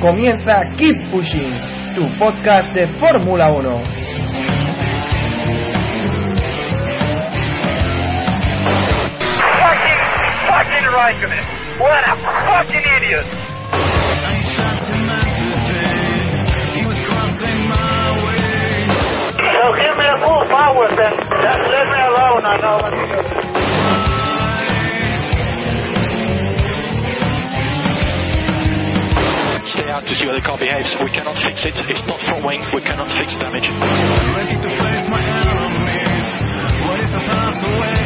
Comienza Keep Pushing, tu podcast de Fórmula 1. Fucking, fucking Raikkonen. What a fucking idiot. So give me a full power then. Just let me alone, I know what to do. Stay out to see how the car behaves. We cannot fix it. It's not front wing. We cannot fix damage. Ready to face my enemies. What is the path away?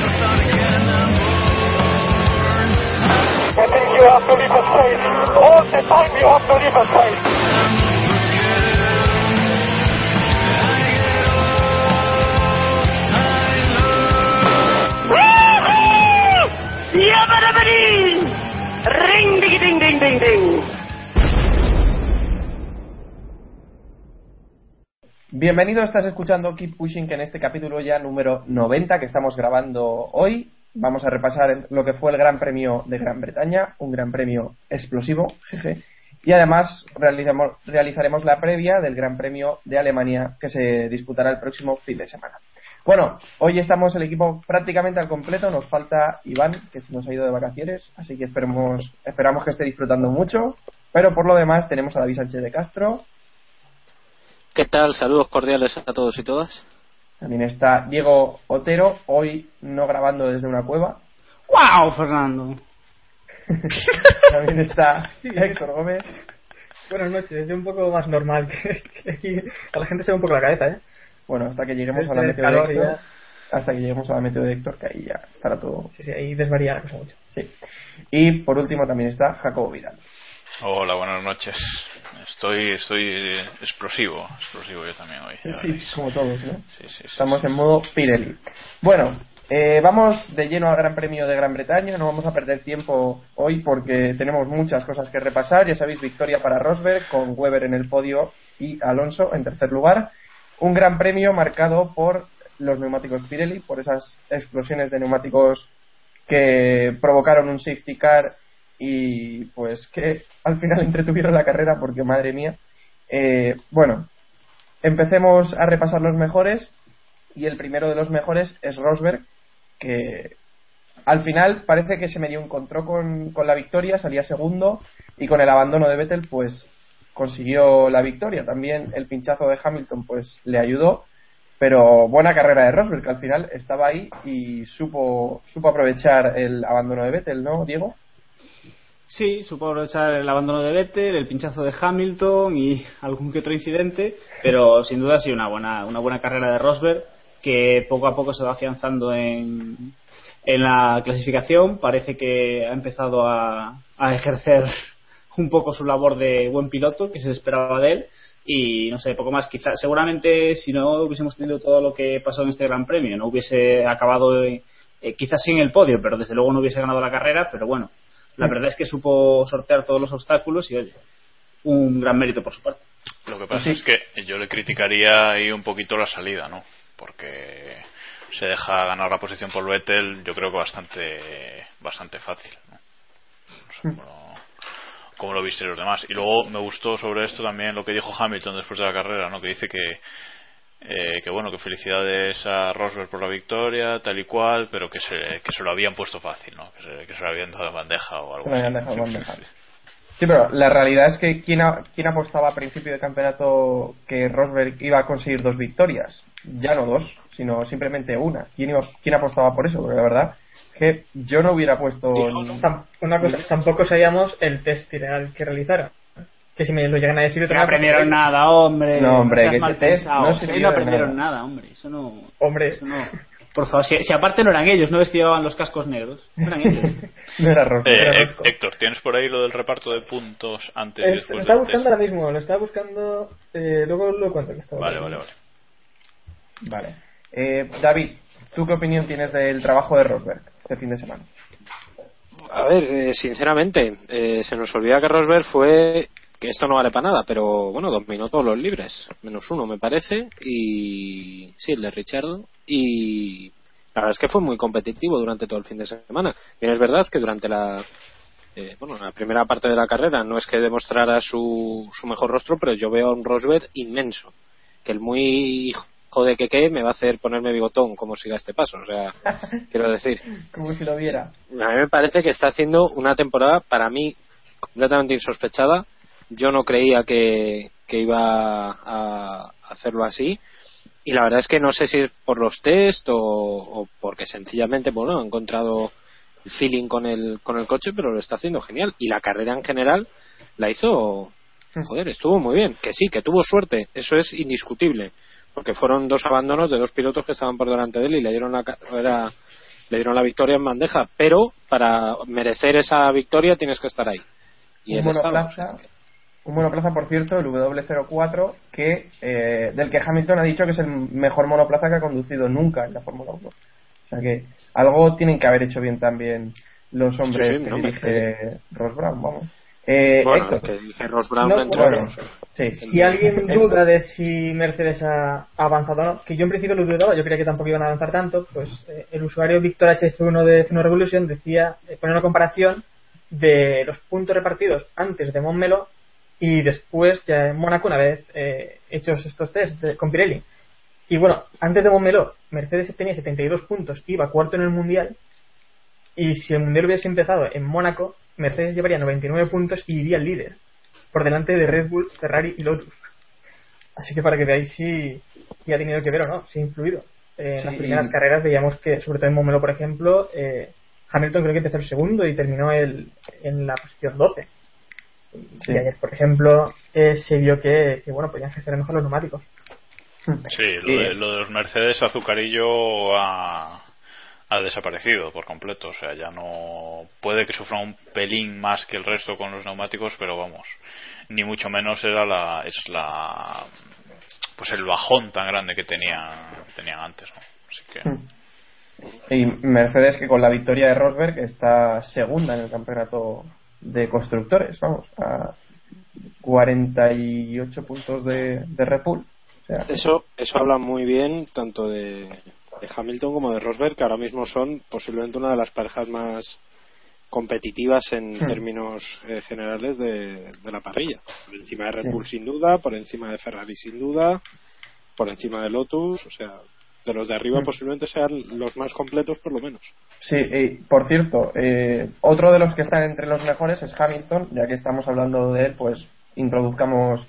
I think you have to leave a space. All the time you have to leave a space. Ring ding ding ding ding ding. Bienvenido, estás escuchando Keep Pushing, que en este capítulo ya número 90 que estamos grabando hoy vamos a repasar lo que fue el Gran Premio de Gran Bretaña, un Gran Premio explosivo, jeje, y además realizamos- realizaremos la previa del Gran Premio de Alemania que se disputará el próximo fin de semana. Bueno, hoy estamos el equipo prácticamente al completo, nos falta Iván, que se nos ha ido de vacaciones, así que esperemos, esperamos que esté disfrutando mucho, pero por lo demás tenemos a David Sánchez de Castro, ¿Qué tal? Saludos cordiales a todos y todas. También está Diego Otero, hoy no grabando desde una cueva. ¡Wow, Fernando! También está Héctor Gómez. Buenas noches, es un poco más normal que, que aquí a la gente se ve un poco la cabeza, ¿eh? Bueno, hasta que lleguemos a la el meteo de Héctor. Hasta que lleguemos a la meteo de Héctor, que ahí ya estará todo. Sí, sí, ahí desvaría la cosa mucho. Sí. Y por último también está Jacobo Vidal. Hola, buenas noches. Estoy, estoy eh, explosivo, explosivo yo también hoy. Sí, como todos, ¿no? Sí, sí, sí, Estamos en modo Pirelli. Bueno, eh, vamos de lleno al Gran Premio de Gran Bretaña. No vamos a perder tiempo hoy porque tenemos muchas cosas que repasar. Ya sabéis, victoria para Rosberg con Weber en el podio y Alonso en tercer lugar. Un Gran Premio marcado por los neumáticos Pirelli, por esas explosiones de neumáticos que provocaron un safety car y pues que al final entretuvieron la carrera porque madre mía. Eh, bueno, empecemos a repasar los mejores y el primero de los mejores es Rosberg que al final parece que se medio encontró con, con la victoria, salía segundo y con el abandono de Vettel pues consiguió la victoria. También el pinchazo de Hamilton pues le ayudó, pero buena carrera de Rosberg que al final estaba ahí y supo supo aprovechar el abandono de Vettel, ¿no, Diego? Sí, supo aprovechar el abandono de Vettel, el pinchazo de Hamilton y algún que otro incidente, pero sin duda ha sido una buena, una buena carrera de Rosberg que poco a poco se va afianzando en, en la clasificación. Parece que ha empezado a, a ejercer un poco su labor de buen piloto que se esperaba de él y no sé, poco más. Quizás, seguramente si no hubiésemos tenido todo lo que pasó en este Gran Premio, no hubiese acabado eh, quizás sin el podio, pero desde luego no hubiese ganado la carrera, pero bueno, la verdad es que supo sortear todos los obstáculos y oye, un gran mérito por su parte. Lo que pasa Sí. es que yo le criticaría ahí un poquito la salida, ¿no? Porque se deja ganar la posición por Vettel, yo creo que bastante, bastante fácil, ¿no? No sé cómo, cómo lo viste los demás. Y luego me gustó sobre esto también lo que dijo Hamilton después de la carrera, ¿no? Que dice que eh, que bueno, que felicidades a Rosberg por la victoria, tal y cual, pero que se, que se lo habían puesto fácil, ¿no? Que se, que se lo habían dado de bandeja o algo así. dejado en bandeja. Sí, pero la realidad es que ¿quién, a- quién apostaba a principio de campeonato que Rosberg iba a conseguir dos victorias? Ya no dos, sino simplemente una. ¿Quién, iba, quién apostaba por eso? Porque la verdad es que yo no hubiera puesto... Una cosa, tampoco sabíamos el test real que realizara. Que si me lo llegan a decir No otra vez, aprendieron nada, hombre. No, hombre, que test pensado. no Sí, no aprendieron nada. nada. hombre. Eso no. Hombre, Eso no. Por favor, si, si aparte no eran ellos, no ves que llevaban los cascos negros. No eran ellos. No era Rosberg. Eh, era. Héctor, ¿tienes por ahí lo del reparto de puntos antes y Es- lo después estaba buscando test? ahora mismo, lo estaba buscando. Eh, luego lo cuento que estaba. Vale, vale, vale. Vale. Eh, David, ¿tú qué opinión tienes del trabajo de Rosberg este fin de semana? A ver, eh, sinceramente, eh, se nos olvida que Rosberg fue que esto no vale para nada, pero bueno, dominó todos los libres, menos uno me parece, y sí, el de Richardo, y la verdad es que fue muy competitivo durante todo el fin de semana. Bien, es verdad que durante la eh, bueno, la primera parte de la carrera no es que demostrara su, su mejor rostro, pero yo veo a un Rosberg inmenso, que el muy hijo de que me va a hacer ponerme bigotón como siga este paso, o sea, quiero decir, Como si lo viera. a mí me parece que está haciendo una temporada para mí completamente insospechada. Yo no creía que, que iba a hacerlo así. Y la verdad es que no sé si es por los test o, o porque sencillamente bueno, ha encontrado el feeling con el, con el coche, pero lo está haciendo genial. Y la carrera en general la hizo, joder, estuvo muy bien. Que sí, que tuvo suerte, eso es indiscutible. Porque fueron dos abandonos de dos pilotos que estaban por delante de él y le dieron la carrera le dieron la victoria en bandeja, pero para merecer esa victoria tienes que estar ahí. Y él estaba. Un monoplaza, por cierto, el W04, que, eh, del que Hamilton ha dicho que es el mejor monoplaza que ha conducido nunca en la Fórmula 1. O sea que algo tienen que haber hecho bien también los hombres Sí, sí, que no, dirige Ross Brown, vamos. Eh, Bueno, Héctor, que dije Ross Brown No, entre bueno, otros. sí. Si alguien duda de si Mercedes ha avanzado o no, que yo en principio lo dudaba, yo creía que tampoco iban a avanzar tanto, pues eh, el usuario Victor HF1 de F1 Revolution decía, eh, pone una comparación de los puntos repartidos antes de Montmeló y después ya en Mónaco una vez eh, hechos estos test de- con Pirelli. Y bueno, antes de Montmeló, Mercedes tenía 72 puntos, iba cuarto en el Mundial, y si el Mundial hubiese empezado en Mónaco, Mercedes llevaría 99 puntos y iría el líder, por delante de Red Bull, Ferrari y Lotus. Así que para que veáis si, si ha tenido que ver o no, si ha influido. Eh, en las primeras carreras veíamos que, sobre todo en Montmeló, por ejemplo, eh, Hamilton creo que empezó el segundo y terminó el, en la posición 12. Sí. Y ayer, por ejemplo, eh, se vio que, que bueno, podían gestionar mejor los neumáticos. Sí, lo de, lo de los Mercedes Azucarillo ha, ha desaparecido por completo. O sea, ya no. Puede que sufra un pelín más que el resto con los neumáticos, pero vamos. Ni mucho menos era la. Es la. Pues el bajón tan grande que tenían, tenían antes, ¿no? Así que. Y Mercedes que con la victoria de Rosberg está segunda en el campeonato de constructores, vamos, a 48 puntos de, de Red Bull. O sea, Eso, eso habla muy bien tanto de, de Hamilton como de Rosberg, que ahora mismo son posiblemente una de las parejas más competitivas en Hmm. términos eh, generales de, de la parrilla. Por encima de Red Sí. Bull sin duda, por encima de Ferrari sin duda, por encima de Lotus, o sea, de los de arriba Hmm. posiblemente sean los más completos por lo menos. Sí, y por cierto, eh, otro de los que están entre los mejores es Hamilton, ya que estamos hablando de él, pues introduzcamos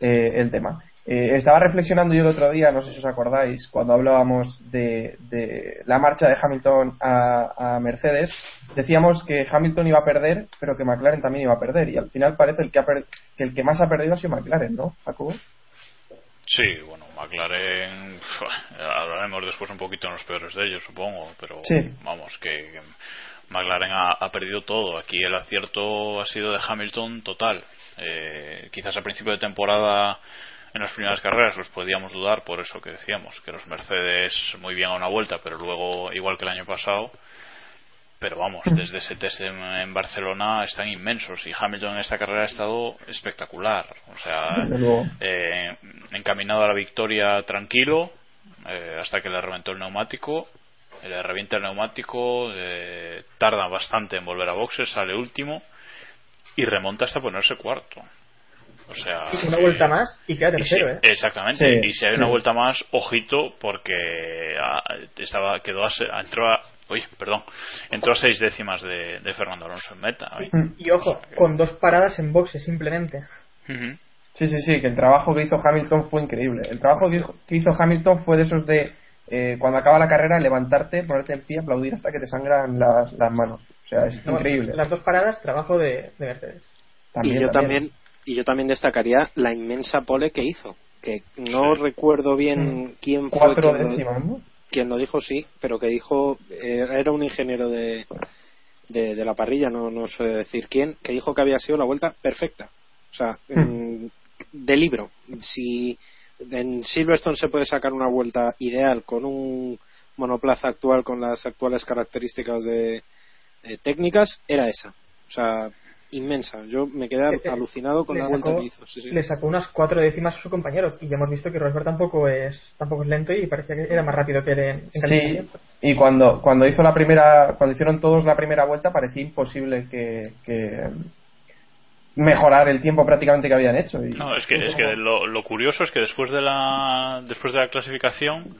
eh, el tema. Eh, estaba reflexionando yo el otro día, no sé si os acordáis, cuando hablábamos de, de la marcha de Hamilton a, a Mercedes, decíamos que Hamilton iba a perder, pero que McLaren también iba a perder, y al final parece el que, ha per- que el que más ha perdido ha sido McLaren, ¿no, Jacobo? Sí, bueno, McLaren. Hablaremos después un poquito en los peores de ellos, supongo. Pero Sí. vamos, que, que McLaren ha, ha perdido todo. Aquí el acierto ha sido de Hamilton total. Eh, quizás a principio de temporada, en las primeras carreras, los podíamos dudar por eso que decíamos, que los Mercedes muy bien a una vuelta, pero luego, igual que el año pasado. Pero vamos, desde ese test en, en Barcelona están inmensos y Hamilton en esta carrera ha estado espectacular. O sea, eh, encaminado a la victoria tranquilo eh, hasta que le reventó el neumático le revienta el neumático eh, tarda bastante en volver a boxes sale último y remonta hasta ponerse cuarto o sea Hizo una vuelta más y queda y si- tercero, ¿eh? exactamente Sí, y si hay una vuelta más ojito porque ah, estaba quedó a, se- entró a uy, perdón entró a seis décimas de, de Fernando Alonso en meta. Y ojo, con dos paradas en boxe simplemente. Ujú. Sí, sí, sí, que el trabajo que hizo Hamilton fue increíble. El trabajo que hizo, que hizo Hamilton fue de esos de eh, cuando acaba la carrera levantarte, ponerte en pie, aplaudir hasta que te sangran las, las manos. O sea, es No, increíble. Las dos paradas, trabajo de, de Mercedes. También, y yo también y yo también destacaría la inmensa pole que hizo que no recuerdo bien quién fue Cuatro quien lo- décimas, ¿no? Quien lo dijo sí, pero que dijo, eh, era un ingeniero de, de, de la parrilla, no, no sé decir quién, que dijo que había sido la vuelta perfecta. O sea, mm, de libro. Si en Silverstone se puede sacar una vuelta ideal con un monoplaza actual con las actuales características de eh, técnicas, era esa. O sea, inmensa. Yo me quedé alucinado con le la vuelta que hizo. Sí, sí. Le sacó unas cuatro décimas a su compañero y ya hemos visto que Rosberg tampoco es tampoco es lento y parecía que era más rápido que él en, en Sí, y cuando, cuando hizo la primera, cuando hicieron todos la primera vuelta parecía imposible que, que mejorar el tiempo prácticamente que habían hecho. Y, No, es que, es que lo, lo curioso es que después de la después de la clasificación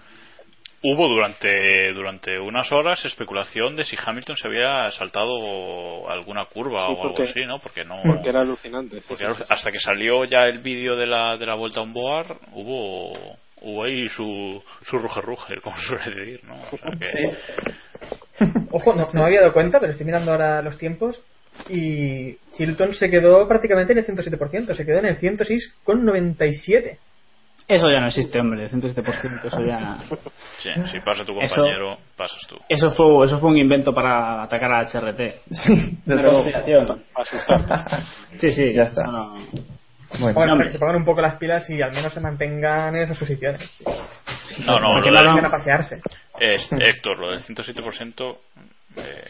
hubo durante durante unas horas especulación de si Hamilton se había saltado alguna curva Sí, o algo así, ¿no? Porque no Porque era alucinante. sí, porque sí, sí. hasta que salió ya el vídeo de la de la vuelta a un boar hubo hubo ahí su su ruge ruge, como suele decir, ¿no? O sea que- Ojo, no, no me había dado cuenta, pero estoy mirando ahora los tiempos y Hilton se quedó prácticamente en el 107%, se quedó en el 106,97. Eso ya no existe, hombre, el 107%, eso ya... sí, si pasa tu Eso- compañero, pasas tú. Eso fue, eso fue un invento para atacar a HRT. Para asustarte. Sí, sí, Ya está. no- Bueno, Bueno, hombre. que se pongan un poco las pilas y al menos se mantengan en esas posiciones. No, no, O sea, que lo no de- a pasearse. Es, Héctor, lo del 107%, eh,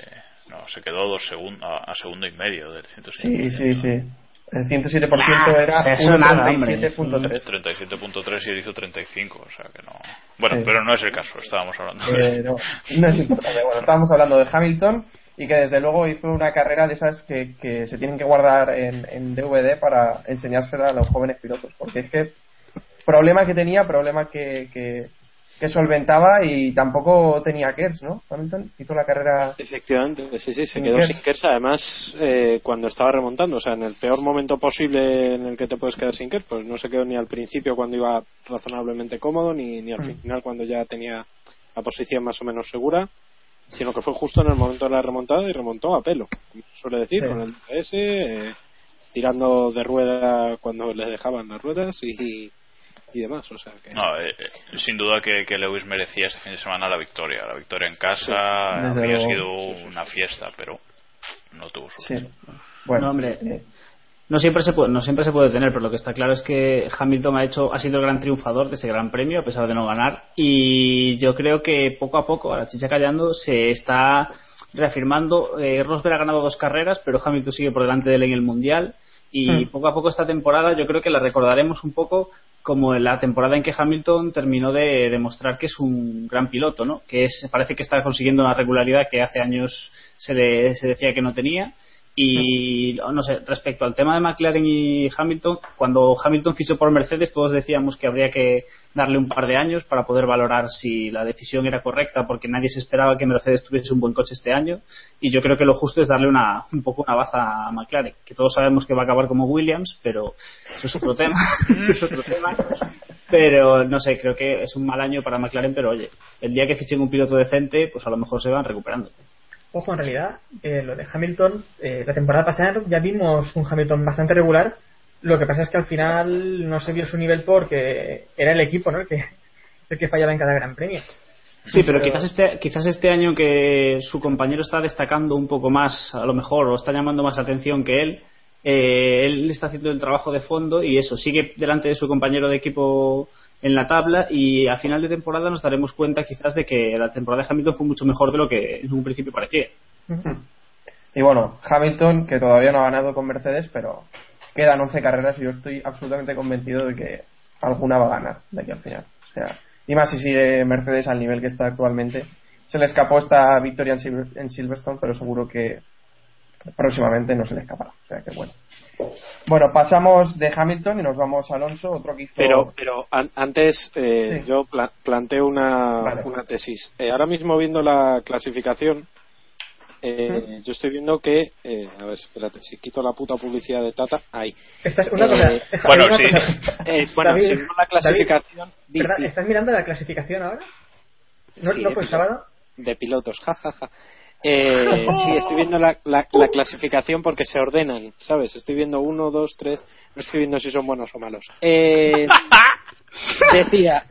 no, se quedó dos segun- a, a segundo y medio del 107%. sí, sí, sí. El 107% Nah, era eso nada, hombre. 137.3. 37.3 y él hizo 35, o sea que no. Bueno, Sí. pero no es el caso, estábamos hablando de. Eh, no, no es importante. Bueno, estábamos hablando de Hamilton y que desde luego hizo una carrera de esas que, que se tienen que guardar en, en DVD para enseñársela a los jóvenes pilotos. Porque es que problema que tenía, problema que, que, que solventaba y tampoco tenía KERS, ¿no? Hamilton hizo la carrera. Efectivamente, sí, sí, se quedó Kers. sin Kers. Además, eh, cuando estaba remontando, o sea, en el peor momento posible en el que te puedes quedar sin Kers, pues no se quedó ni al principio cuando iba razonablemente cómodo, ni, ni al Mm. final cuando ya tenía la posición más o menos segura, sino que fue justo en el momento de la remontada y remontó a pelo, como se suele decir, Sí. con el DS, eh, tirando de rueda cuando le dejaban las ruedas y, y demás. O sea, que. No, eh, eh, sin duda que, que Lewis merecía este fin de semana la victoria. La victoria en casa habría luego. sido una fiesta, pero no tuvo Sí. suerte. Bueno, No, hombre. eh, No siempre se puede, no siempre se puede tener, pero lo que está claro es que Hamilton ha hecho, ha sido el gran triunfador de este gran premio a pesar de no ganar y yo creo que poco a poco, a la chicha callando, se está reafirmando. Eh, Rosberg ha ganado dos carreras, pero Hamilton sigue por delante de él en el mundial y Hmm. poco a poco esta temporada yo creo que la recordaremos un poco como en la temporada en que Hamilton terminó de demostrar que es un gran piloto, ¿no? Que es, parece que está consiguiendo una regularidad que hace años se, le- se decía que no tenía. Y no sé, respecto al tema de McLaren y Hamilton, cuando Hamilton fichó por Mercedes, todos decíamos que habría que darle un par de años para poder valorar si la decisión era correcta, porque nadie se esperaba que Mercedes tuviese un buen coche este año. Y yo creo que lo justo es darle una, un poco una baza a McLaren, que todos sabemos que va a acabar como Williams, pero eso es otro tema. eso es otro tema. Pero no sé, creo que es un mal año para McLaren, pero oye, el día que fichen un piloto decente, pues a lo mejor se van recuperando. Ojo, en realidad, eh, lo de Hamilton, eh, la temporada pasada ya vimos un Hamilton bastante regular. Lo que pasa es que al final no se vio su nivel porque era el equipo, ¿no? El que, el que fallaba en cada gran premio. Sí, pero quizás este, quizás este año que su compañero está destacando un poco más, a lo mejor, o está llamando más atención que él, eh, él está haciendo el trabajo de fondo y eso, sigue delante de su compañero de equipo en la tabla y a final de temporada nos daremos cuenta quizás de que la temporada de Hamilton fue mucho mejor de lo que en un principio parecía. Y bueno, Hamilton, que todavía no ha ganado con Mercedes, pero quedan 11 carreras y yo estoy absolutamente convencido de que alguna va a ganar de aquí al final. O sea, y más si sigue Mercedes al nivel que está actualmente. Se le escapó esta victoria en, Silver- en Silverstone, pero seguro que próximamente no se le escapará. O sea que bueno. Bueno, pasamos de Hamilton y nos vamos a Alonso, otro que hizo. Pero, pero an- antes eh, Sí. yo pla- planteo una, Vale. una tesis. Eh, ahora mismo viendo la clasificación, eh, yo estoy viendo que, eh, a ver, espérate, si quito la puta publicidad de Tata, ahí. Esta es una Eh, cosa. bueno, una sí. cosa. Eh, bueno, David, si vemos la clasificación ¿Estás mirando la clasificación ahora? ¿No, Sí, ¿no fue el piloto. sábado? de pilotos, jajaja. Eh, sí, estoy viendo la, la, la clasificación porque se ordenan, ¿sabes? Estoy viendo uno, dos, tres. No estoy viendo si son buenos o malos. Eh, decía,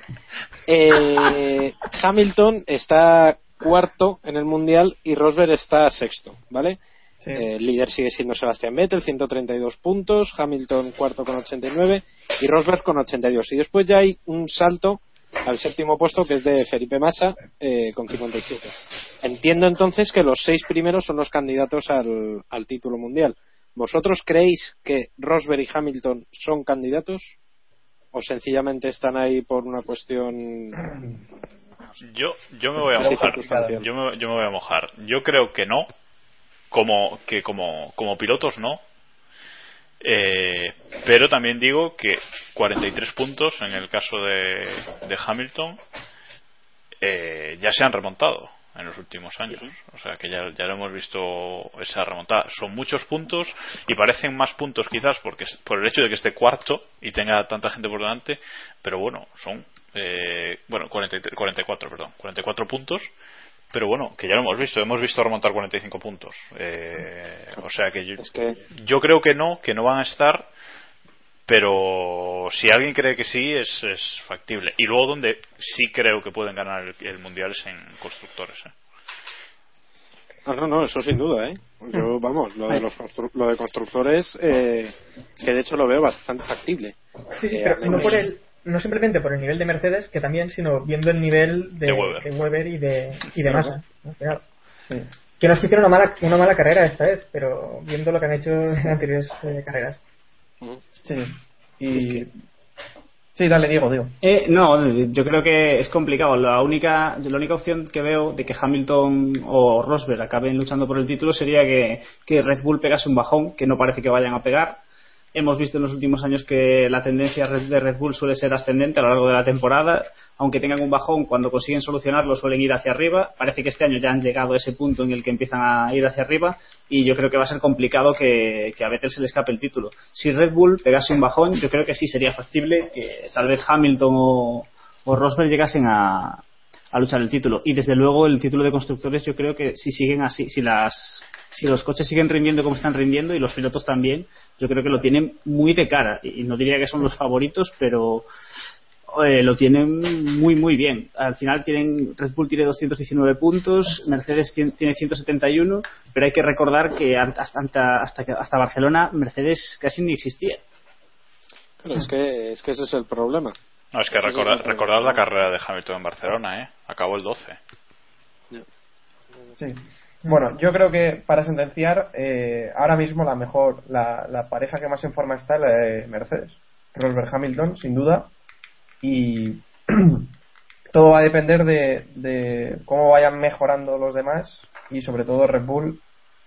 eh, Hamilton está cuarto en el mundial y Rosberg está sexto, ¿vale? Sí. Eh, el líder sigue siendo Sebastián Vettel, 132 puntos, Hamilton cuarto con 89 y Rosberg con 82. Y después ya hay un salto al séptimo puesto que es de Felipe Massa eh, con 57. Entiendo entonces que los seis primeros son los candidatos al, al título mundial. ¿Vosotros creéis que Rosberg y Hamilton son candidatos? ¿O sencillamente están ahí por una cuestión Yo, yo me voy a mojar. Yo me, yo me voy a mojar. Yo creo que no. Como, que como, como pilotos no. Eh, pero también digo que 43 puntos en el caso de, de Hamilton eh, ya se han remontado en los últimos años. O sea que ya, ya lo hemos visto esa remontada. Son muchos puntos y parecen más puntos quizás porque por el hecho de que esté cuarto y tenga tanta gente por delante. Pero bueno, son eh, bueno 43 44, perdón, 44 puntos. Pero bueno, que ya lo hemos visto, hemos visto remontar 45 puntos. Eh, o sea que yo, Es que yo creo que no, que no van a estar, pero si alguien cree que sí, es, es factible. Y luego donde sí creo que pueden ganar el, el mundial es en constructores. ¿eh? Ah, no, no, eso sin duda, ¿eh? Yo, vamos, lo de, los constru- lo de constructores, eh, es que de hecho lo veo bastante factible. Sí, sí, Eh, pero no, por el, no simplemente por el nivel de Mercedes, que también, sino viendo el nivel de, De Weber. de Weber y de, y de Massa. al final. Sí. Que no es que hicieron una mala, una mala carrera esta vez, pero viendo lo que han hecho en anteriores eh, carreras. Sí. Y... Sí, dale, Diego, Diego. Eh, no, yo creo que es complicado. La única, la única opción que veo de que Hamilton o Rosberg acaben luchando por el título sería que, que Red Bull pegase un bajón, que no parece que vayan a pegar. Hemos visto en los últimos años que la tendencia de Red Bull suele ser ascendente a lo largo de la temporada. Aunque tengan un bajón, cuando consiguen solucionarlo suelen ir hacia arriba. Parece que este año ya han llegado a ese punto en el que empiezan a ir hacia arriba y yo creo que va a ser complicado que, que a Vettel se le escape el título. Si Red Bull pegase un bajón, yo creo que sí sería factible que tal vez Hamilton o, o Rosberg llegasen a, a luchar el título. Y desde luego el título de constructores yo creo que si siguen así, si las si los coches siguen rindiendo como están rindiendo y los pilotos también, yo creo que lo tienen muy de cara. Y no diría que son los favoritos, pero eh, lo tienen muy muy bien. Al final tienen Red Bull tiene 219 puntos, Mercedes tien- tiene 171, pero hay que recordar que hasta hasta, hasta Barcelona Mercedes casi ni existía. Claro, es que, es que ese es el problema. No, es que recordad, recordad la carrera de Hamilton en Barcelona, ¿eh? Acabó el 12. Sí. Bueno, yo creo que para sentenciar, eh, ahora mismo la mejor, la, la pareja que más en forma está es la de Mercedes. Rosberg Hamilton, sin duda. Y todo va a depender de, de cómo vayan mejorando los demás y sobre todo Red Bull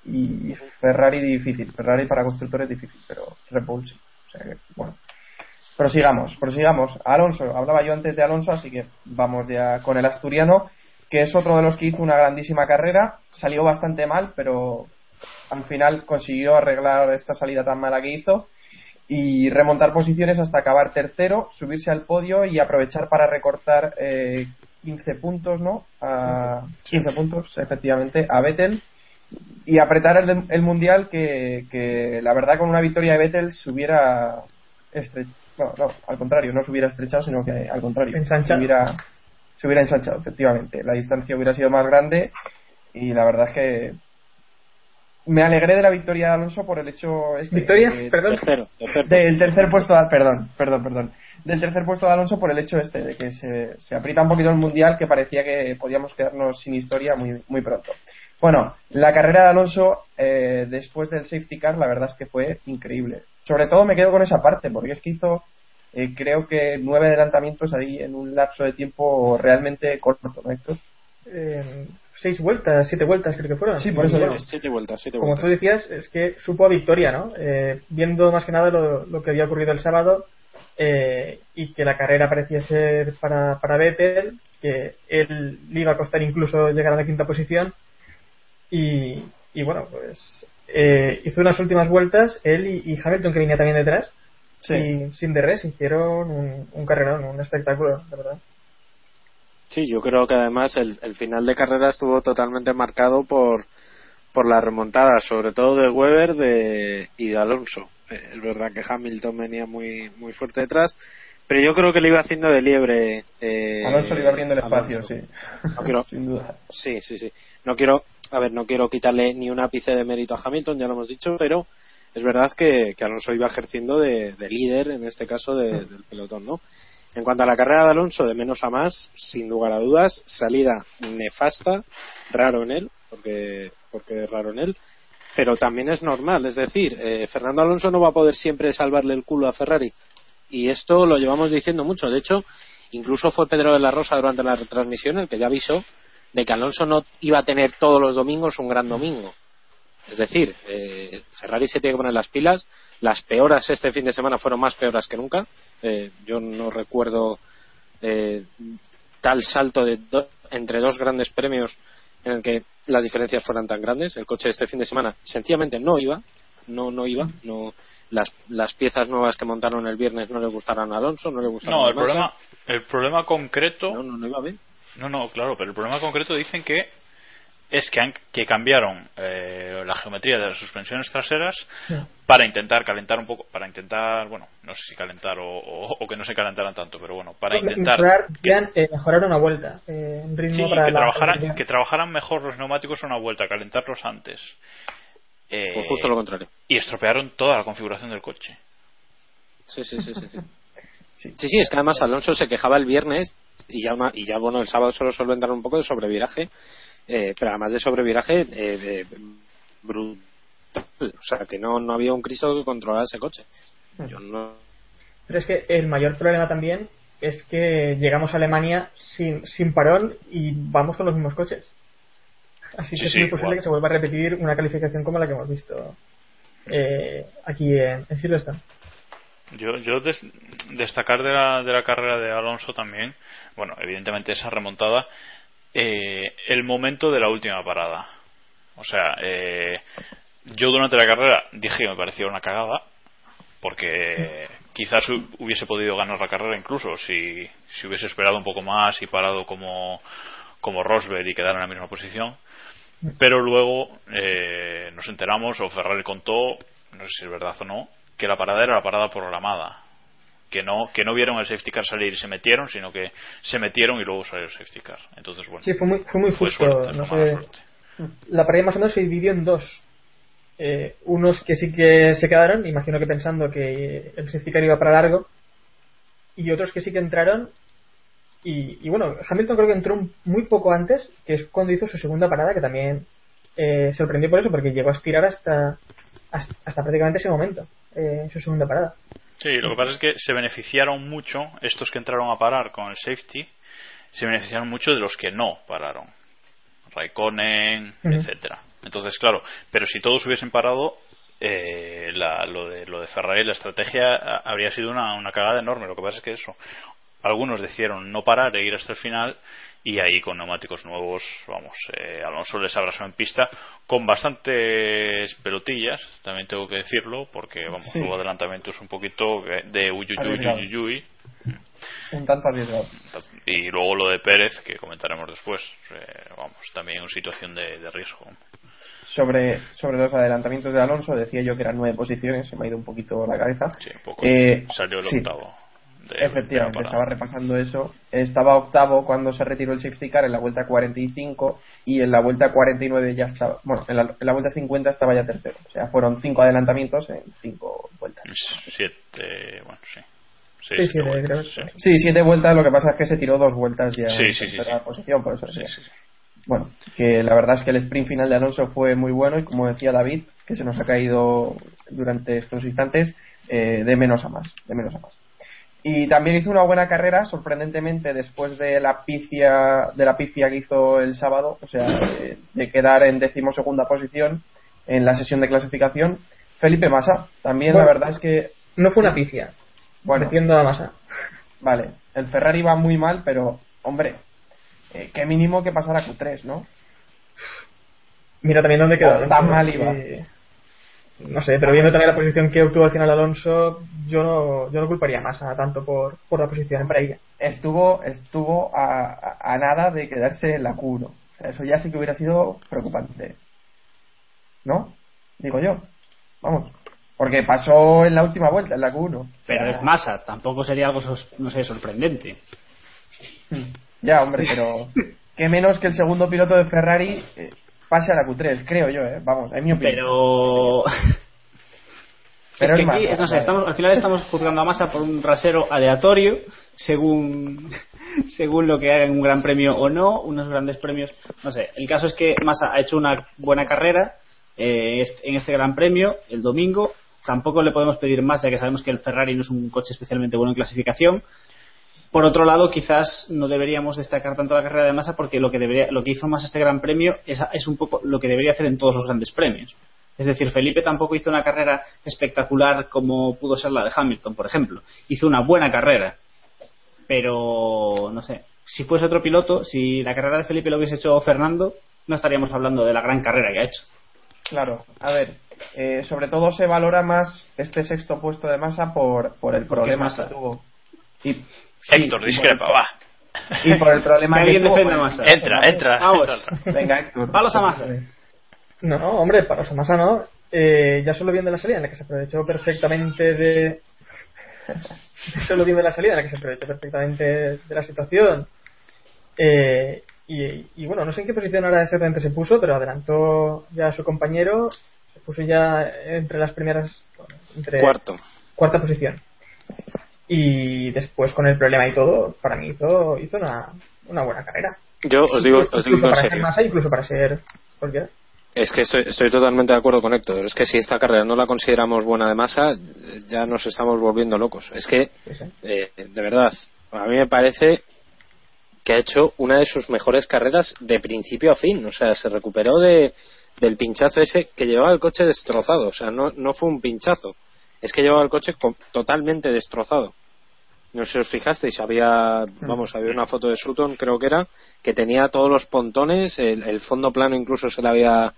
y Ferrari difícil. Ferrari para constructores difícil, pero Red Bull sí. O sea que, bueno. Prosigamos, prosigamos. Alonso, hablaba yo antes de Alonso, así que vamos ya con el asturiano, que es otro de los que hizo una grandísima carrera. Salió bastante mal, pero al final consiguió arreglar esta salida tan mala que hizo y remontar posiciones hasta acabar tercero, subirse al podio y aprovechar para recortar eh, 15 puntos, ¿no? A 15 puntos, efectivamente, a Vettel y apretar el, el mundial que, que la verdad con una victoria de Vettel se hubiera estrechado. No, no, al contrario, no se hubiera estrechado, sino que al contrario. Se, hubiera, se hubiera ensanchado, efectivamente. La distancia hubiera sido más grande y la verdad es que me alegré de la victoria de Alonso por el hecho este, ¿Victoria? de- Perdón. Tercero, tercer del tercer puesto de- perdón perdón perdón del tercer puesto de Alonso por el hecho este de que se, se aprieta un poquito el mundial que parecía que podíamos quedarnos sin historia muy muy pronto bueno la carrera de Alonso eh, después del safety car la verdad es que fue increíble sobre todo me quedo con esa parte porque es que hizo eh, creo que nueve adelantamientos ahí en un lapso de tiempo realmente corto ¿no, Héctor? Eh, seis vueltas, siete vueltas creo que fueron. Sí, por eso bueno, Siete vueltas, siete como vueltas. tú decías, es que supo a victoria, ¿no? Eh, viendo más que nada lo, lo que había ocurrido el sábado eh, y que la carrera parecía ser para, para Vettel, que él le iba a costar incluso llegar a la quinta posición y, y bueno, pues eh, hizo unas últimas vueltas, él y, y Hamilton que venía también detrás, Sí. sin, sin DRS, hicieron un, un carrerón, un espectáculo, de verdad. Sí, yo creo que además el, el final de carrera estuvo totalmente marcado por, por la remontada, sobre todo de Weber de, y de Alonso. Eh, es verdad que Hamilton venía muy, muy fuerte detrás, Pero yo creo que le iba haciendo de liebre. Eh, Alonso le iba abriendo el espacio, Alonso. sí. No quiero, Sin duda. Sí, sí, sí. No quiero, a ver, no quiero quitarle ni un ápice de mérito a Hamilton, ya lo hemos dicho, pero es verdad que, que Alonso iba ejerciendo de, de líder, en este caso, de- del pelotón, ¿no? En cuanto a la carrera de Alonso, de menos a más, sin lugar a dudas, salida nefasta, raro en él, porque, porque es raro en él, pero también es normal, es decir, eh, Fernando Alonso no va a poder siempre salvarle el culo a Ferrari, y esto lo llevamos diciendo mucho, de hecho, incluso fue Pedro de la Rosa durante la retransmisión el que ya avisó de que Alonso no iba a tener todos los domingos un gran domingo. Es decir, eh, Ferrari se tiene que poner las pilas. Las peoras este fin de semana fueron más peoras que nunca. Eh, yo no recuerdo eh, tal salto de do- entre dos grandes premios en el que las diferencias fueran tan grandes. El coche este fin de semana sencillamente no iba, no no iba, no las, las piezas nuevas que montaron el viernes no le gustaron a Alonso, no le gustaron No, a el Massa. problema, el problema concreto. No, no, no iba bien. No, no, claro, pero el problema concreto dicen que es que, han- que cambiaron eh, la geometría de las suspensiones traseras para intentar calentar un poco, para intentar, bueno, no sé si calentar o, o- o que no se calentaran tanto, pero bueno, para intentar mejorar, eh, mejorar una vuelta eh, ritmo sí, para que, la- trabajaran, que trabajaran mejor los neumáticos a una vuelta, calentarlos antes. Eh, Pues justo lo contrario. Y estropearon toda la configuración del coche. Sí, sí, sí, sí. sí. Sí, sí, es que además Alonso se quejaba el viernes y ya, una- y ya bueno, el sábado solo solventaron un poco de sobreviraje, eh, pero además de sobreviraje, eh, de- brutal. O sea, que no, no había un Cristo que controlara ese coche. Yo no. Pero es que el mayor problema también es que llegamos a Alemania sin, sin parón y vamos con los mismos coches. Así Sí, que es sí, muy posible que se vuelva a repetir una calificación como la que hemos visto eh, aquí en, en Silverstone. Yo, yo des- destacar de la, de la carrera de Alonso también, bueno, evidentemente esa remontada, eh, el momento de la última parada. O sea, eh, yo durante la carrera dije que me parecía una cagada, porque quizás hu- hubiese podido ganar la carrera incluso si, si hubiese esperado un poco más y parado como, como Rosberg y quedar en la misma posición. Pero luego eh, nos enteramos, o Ferrari contó, no sé si es verdad o no, que la parada era la parada programada. Que no, que no vieron el safety car salir y se metieron, sino que se metieron y luego salió el safety car. Entonces, bueno, Sí, fue muy, fue muy fue justo. suerte, no fue mala sé. suerte. La parada más o menos se dividió en dos. Eh, unos que sí que se quedaron, imagino que pensando que el safety car iba para largo, y otros que sí que entraron. Y, y bueno, Hamilton creo que entró muy poco antes, que es cuando hizo su segunda parada, que también eh, sorprendió por eso, porque llegó a estirar hasta, hasta, hasta prácticamente ese momento, eh, su segunda parada. Sí, lo que pasa es que se beneficiaron mucho, estos que entraron a parar con el safety, se beneficiaron mucho de los que no pararon. Raikkonen, Ujú. etcétera. Entonces, claro, pero si todos hubiesen parado, eh, la- lo, de, lo de Ferrari, la estrategia a- habría sido una, una cagada enorme. Lo que pasa es que eso, algunos decidieron no parar e ir hasta el final y ahí con neumáticos nuevos, vamos, eh, Alonso les abrazó en pista con bastantes pelotillas, también tengo que decirlo, porque vamos, Sí. hubo adelantamientos un poquito de uyuyuy, Arriesgados. uyuyuy, Un tanto arriesgado. y luego lo de Pérez, que comentaremos después, eh, vamos, también en situación de, de riesgo. Sobre, sobre los adelantamientos de Alonso, decía yo que eran nueve posiciones, se me ha ido un poquito la cabeza. Sí, un poco. Eh, Salió el sí. octavo. Efectivamente, la estaba repasando eso. Estaba octavo cuando se retiró el safety car en la vuelta 45 y en la vuelta 49 ya estaba. Bueno, en la, en la vuelta 50 estaba ya tercero. O sea, fueron cinco adelantamientos en cinco vueltas. Siete, bueno, sí. Sí, siete sí, vueltas, creo que sí. Sí, siete vueltas, lo que pasa es que se tiró dos vueltas ya Sí, en sí, sí, tercera sí. posición, por eso Sí, decía. sí, sí. Bueno, que la verdad es que el sprint final de Alonso fue muy bueno y como decía David, que se nos ha caído durante estos instantes, eh, de menos a más, de menos a más. Y también hizo una buena carrera, sorprendentemente, después de la pifia, de la pifia que hizo el sábado, o sea, de, de quedar en decimosegunda posición en la sesión de clasificación. Felipe Massa, también Bueno. la verdad es que, No fue una pifia, bueno, a Massa. vale, el Ferrari va muy mal, pero, hombre, eh, qué mínimo que pasar a Q3, ¿no? Mira también dónde quedó. Oh, tan mal iba. que- No sé, pero viendo también la posición que obtuvo al final Alonso, yo no, yo no culparía más a tanto por, por la posición para ella. estuvo estuvo a, a- a nada de quedarse en la Q1. O sea, eso ya sí que hubiera sido preocupante. ¿No? Digo yo. Vamos. Porque pasó en la última vuelta, en la Q1. Pero es Massa, tampoco sería algo, no sé, sorprendente. Ya, hombre, pero que menos que el segundo piloto de Ferrari eh, pase a la Q3, creo yo, ¿eh? Vamos, en mi opinión. Pero. Pero es que es aquí, no sé, estamos, al final estamos juzgando a Massa por un rasero aleatorio, según, según lo que haga en un gran premio o no, unos grandes premios. No sé, el caso es que Massa ha hecho una buena carrera eh, en este gran premio el domingo. Tampoco le podemos pedir más, ya que sabemos que el Ferrari no es un coche especialmente bueno en clasificación. Por otro lado, quizás no deberíamos destacar tanto la carrera de Massa porque lo que, debería, lo que hizo Massa este gran premio es, es un poco lo que debería hacer en todos los grandes premios. Es decir, Felipe tampoco hizo una carrera espectacular como pudo ser la de Hamilton, por ejemplo. Hizo una buena carrera. Pero, no sé, si fuese otro piloto, si la carrera de Felipe lo hubiese hecho Fernando, no estaríamos hablando de la gran carrera que ha hecho. Claro, a ver, eh, sobre todo se valora más este sexto puesto de masa por, por el Porque problema que tuvo. Y, sí, Héctor, y discrepa, por- va. Y por el problema Que alguien defienda Massa. Entra, entra. Vamos. Venga, Héctor. Palos a Massa. No, hombre, para Somasa no. Eh, ya solo viendo la salida en la que se aprovechó perfectamente de. solo viendo la salida en la que se aprovechó perfectamente de la situación. Eh, y, y bueno, no sé en qué posición ahora exactamente se puso, pero adelantó ya a su compañero. Se puso ya entre las primeras. Entre Cuarto. cuarta posición. Y después, con el problema y todo, para mí hizo, hizo una, una buena carrera. Yo os digo, Incluso- os digo incluso para ser. Massa, incluso para ser cualquiera. Es que estoy, estoy totalmente de acuerdo con Héctor. Es que si esta carrera no la consideramos buena de masa, ya nos estamos volviendo locos. Es que, eh, de verdad, a mí me parece que ha hecho una de sus mejores carreras de principio a fin. O sea, se recuperó de, del pinchazo ese que llevaba el coche destrozado. O sea, no, no fue un pinchazo. Es que llevaba el coche co- totalmente destrozado. No sé si os fijasteis, había, vamos, había una foto de Sutton, creo que era, que tenía todos los pontones, el, el fondo plano incluso se le había,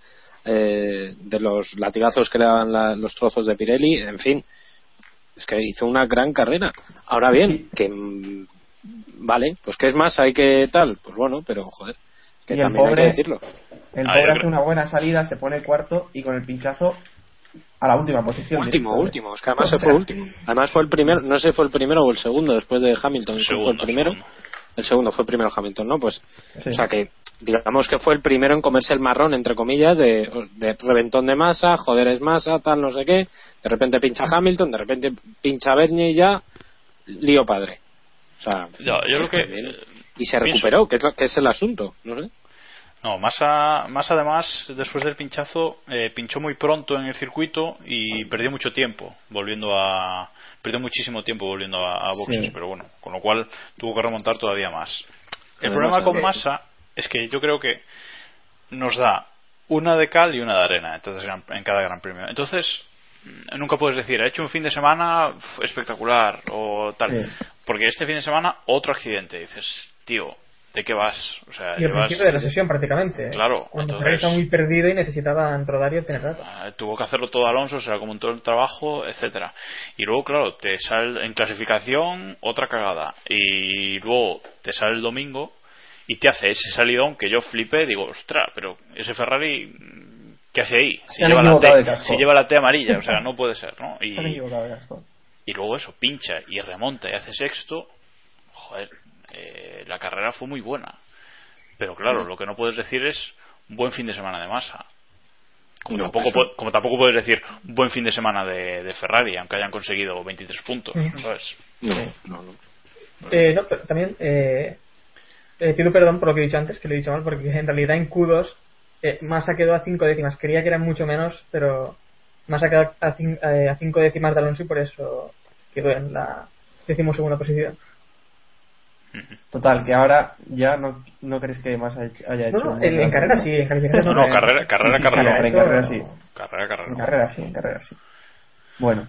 eh, de los latigazos que le daban la- los trozos de Pirelli, en fin, es que hizo una gran carrera. Ahora bien, que vale, pues que es más, hay que tal, pues bueno, pero joder, que Y el también hay que pobre- decirlo. El pobre hace una buena salida, se pone cuarto y con el pinchazo a la última posición. Último, último, es que además se fue último. Además fue el primero, no sé si fue el primero o el segundo después de Hamilton, ¿quién fue el Segundo, primero. segundo. El segundo fue primero Hamilton, ¿no? Pues, Sí. o sea que, digamos que fue el primero en comerse el marrón, entre comillas, de, de reventón de masa, joder es masa, tal, no sé qué. De repente pincha Hamilton, de repente pincha Bernie y ya, lío padre. O sea, yo creo que, eh, y se pienso- recuperó, que es, lo- que es el asunto, no sé. No, Massa, Massa además, después del pinchazo, eh, pinchó muy pronto en el circuito y perdió mucho tiempo volviendo a. Perdió muchísimo tiempo volviendo a, a boxes, Sí. pero bueno, con lo cual tuvo que remontar todavía más. El Además, problema con eh, Massa es que yo creo que nos da una de cal y una de arena entonces, en cada gran premio. Entonces, mm, nunca puedes decir, ha hecho un fin de semana espectacular o tal. Sí. Porque este fin de semana, otro accidente. Dices, tío, ¿de qué vas? O sea, Y al llevas- principio de la sesión prácticamente. Claro, Cuando entonces- está muy perdido y necesitaban rodar y obtener datos. Ah, tuvo que hacerlo todo Alonso, se le comentó el trabajo, etcétera. Y luego, claro, te sale en clasificación otra cagada. Y luego te sale el domingo y te hace ese salidón que yo flipé, digo, ostras, pero ese Ferrari, ¿qué hace ahí? Si lleva, la T, si lleva la T amarilla, o sea, no puede ser, ¿no? Y, y luego eso, pincha y remonta y hace sexto, joder, eh, la carrera fue muy buena. Pero claro, lo que no puedes decir es buen fin de semana de masa. Como, No, tampoco, como tampoco puedes decir buen fin de semana de, de Ferrari, aunque hayan conseguido 23 puntos. No, no, no. Eh, no, pero también eh, eh, pido perdón por lo que he dicho antes, que lo he dicho mal, porque en realidad en Q2 eh, Massa quedó a 5 décimas. Creía que eran mucho menos, pero Massa quedó a 5 décimas de Alonso y por eso quedó en la decimosegunda posición. Total, que ahora ya no, no crees que más haya hecho. No, en, en carrera sí, en calificación No, no, carrera, carrera, Sí, sí, sí, carrera. en carrera sí. Carrera, carrera. En carrera sí, en carrera sí. Bueno,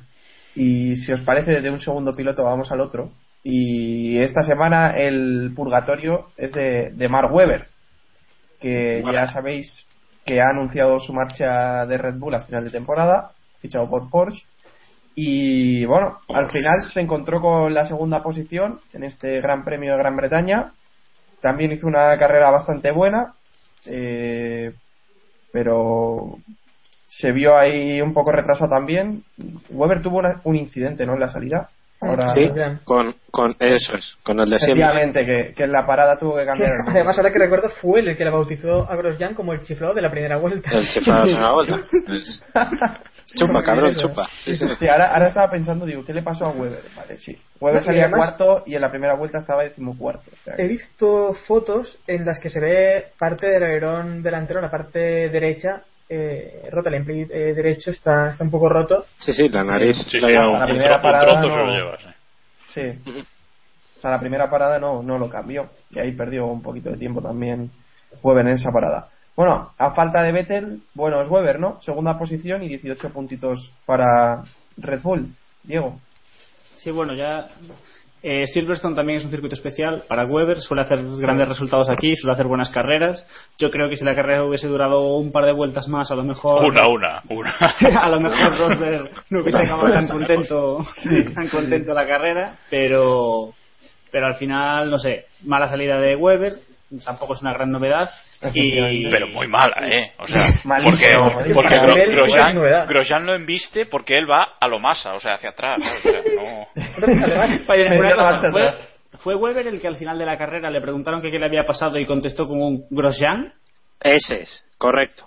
y si os parece, de un segundo piloto vamos al otro. Y esta semana el purgatorio es de, de Mark Webber, que ya sabéis que ha anunciado su marcha de Red Bull a final de temporada, fichado por Porsche. Y bueno, al final se encontró con la segunda posición en este Gran Premio de Gran Bretaña. También hizo una carrera bastante buena, eh, pero se vio ahí un poco retrasado también. Weber tuvo una- un incidente, ¿no? En la salida. Ahora, Sí, con, con eso es, con el de siempre. efectivamente, que, que en la parada tuvo que cambiar. además, ahora que recuerdo, fue él el que le bautizó a Grosjean como el chiflado de la primera vuelta. El chiflado es una vuelta. Chupa, cabrón, chupa. Sí, sí. Sí, ahora, ahora estaba pensando, digo, ¿qué le pasó a Weber? Vale, sí. Weber salía además- cuarto y en la primera vuelta estaba decimocuarto. O sea, He visto fotos en las que se ve parte del alerón delantero, la parte derecha, eh, rota. El emplate eh, derecho está, está un poco roto. Sí, sí, la nariz. Sí, la la un primera parada trozo se no- lo lleva, sí. Sí. O sea, la primera parada no, no lo cambió. Y ahí perdió un poquito de tiempo también Weber en esa parada. Bueno, a falta de Vettel, bueno, es Weber, ¿no? Segunda posición y 18 puntitos para Red Bull. Diego. Sí, bueno, ya. eh, Silverstone también es un circuito especial para Weber, suele hacer grandes resultados aquí, suele hacer buenas carreras. Yo creo que si la carrera hubiese durado un par de vueltas más, a lo mejor. Una, una, una. a lo mejor Rosberg no hubiese acabado tan contento, tan contento la carrera, pero, pero al final, no sé, mala salida de Weber, tampoco es una gran novedad. Y, Pero muy mala, ¿eh? O sea, porque, Malísimo, malísimo. porque Gro- nivel, Grosjean. Grosjean lo embiste porque él va a lo masa, o sea, hacia atrás. ¿fue, Weber el que al final de la carrera le preguntaron que qué le había pasado y contestó como un Grosjean? Ese es, correcto.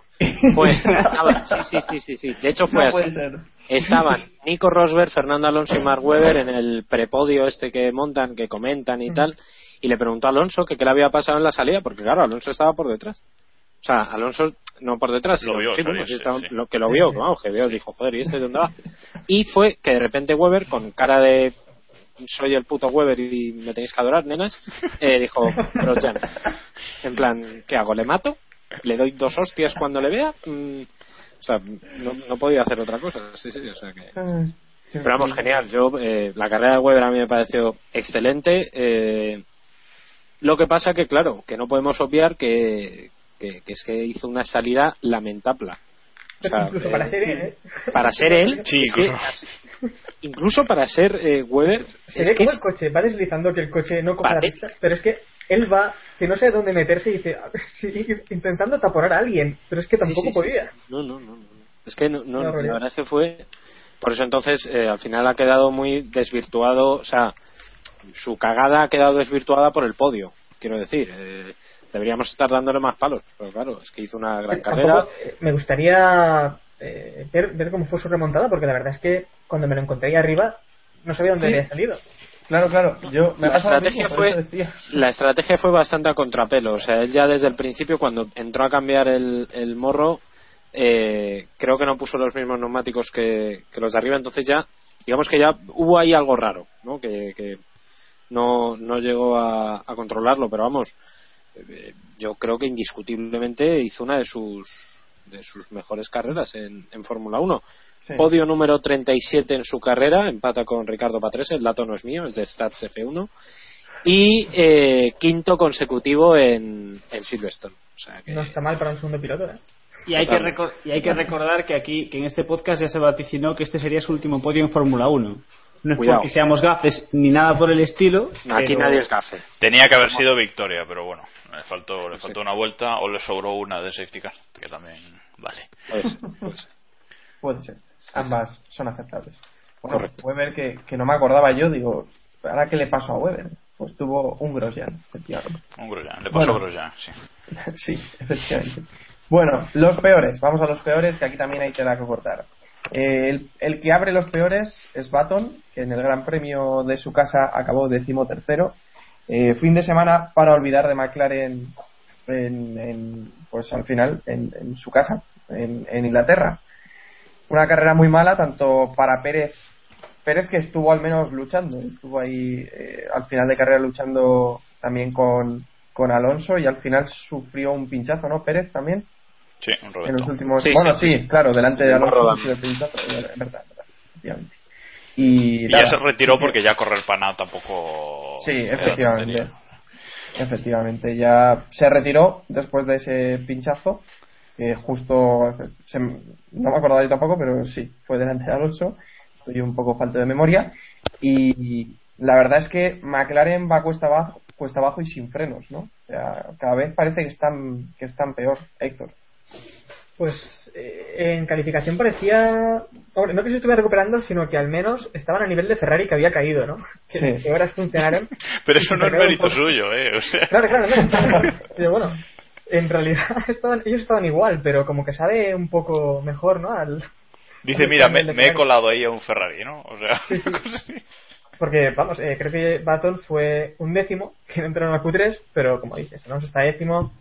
Pues, estaba- sí, sí, sí, sí, sí. De hecho fue No así. ser. Estaban Nico Rosberg, Fernando Alonso y Mark Webber en el prepodio este que montan, que comentan y tal, y le preguntó a Alonso que qué le había pasado en la salida, porque claro, Alonso estaba por detrás. O sea, Alonso no por detrás, Lo sino- vio sí, salir, bueno, sí sí, estaba- sí. lo que lo vio, vamos, que vio, dijo, joder, ¿y este de dónde va? Y fue que de repente Weber, con cara de soy el puto Weber y me tenéis que adorar, nenas, eh, dijo, Grosjean. En plan, ¿qué hago? ¿Le mato? ¿Le doy dos hostias cuando le vea? Mm, o sea, no, no podía hacer otra cosa. Sí, sí, o sea que... Pero vamos, genial. Yo, eh, la carrera de Weber a mí me pareció excelente. eh, lo que pasa que, claro, que no podemos obviar que, que, que es que hizo una salida lamentable. O sea, incluso eh, para ser él, ¿eh? para ser él, Sí, es que incluso. para ser eh, Weber, Se es ve que como es- el coche va deslizando que el coche no coge la pista, pero es que él va, que no sé dónde meterse y dice, intentando taponar a alguien, pero es que tampoco Sí, sí, sí, podía. No, no, no, no. Es que no, no, la verdad es que fue. Por eso entonces, eh, al final ha quedado muy desvirtuado. O sea, su cagada ha quedado desvirtuada por el podio. Quiero decir, eh, deberíamos estar dándole más palos. Pero claro, es que hizo una gran carrera. eh, me gustaría eh, ver, ver cómo fue su remontada, porque la verdad es que cuando me lo encontré ahí arriba, no sabía dónde Sí. había salido. Claro, claro. Yo, me La estrategia mismo, fue-. La estrategia fue bastante a contrapelo. O sea, él ya desde el principio, cuando entró a cambiar el, el morro, eh, creo que no puso los mismos neumáticos que, que los de arriba. Entonces ya, digamos que ya hubo ahí algo raro, ¿no? Que, que no, no llegó a, a controlarlo. Pero vamos, eh, yo creo que indiscutiblemente hizo una de sus de sus mejores carreras en, en Fórmula 1. Sí. Podio número 37 en su carrera, empata con Ricardo Patrese, el dato no es mío, es de Stats F1. Y eh, quinto consecutivo en, en Silverstone. O sea que, No está mal para un segundo piloto, ¿eh? Y hay, que y hay que recordar que aquí, que en este podcast ya se vaticinó que este sería su último podio en Fórmula 1. No es Cuidado. porque seamos gafes ni nada por el estilo. aquí pero- nadie es gafe. Tenía que haber sido victoria, pero bueno, le faltó, le Sí. faltó una vuelta o le sobró una de safety car, que también vale. Puede ser, puede ser. Puede ser. Ambas son aceptables. Bueno, Correcto. Weber, que, que no me acordaba yo, digo, ¿ahora qué le pasó a Weber? Pues tuvo un Grosjean, efectivamente. Un Grosjean, le pasó Bueno. a Grosjean, sí. sí, efectivamente. Bueno, los peores. Vamos a los peores, que aquí también hay tela que cortar. Eh, el, el que abre los peores es Baton, que en el Gran Premio de su casa acabó decimotercero. Eh, fin de semana para olvidar de McLaren en, en, pues al final en, su casa, en, en Inglaterra. Una carrera muy mala tanto para Pérez, Pérez que estuvo al menos luchando, estuvo ahí eh, al final de carrera luchando también con, con Alonso y al final sufrió un pinchazo, ¿no? Pérez también Sí, un en los últimos. Sí, bueno, sí, sí, sí. claro, delante de Alonso verdad, efectivamente. Y, ya se retiró porque ya correr para nada tampoco. Sí, efectivamente. Efectivamente, ya se retiró después de ese pinchazo. justo, se- no me acordaba yo tampoco, pero sí, fue delante de Alonso. Estoy un poco falto de memoria. Y la verdad es que McLaren va cuesta abajo, cuesta abajo y sin frenos, ¿no? O sea, cada vez parece que están, que están peor, Héctor. Pues eh, en calificación parecía. Hombre, no que se estuviera recuperando, sino que al menos estaban a nivel de Ferrari que había caído, ¿no? Que, Sí. que horas funcionaron. Pero eso no es mérito suyo, ¿eh? O sea, Claro, claro, no. Pero bueno, en realidad estaban, ellos estaban igual, pero como que sabe un poco mejor, ¿no? Al, dice, al- mira, me, he colado ahí a un Ferrari, ¿no? O sea, Sí, sí. Porque, vamos, eh, creo que Baton fue un décimo, que no entraron a Q3, pero como dices, ¿no? está décimo,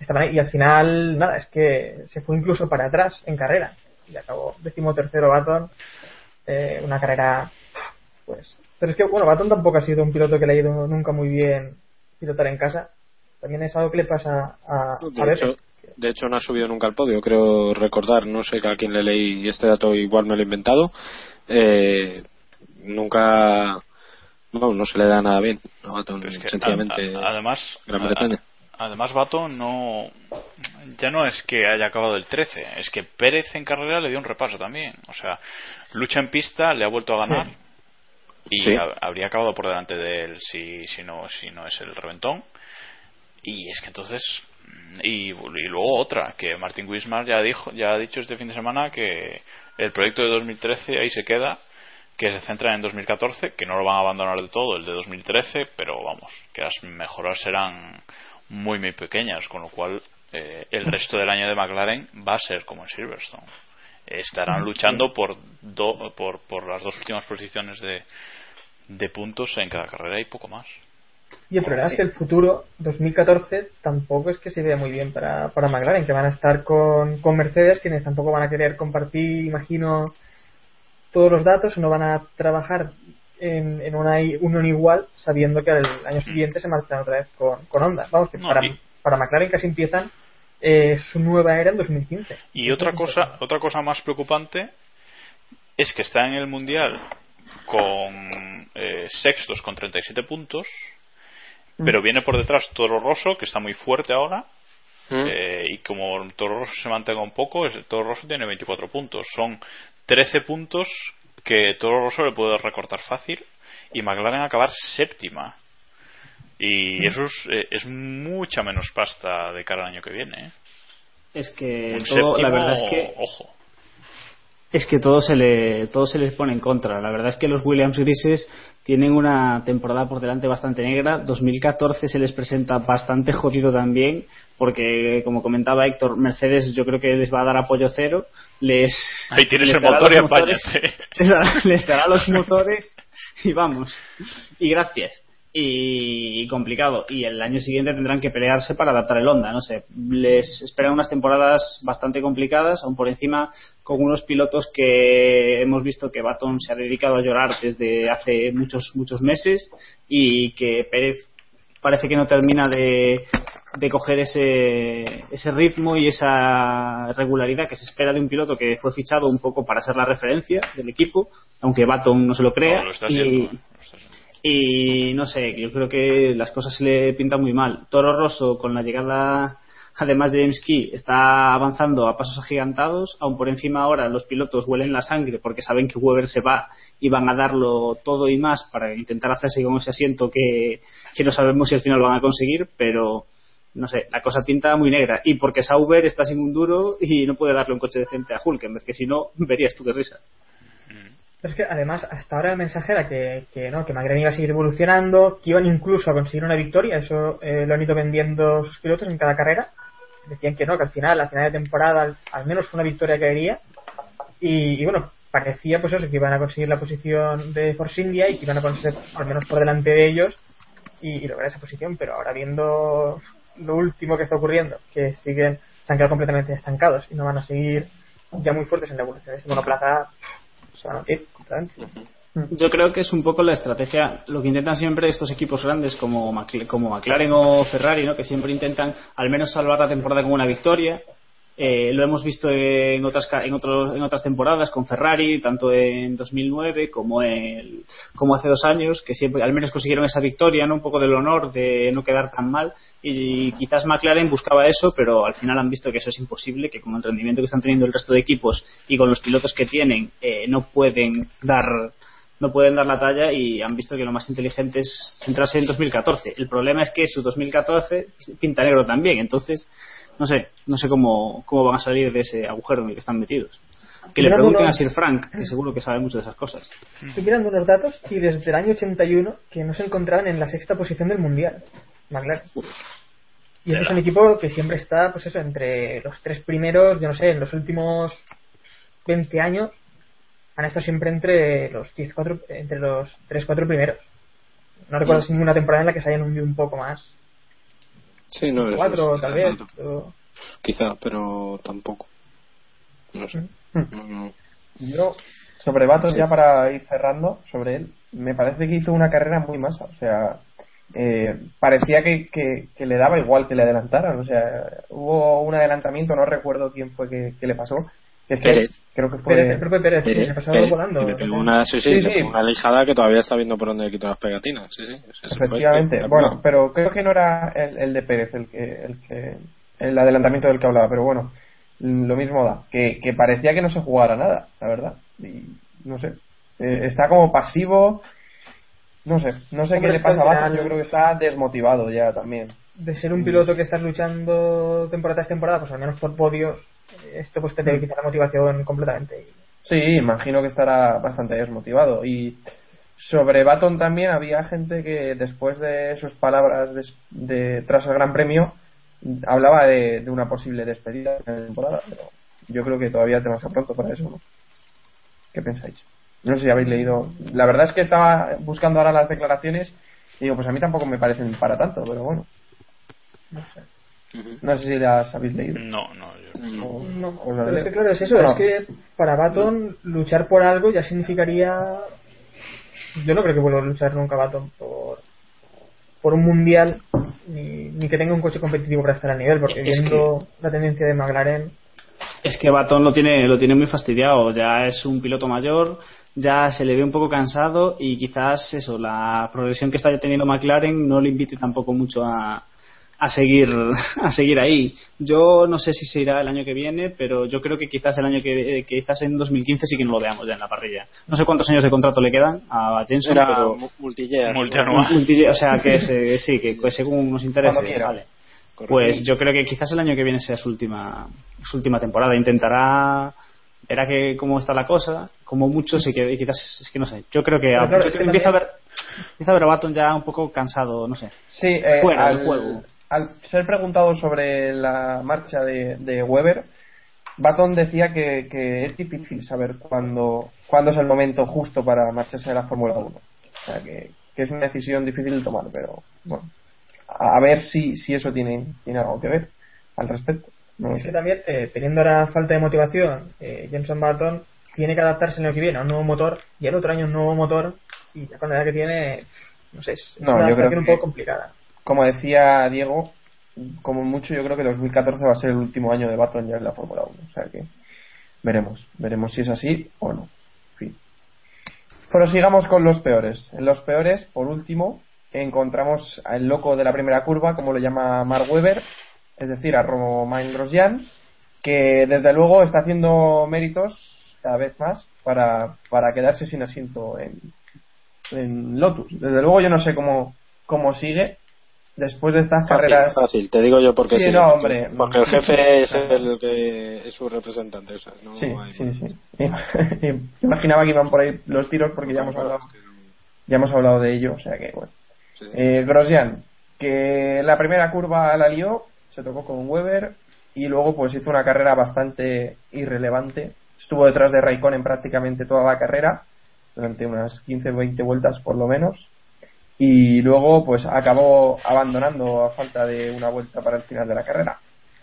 estaban ahí, y al final, nada, es que se fue incluso para atrás en carrera. Y acabó décimo tercero Baton, eh, una carrera, pues... Pero es que, bueno, Baton tampoco ha sido un piloto que le ha ido nunca muy bien pilotar en casa. También es algo que le pasa a, a De hecho, de hecho, no ha subido nunca al podio, creo recordar, no sé a quién le leí este dato, igual me lo he inventado. Eh, nunca, no, no se le da nada bien a Baton, es que, sencillamente. a- a- además, Gran a- Bretaña. Además Bato no ya no es que haya acabado el 13, es que Pérez en carrera le dio un repaso también. O sea, lucha en pista, le ha vuelto a ganar y Sí. ha- habría acabado por delante de él si, si no si no es el reventón. Y es que entonces y, y luego otra que Martin Wismar ya dijo ya ha dicho este fin de semana que el proyecto de 2013 ahí se queda que se centra en 2014 que no lo van a abandonar del todo el de 2013 pero vamos que las mejoras serán muy muy pequeñas con lo cual eh, el resto del año de McLaren va a ser como en Silverstone. Estarán luchando por, do- por por las dos últimas posiciones de de puntos en cada carrera y poco más. Y el problema es que el futuro 2014 tampoco es que se vea muy bien para, para McLaren, que van a estar con, con Mercedes, quienes tampoco van a querer compartir, imagino, todos los datos, o no van a trabajar en, en una unión igual, sabiendo que el año siguiente se marchan otra vez con, con Honda. Vamos, que No, para, y- para McLaren casi empiezan eh, su nueva era en 2015. Y otra cosa, otra cosa más preocupante es que está en el mundial con eh, sextos con 37 puntos, pero viene por detrás Toro Rosso que está muy fuerte ahora. ¿Mm? eh, y como Toro Rosso se mantenga un poco, Toro Rosso tiene 24 puntos. Son 13 puntos que Toro Rosso le puede recortar fácil y McLaren acabar séptima. Y eso es, eh, es mucha menos pasta de cara al año que viene. ¿eh? Es que la verdad es que Ojo. Es que todo se le todo se les pone en contra. La verdad es que los Williams grises tienen una temporada por delante bastante negra. 2014 se les presenta bastante jodido también, porque como comentaba Héctor, Mercedes yo creo que les va a dar apoyo cero. Les Ahí tienes les el motor y motores- apáñate. les dará- les dará los motores y vamos. Y gracias. Y, complicado. Y el año siguiente tendrán que pelearse para adaptar el Honda. No sé. Les esperan unas temporadas bastante complicadas, aún por encima con unos pilotos que hemos visto que Baton se ha dedicado a llorar desde hace muchos, muchos meses y que Pérez parece que no termina de, de coger ese, ese ritmo y esa regularidad que se espera de un piloto que fue fichado un poco para ser la referencia del equipo, aunque Baton no se lo crea. No, lo está y, y no sé, yo creo que las cosas se le pintan muy mal. Toro Rosso, con la llegada además de James Key, está avanzando a pasos agigantados. Aún por encima ahora los pilotos huelen la sangre porque saben que Weber se va y van a darlo todo y más para intentar hacerse con ese asiento que, que no sabemos si al final van a conseguir, pero no sé, la cosa pinta muy negra. Y porque Sauber está sin un duro y no puede darle un coche decente a Hulkenberg, que si no, verías tú qué risa. Es que además hasta ahora el mensaje era que, que no, que McLaren iba a seguir evolucionando, que iban incluso a conseguir una victoria, eso eh, lo han ido vendiendo sus pilotos en cada carrera. Decían que no, que al final, al final de temporada, al, al menos una victoria caería. Y, y bueno, parecía pues eso, que iban a conseguir la posición de Force India y que iban a conseguir al menos por delante de ellos y, lograr esa posición, pero ahora viendo lo último que está ocurriendo, que siguen, se han quedado completamente estancados y no van a seguir ya muy fuertes en la evolución de este monoplaza, a Yo creo que es un poco la estrategia, lo que intentan siempre estos equipos grandes como, como McLaren o Ferrari, ¿no? que siempre intentan al menos salvar la temporada con una victoria. Eh, lo hemos visto en otras, en, otros- en otras temporadas con Ferrari, tanto en 2009 como, en, como hace dos años, que siempre al menos consiguieron esa victoria, ¿no? un poco del honor de no quedar tan mal. Y quizás McLaren buscaba eso, pero al final han visto que eso es imposible, que con el rendimiento que están teniendo el resto de equipos y con los pilotos que tienen, eh, no pueden dar no pueden dar la talla y han visto que lo más inteligente es centrarse en 2014. El problema es que su 2014 pinta negro también, entonces no sé, no sé cómo, cómo van a salir de ese agujero en el que están metidos. Que le pregunten a Sir Frank, que seguro que sabe mucho de esas cosas. Estoy mirando unos datos y desde el año 81 que no se encontraban en la sexta posición del mundial. McLaren. Y este es un equipo que siempre está, pues eso, entre los tres primeros, yo no sé, en los últimos 20 años han estado siempre entre los 10, cuatro- entre los 3-4 primeros. No recuerdo Mm. ninguna temporada en la que se hayan hundido un poco más. Sí, no, eso 4 es- tal vez. o- Quizá, pero tampoco. No sé. Mm. No, no. Yo, sobre Baton, Sí. ya para ir cerrando sobre él, me parece que hizo una carrera muy masa. O sea, eh, parecía que, que, que le daba igual que le adelantaran. O sea, hubo un adelantamiento, no recuerdo quién fue que, que le pasó. Que es que Pérez. Creo que fue. Pérez, creo que Pérez, Pérez, le pasaba Pérez, volando. que le pegó una, sí, sí, Sí, le sí. pegó una lijada que todavía está viendo por dónde le quitó las pegatinas. Sí, sí. fue Efectivamente. Bueno, pero creo que no era el, el de Pérez el que, el que. El adelantamiento del que hablaba, pero bueno, lo mismo da. Que, que parecía que no se jugara nada, la verdad. Y no sé. Eh, está como pasivo. No sé, no sé Hombre, qué le que pasa a yo creo que está desmotivado ya también. de ser un piloto que estás luchando temporada tras temporada, pues al menos por podios, esto pues te debe quitar la motivación completamente. Sí, imagino que estará bastante desmotivado. Y sobre Baton también había gente que después de sus palabras des- de, tras el Gran Premio hablaba de, de una posible despedida de la temporada, pero yo creo que todavía demasiado pronto para eso, ¿no? ¿Qué pensáis? No sé si habéis leído. La verdad es que estaba buscando ahora las declaraciones y digo, pues a mí tampoco me parecen para tanto, pero bueno. No sé. No sé si las habéis leído. No, no, yo- No. No, pero es que claro, es eso, es que para Baton luchar por algo ya significaría... Yo no creo que vuelva a luchar nunca Baton por, por un mundial ni, ni que tenga un coche competitivo para estar al nivel, porque Es viendo la tendencia de McLaren... Es que Baton lo tiene, lo tiene muy fastidiado. Ya es un piloto mayor, ya se le ve un poco cansado y quizás eso, la progresión que está teniendo McLaren no le invite tampoco mucho a, a seguir a seguir ahí. Yo no sé si se irá el año que viene, pero yo creo que quizás el año que eh, quizás en 2015 sí que no lo veamos ya en la parrilla. No sé cuántos años de contrato le quedan a Jenson, Era pero mu- multiyear. Multianual. multi- o sea que se- sí, que pues, según nos interese, vale. Pues yo creo que quizás el año que viene sea su última su última temporada. Intentará verá que cómo está la cosa, como mucho sí que quizás es que no sé. Yo creo que, Pero claro, yo es creo que que empieza a ver empieza a ver a Baton ya un poco cansado, no sé. Sí, eh, Fuera al, del juego. Al ser preguntado sobre la marcha de, de Weber, Baton decía que, que es difícil saber cuándo, cuándo es el momento justo para marcharse de la Fórmula 1. O sea, que, que es una decisión difícil de tomar, pero bueno, a, a ver si, si eso tiene, tiene algo que ver al respecto. No lo Es que también, eh, teniendo ahora falta de motivación, eh, Jenson Button tiene que adaptarse el año que viene a un nuevo motor y el otro año un nuevo motor y ya con la edad que tiene, no sé, es No, una yo creo un poco complicada. Como decía Diego, como mucho yo creo que 2014 va a ser el último año de Baton ya en la Fórmula 1. O sea que veremos, veremos si es así o no. Fin. Pero sigamos con los peores. En los peores, por último, encontramos al loco de la primera curva, como lo llama Mark Webber, es decir, a Romain Grosjean, que desde luego está haciendo méritos cada vez más para, para quedarse sin asiento en, en Lotus. Desde luego yo no sé cómo, cómo sigue después de estas Fácil, carreras. fácil, te digo yo porque Sí, sí. no, hombre. Porque el jefe es el que es su representante. O sea, no Sí, hay- sí, sí. Imaginaba que iban por ahí los tiros porque ya hemos hablado, ya hemos hablado de ello, o sea que bueno. Sí. Eh, Grosjean, que la primera curva la lió, se tocó con Weber y luego pues hizo una carrera bastante irrelevante. Estuvo detrás de Raikkonen prácticamente toda la carrera, durante unas 15 o 20 vueltas por lo menos. Y luego pues acabó abandonando a falta de una vuelta para el final de la carrera.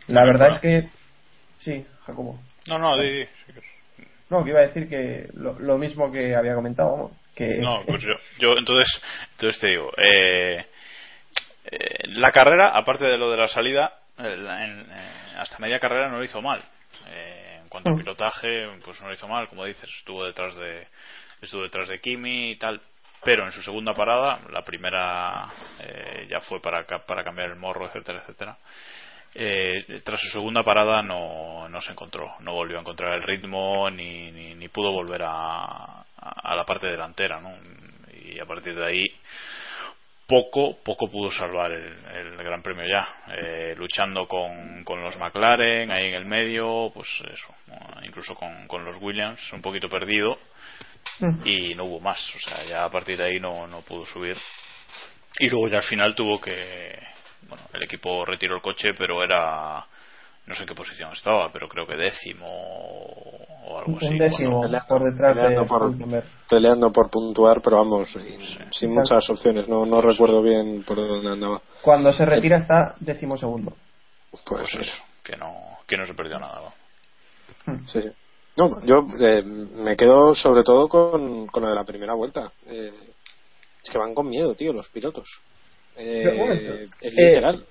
La verdad es que... Sí, Jacobo. No, no, di, di, No, que iba a decir que lo, lo mismo que había comentado, que No, pues yo, yo entonces, entonces te digo, eh, eh, la carrera, aparte de lo de la salida, eh, en- eh, hasta media carrera no lo hizo mal. Eh, en cuanto a Mm. pilotaje, pues no lo hizo mal, como dices, estuvo detrás de estuvo detrás de Kimi y tal. Pero en su segunda parada, la primera eh, ya fue para, para cambiar el morro, etcétera, etcétera. Eh, tras su segunda parada no, no se encontró, no volvió a encontrar el ritmo ni, ni, ni pudo volver a, a, la parte delantera, ¿no? Y a partir de ahí, poco poco pudo salvar el, el Gran Premio ya eh, luchando con, con los McLaren ahí en el medio pues eso incluso con, con los Williams un poquito perdido y no hubo más o sea ya a partir de ahí no, no pudo subir y luego ya al final tuvo que bueno el equipo retiró el coche pero era no sé en qué posición estaba pero creo que décimo o algo así Un décimo Bueno, por detrás de peleando por, Hulkenberg. peleando por puntuar, pero vamos, sin, sin muchas opciones. No, no recuerdo bien por dónde andaba. Cuando se retira está décimo segundo. Pues, pues eso que no que no se perdió nada ¿no? Sí, sí. No, yo eh, me quedo sobre todo con, con lo de la primera vuelta. Eh, es que van con miedo, tío, los pilotos. Eh, es Eh, literal.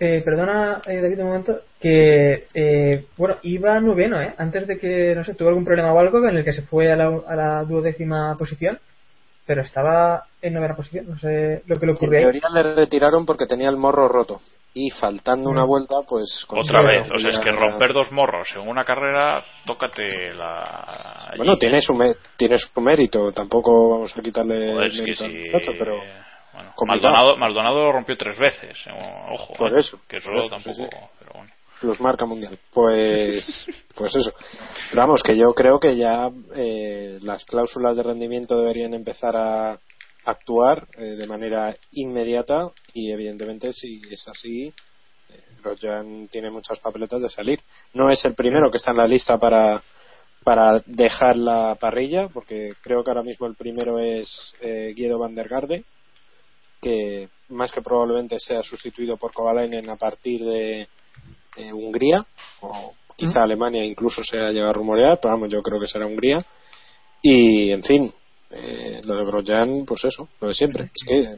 Eh, perdona, eh, David, un momento. Que, eh, bueno, iba noveno, ¿eh? Antes de que, no sé, tuvo algún problema o algo en el que se fue a la, a la duodécima posición. Pero estaba en novena posición. No sé lo que le En ocurrió ahí. teoría le retiraron porque tenía el morro roto. Y faltando una Mm. vuelta, pues. Otra vez, o sea, es que romper dos morros en una carrera, tócate la. Bueno, tiene su, me- tiene su mérito. Tampoco vamos a quitarle Joder, el es que mérito pero. Bueno. Maldonado, Maldonado lo rompió tres veces, eh, ojo. Por eh, eso, Que eso por eso, tampoco. sí, sí. Pero bueno. Plus marca mundial. Pues, pues eso. Pero vamos, que yo creo que ya eh, las cláusulas de rendimiento deberían empezar a actuar eh, de manera inmediata y evidentemente si es así, eh, Grosjean tiene muchas papeletas de salir. No es el primero que está en la lista para para dejar la parrilla, porque creo que ahora mismo el primero es eh, Guido van der Garde, que más que probablemente sea sustituido por Kovalainen a partir de eh, Hungría, o quizá Alemania incluso se ha llegado a rumorear, pero vamos, yo creo que será Hungría. Y, en fin, eh, lo de Grosjean, pues eso, lo de siempre. Es que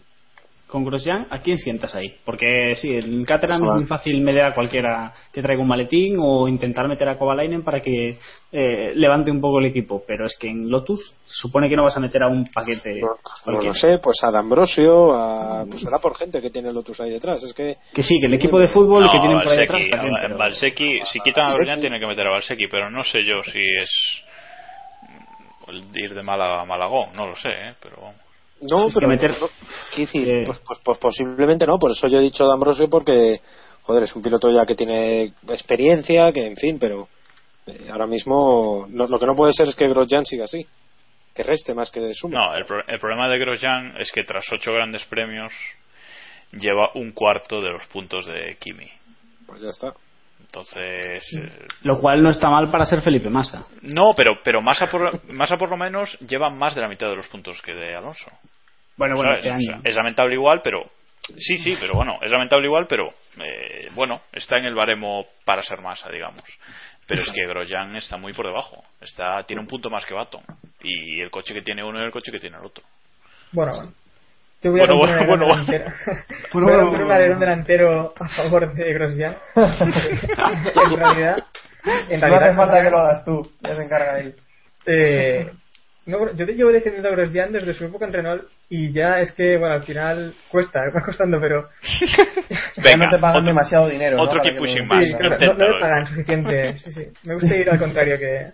Con Grosjean, ¿a quién sientas ahí? Porque sí, en Caterham Eso es muy fácil meter a cualquiera que traiga un maletín o intentar meter a Kovalainen para que eh, levante un poco el equipo. Pero es que en Lotus se supone que no vas a meter a un paquete no, lo sé, pues a D'Ambrosio, a, pues será por gente que tiene Lotus ahí detrás. Es que Que sí, que el equipo de fútbol No, que tienen por ahí detrás Valsecchi, si quitan a Grosjean tienen que meter a Valsecchi, pero no sé yo si es el ir de Málaga a Malagón, no lo sé, ¿eh? pero vamos. No, pero que meter- decir, Eh. pues, pues, pues posiblemente no, por eso yo he dicho D'Ambrosio porque, joder, es un piloto ya que tiene experiencia, que en fin, pero eh, ahora mismo no- lo que no puede ser es que Grosjean siga así, que reste más que sume. No, el, pro- el problema de Grosjean es que tras ocho grandes premios lleva un cuarto de los puntos de Kimi. Pues ya está. Entonces, eh, Lo cual no está mal para ser Felipe Massa. no, pero pero Massa por, Massa por lo menos lleva más de la mitad de los puntos que de Alonso. Bueno, bueno, este O sea, año. es lamentable igual, pero sí, sí, pero bueno, es lamentable igual, pero eh, bueno, está en el baremo para ser Massa, digamos. Pero es que Grosjean está muy por debajo. Está tiene un punto más que Baton y el coche que tiene uno y el coche que tiene el otro. Bueno, bueno. Yo voy a Bueno, poner bueno, un bueno, delantero. Bueno, voy a un alerón delantero a favor de Grosjean. en realidad, en No realidad hace falta que lo hagas tú, ya se encarga él. Eh, no, yo te llevo defendiendo a Grosjean desde su época en Renault y ya es que, bueno, al final cuesta, va costando, pero Ya no te pagan otro- demasiado dinero. ¿no? otro keep que pushing más. sí, claro, no, no me pagan suficiente. Sí, sí. Me gusta ir al contrario que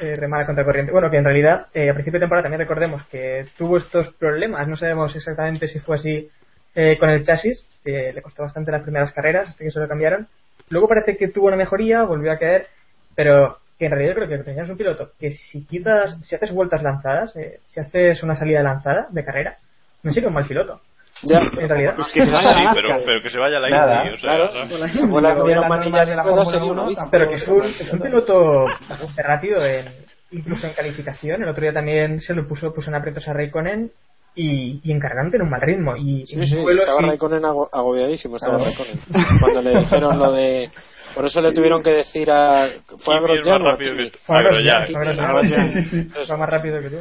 eh, remar a contracorriente. Bueno, que en realidad, eh, a principio de temporada también recordemos que tuvo estos problemas, no sabemos exactamente si fue así eh, con el chasis, que le costó bastante las primeras carreras hasta que se lo cambiaron. Luego parece que tuvo una mejoría, volvió a caer, pero que en realidad creo que Grosjean es un piloto que si quitas, si haces vueltas lanzadas, eh, si haces una salida lanzada de carrera, no sería un mal piloto. Ya, En realidad. Pues que se vaya a Sí, la pero, que se vaya a la Nada, Indy, o sea, claro. pero que es un, es un piloto bastante rápido en, incluso en calificación. El otro día también se lo puso puso en aprietos a Raikkonen y, y en cargante en un mal ritmo. Y Sí, sí, estaba sí- Raikkonen ago- agobiadísimo, estaba Claro. Raikkonen. Cuando le dijeron lo de... Por eso le tuvieron que decir a... ¿Fue a Grosjean. Fue a Grosjean, fue más rápido que tú.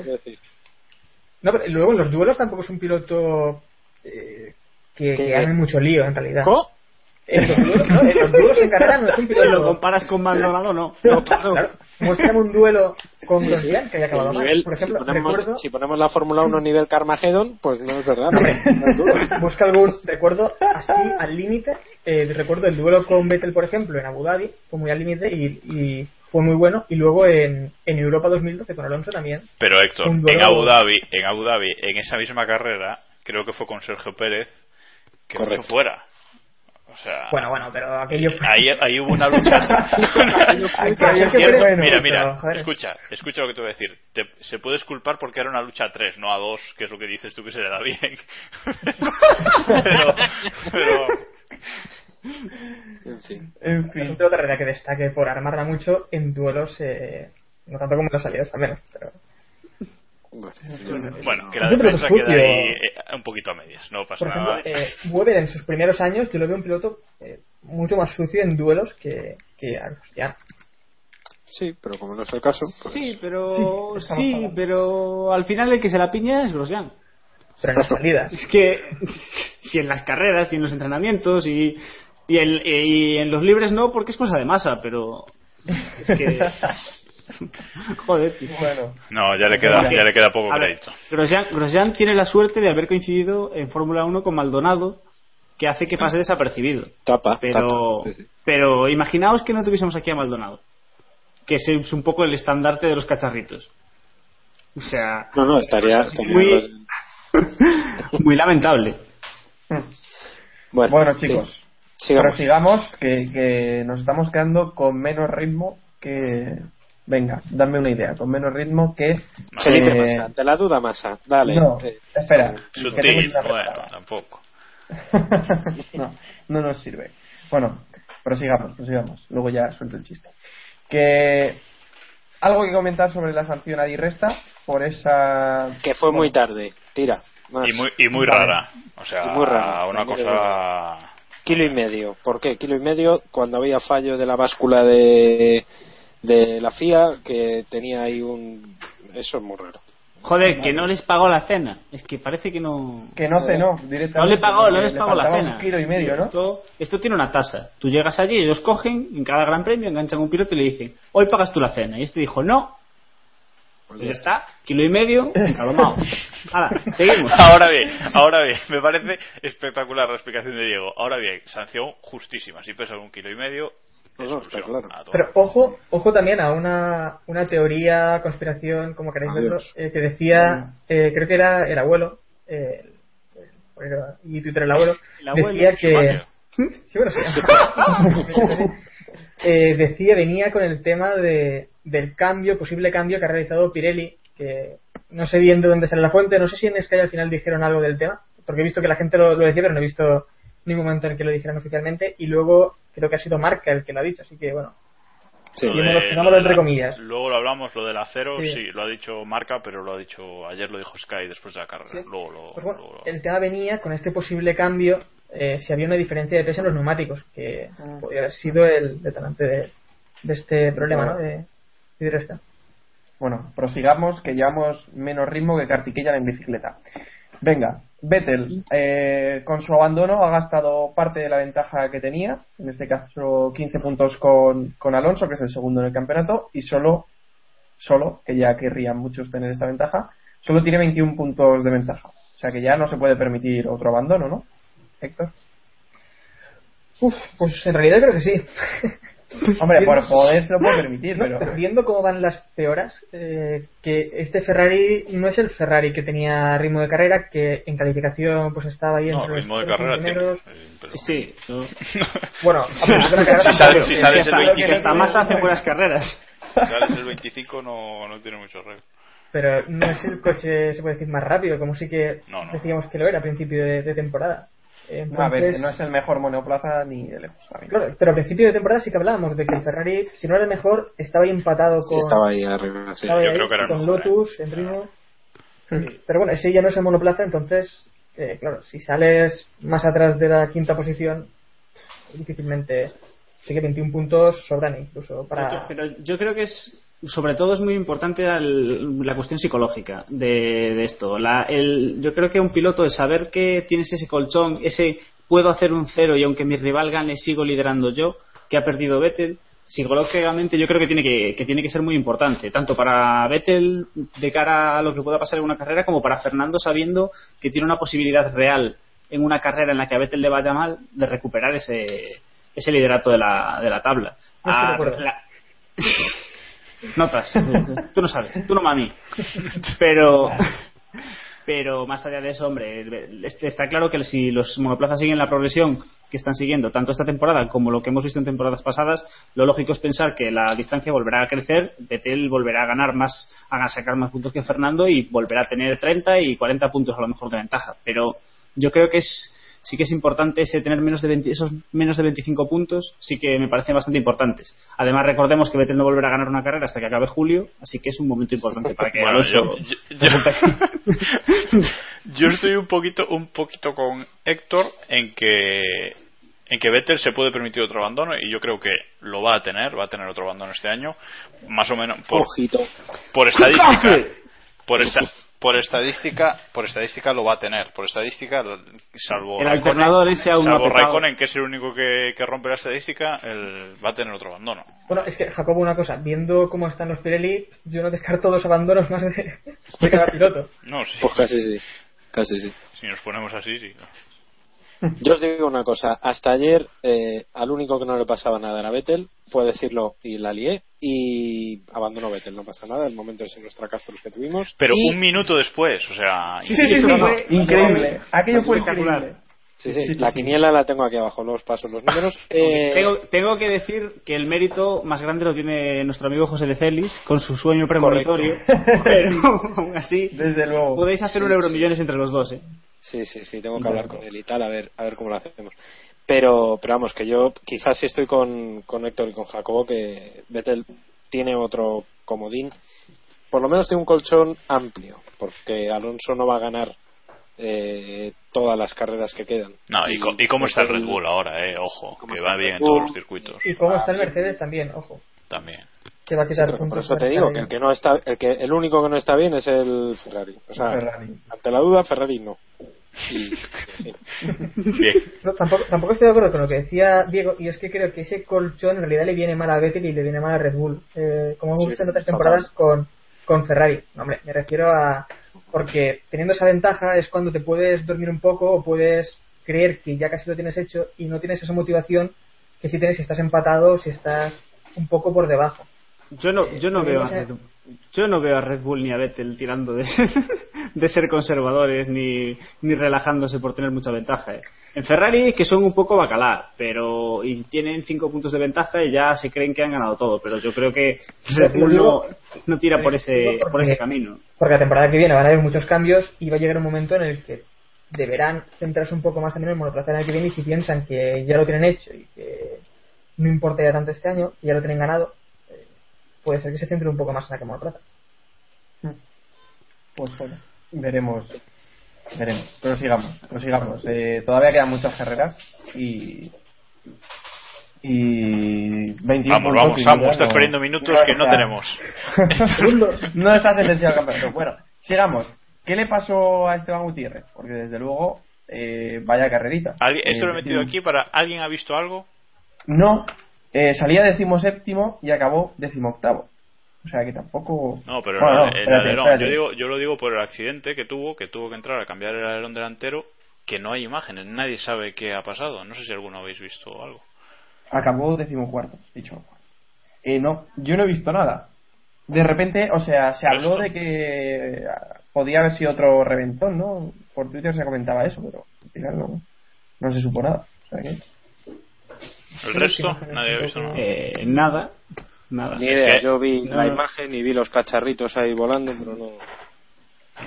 No, pero luego en los duelos tampoco es un piloto eh, que, que mucho lío en realidad. ¿Cómo? En los duelos, no, en los duelos en carrera no es un Si lo comparas con Maldonado, no. No, claro. Muéstrame un duelo con Sí, sí. Grosjean que haya acabado El mal. nivel- Por ejemplo, si, ponemos, recuerdo si ponemos la Fórmula 1 nivel Carmageddon, pues no es verdad. No, no es duro. busca algún recuerdo así al límite eh, recuerdo el duelo con Vettel por ejemplo en Abu Dhabi fue muy al límite y, y fue muy bueno y luego en, en Europa 2012 con Alonso también Pero Héctor, en Abu Dhabi, en Abu Dhabi, en esa misma carrera, creo que fue con Sergio Pérez, que Correcto. fue fuera. O sea, Bueno, bueno, pero aquello fue... ahí, ahí hubo una lucha. Mira, pero, mira, escucha, escucha lo que te voy a decir. Te- se puede disculpar porque era una lucha a tres, no a dos, que es lo que dices tú que se le da bien. pero, pero, En fin. En fin. piloto realidad que destaque por armarla mucho en duelos, eh, no tanto como en las salidas, al menos. Pero... Bueno, que la defensa queda sucio. ahí eh, un poquito a medias, no pasa Por ejemplo, nada. eh, Weber en sus primeros años yo lo veo un piloto eh, mucho más sucio en duelos que, que Agostiniano. sí, pero como no es el caso, pues Sí, pero Sí, sí, pero al final el que se la piña es Grosjean. Pero en las salidas. Es que si en las carreras y en los entrenamientos y, y, en, y en los libres no, porque es cosa de masa, pero es que joder. tío. Bueno, No, ya le queda, ya le queda poco crédito. Grosjean, Grosjean tiene la suerte de haber coincidido en Fórmula 1 con Maldonado, que hace que pase desapercibido. tapa, Pero, tapa. Sí, sí. pero imaginaos que no tuviésemos aquí a Maldonado, que es un poco el estandarte de los cacharritos. O sea, No, no, estaría, estaría muy, muy lamentable. Bueno, bueno sí. chicos, sigamos. que nos estamos quedando con menos ritmo que... Venga, dame una idea, con menos ritmo que... Felipe eh, Massa, te la duda Massa, dale. No, Eh, espera. tengo Sutil, bueno, tampoco. no, no nos sirve. Bueno, prosigamos, prosigamos. Luego ya suelto el chiste. Que algo que comentar sobre la sanción a Di Resta por esa que fue muy tarde, tira. Más. Y muy, y muy Vale. rara. O sea, Y muy rara. una Muy cosa. Kilo y medio. ¿Por qué? Kilo y medio cuando había fallo de la báscula de, de la FIA que tenía ahí un... Eso es muy raro. Joder, que no les pagó la cena. Es que parece que no. que no cenó directamente. No le pagó, no les le pagó la cena. Un kilo y medio, ¿no? Esto, esto tiene una tasa. Tú llegas allí, ellos cogen, en cada gran premio enganchan un piloto y le dicen, hoy pagas tú la cena. Y este dijo, no. Pues ya está, kilo y medio, encalomado. Ahora, seguimos. Ahora bien, ahora bien, me parece espectacular la explicación de Diego. Ahora bien, sanción justísima. Si pesas un kilo y medio, Está claro. Pero ojo, ojo también a una, una teoría, conspiración, como queráis Adiós. verlo, eh, que decía, eh, creo que era el abuelo, eh, el- el- y Twitter el abuelo, El abuelo, decía que... Schumacher. Sí, bueno, sí. Eh, decía, venía con el tema de, del cambio, posible cambio que ha realizado Pirelli, que no sé bien de dónde sale la fuente, no sé si en Sky al final dijeron algo del tema, porque he visto que la gente lo, lo decía, pero no he visto ningún momento en el que lo dijeran oficialmente, y luego creo que ha sido Marca el que lo ha dicho, así que bueno, Sí. Lo de- lo de entre la- comillas. Luego lo hablamos, lo del acero, Sí. sí. lo ha dicho Marca, pero lo ha dicho ayer lo dijo Sky después de la carrera. Sí. Luego lo, Pues bueno, luego el tema venía con este posible cambio eh, si había una diferencia de peso en los neumáticos, que Ah. podría haber sido el detonante de, de este problema, ¿no? De, de resta. Bueno, prosigamos que llevamos menos ritmo que Cartiquella en bicicleta. Venga, Vettel, eh, con su abandono ha gastado parte de la ventaja que tenía, en este caso 15 puntos con, con Alonso, que es el segundo en el campeonato, y solo, solo, que ya querrían muchos tener esta ventaja, solo tiene 21 puntos de ventaja. O sea que ya no se puede permitir otro abandono, ¿no? Héctor. Uf, pues en realidad creo que sí. Hombre, por Viendo- poder se lo puede permitir, No, pero... pero viendo cómo van las peoras, eh, que este Ferrari no es el Ferrari que tenía ritmo de carrera, que en calificación pues estaba ahí No, entre ritmo de los carrera tiene. primeros. eh, pero- Sí, eso- Bueno, a principio de la carrera Si sales- si el hasta- 25, que hasta más hace buenas carreras. Sales el 25 no, no tiene mucho rey. pero no es el coche, se puede decir, más rápido, como sí que No, no. decíamos que lo era a principio de, de temporada. No, a ver, no es el mejor monoplaza ni de lejos. también. claro, pero a principio de temporada sí que hablábamos de que el Ferrari, si no era el mejor, estaba ahí empatado Sí, con, estaba ahí arriba, sí. estaba Yo ahí creo que era el con mejor, Lotus en ritmo. Pero bueno, ese ya no es el monoplaza, entonces, eh, claro, si sales más atrás de la quinta posición, difícilmente, sí que 21 puntos sobran incluso para... Pero yo creo que es, sobre todo es muy importante el- la cuestión psicológica de, de esto. La- el- yo creo que un piloto, el saber que tienes ese colchón, ese puedo hacer un cero y aunque mi rival gane sigo liderando yo, que ha perdido Vettel, psicológicamente yo creo que tiene que, que tiene que ser muy importante, tanto para Vettel de cara a lo que pueda pasar en una carrera, como para Fernando sabiendo que tiene una posibilidad real en una carrera en la que a Vettel le vaya mal de recuperar ese, ese liderato de la, de la tabla. No Notas, tú no sabes, tú no mami. Pero pero más allá de eso, hombre, este- está claro que si los monoplazas siguen la progresión que están siguiendo tanto esta temporada como lo que hemos visto en temporadas pasadas, lo lógico es pensar que la distancia volverá a crecer, Vettel volverá a ganar más, a sacar más puntos que Fernando y volverá a tener 30 y 40 puntos a lo mejor de ventaja. Pero yo creo que es sí que es importante ese tener menos de 20 esos menos de 25 puntos, sí que me parecen bastante importantes. Además, recordemos que Vettel no volverá a ganar una carrera hasta que acabe julio, así que es un momento importante para que Bueno, yo, yo- yo estoy un poquito un poquito con Héctor en que en que Vettel se puede permitir otro abandono y yo creo que lo va a tener, va a tener otro abandono este año, más o menos por, Ojito. por estadística, por esta, por estadística, por estadística lo va a tener, por estadística, salvo El Raikkonen- alternador ese aún salvo. Raikkonen, que es el único que, que rompe la estadística, va a tener otro abandono. Bueno, es que, Jacobo, una cosa, viendo cómo están los Pirelli, yo no descarto dos abandonos más de, de cada piloto. No, sí, Pues casi sí. Casi sí. si nos ponemos así, sí. Yo os digo una cosa, hasta ayer eh, al único que no le pasaba nada era Vettel, fue decirlo y la lié y abandonó Vettel, no pasa nada, el momento es en nuestra Castro que tuvimos. Pero Y- un minuto después, o sea, Sí, sí, sí, sí, fue Increíble. Aquello fue Espectacular. Sí, sí, la quiniela la tengo aquí abajo, los pasos, los números. Eh, Tengo, tengo que decir que el mérito más grande lo tiene nuestro amigo José de Celis con su sueño premonitorio. Pero aún así, Desde luego. podéis hacer un Sí, euromillones entre los dos. ¿eh? Sí, sí, sí, tengo que hablar con él y tal, a ver, a ver cómo lo hacemos. Pero, pero vamos, que yo quizás sí estoy con, con Héctor y con Jacobo, que Vettel tiene otro comodín. Por lo menos tiene un colchón amplio, porque Alonso no va a ganar eh, todas las carreras que quedan. no, y, co- y cómo está el Red Bull ahora, eh, ojo, ¿Cómo que va bien en todos los circuitos, Y cómo está el Mercedes también, ojo, también. que va a Sí, quitar pero por eso te digo estar que ahí. el que no está, el que el único que no está bien es el Ferrari. O sea, Ferrari. ante la duda Ferrari no. No, tampoco, tampoco estoy de acuerdo con lo que decía Diego, y es que creo que ese colchón en realidad le viene mal a Vettel y le viene mal a Red Bull. Eh, como hemos Sí, visto en otras temporadas con, con Ferrari. No, hombre, me refiero a. Porque teniendo esa ventaja es cuando te puedes dormir un poco o puedes creer que ya casi lo tienes hecho y no tienes esa motivación que si tienes si estás empatado o si estás un poco por debajo. Yo no, yo no Eh, veo a Red, yo no veo a Red Bull ni a Vettel tirando de, de ser conservadores ni, ni relajándose por tener mucha ventaja. ¿eh? En Ferrari que son un poco bacalá, pero y tienen cinco puntos de ventaja y ya se creen que han ganado todo, pero yo creo que Red Bull no, no tira por ese por ese camino. Porque la temporada que viene van a haber muchos cambios y va a llegar un momento en el que deberán centrarse un poco más en el monoplaza del año que viene y si piensan que ya lo tienen hecho y que no importa ya tanto este año, que ya lo tienen ganado, puede ser que se centren un poco más en aquel monoplaza. Pues bueno, veremos. Veremos. Pero sigamos, prosigamos. Eh, todavía quedan muchas carreras y. Y. 21 Vamos, puntos vamos, Samu, estás no- perdiendo minutos no que no tenemos. no está sentenciado el campeonato. Bueno, sigamos. ¿Qué le pasó a Esteban Gutiérrez? Porque desde luego, eh, vaya carrerita. ¿Alguien- Esto Eh, lo he metido decimo- aquí para. ¿Alguien ha visto algo? No, eh, salía decimoséptimo y acabó decimoctavo. O sea que tampoco. No, pero Bueno, no, el- alerón. Yo, digo, yo lo digo por el accidente que tuvo, que tuvo que entrar a cambiar el alerón delantero, que no hay imágenes, nadie sabe qué ha pasado. No sé si alguno habéis visto algo. Acabó decimocuarto, dicho. Eh, no, yo no he visto nada. De repente, o sea, se habló de que ah, podía haber sido otro reventón, ¿no? Por Twitter se comentaba eso, pero al final no, no se supo nada. O sea que- ¿El resto? Nadie ha visto nada. Eh, nada, nada. Ni Es idea, que- yo vi no, la no. imagen y vi los cacharritos ahí volando, pero no.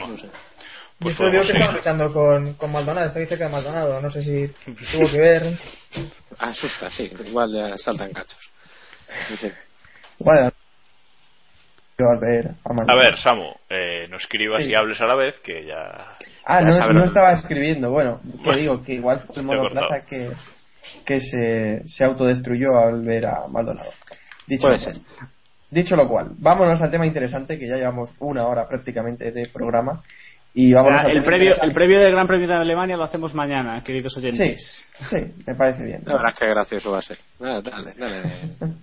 No sé. Pues Yo digo que estaba luchando con, con Maldonado, está cerca de Maldonado, no sé si tuvo que ver. Asusta, sí, igual ya saltan cachos. Bueno, a ver, Samu, eh, no escribas Sí. y hables a la vez, que ya. Ah, ya no, no estaba escribiendo. Bueno, que Bueno. digo que igual fue el Te monoplaza que, que se, se autodestruyó al ver a Maldonado. Dicho Puede lo cual. ser. Dicho lo cual, vámonos al tema interesante que ya llevamos una hora prácticamente de programa y vámonos al el previo el previo del Gran Premio de Alemania lo hacemos mañana, queridos Sí, oyentes. sí, me parece bien. La verdad es que gracioso va a ser. Ah, dale, dale.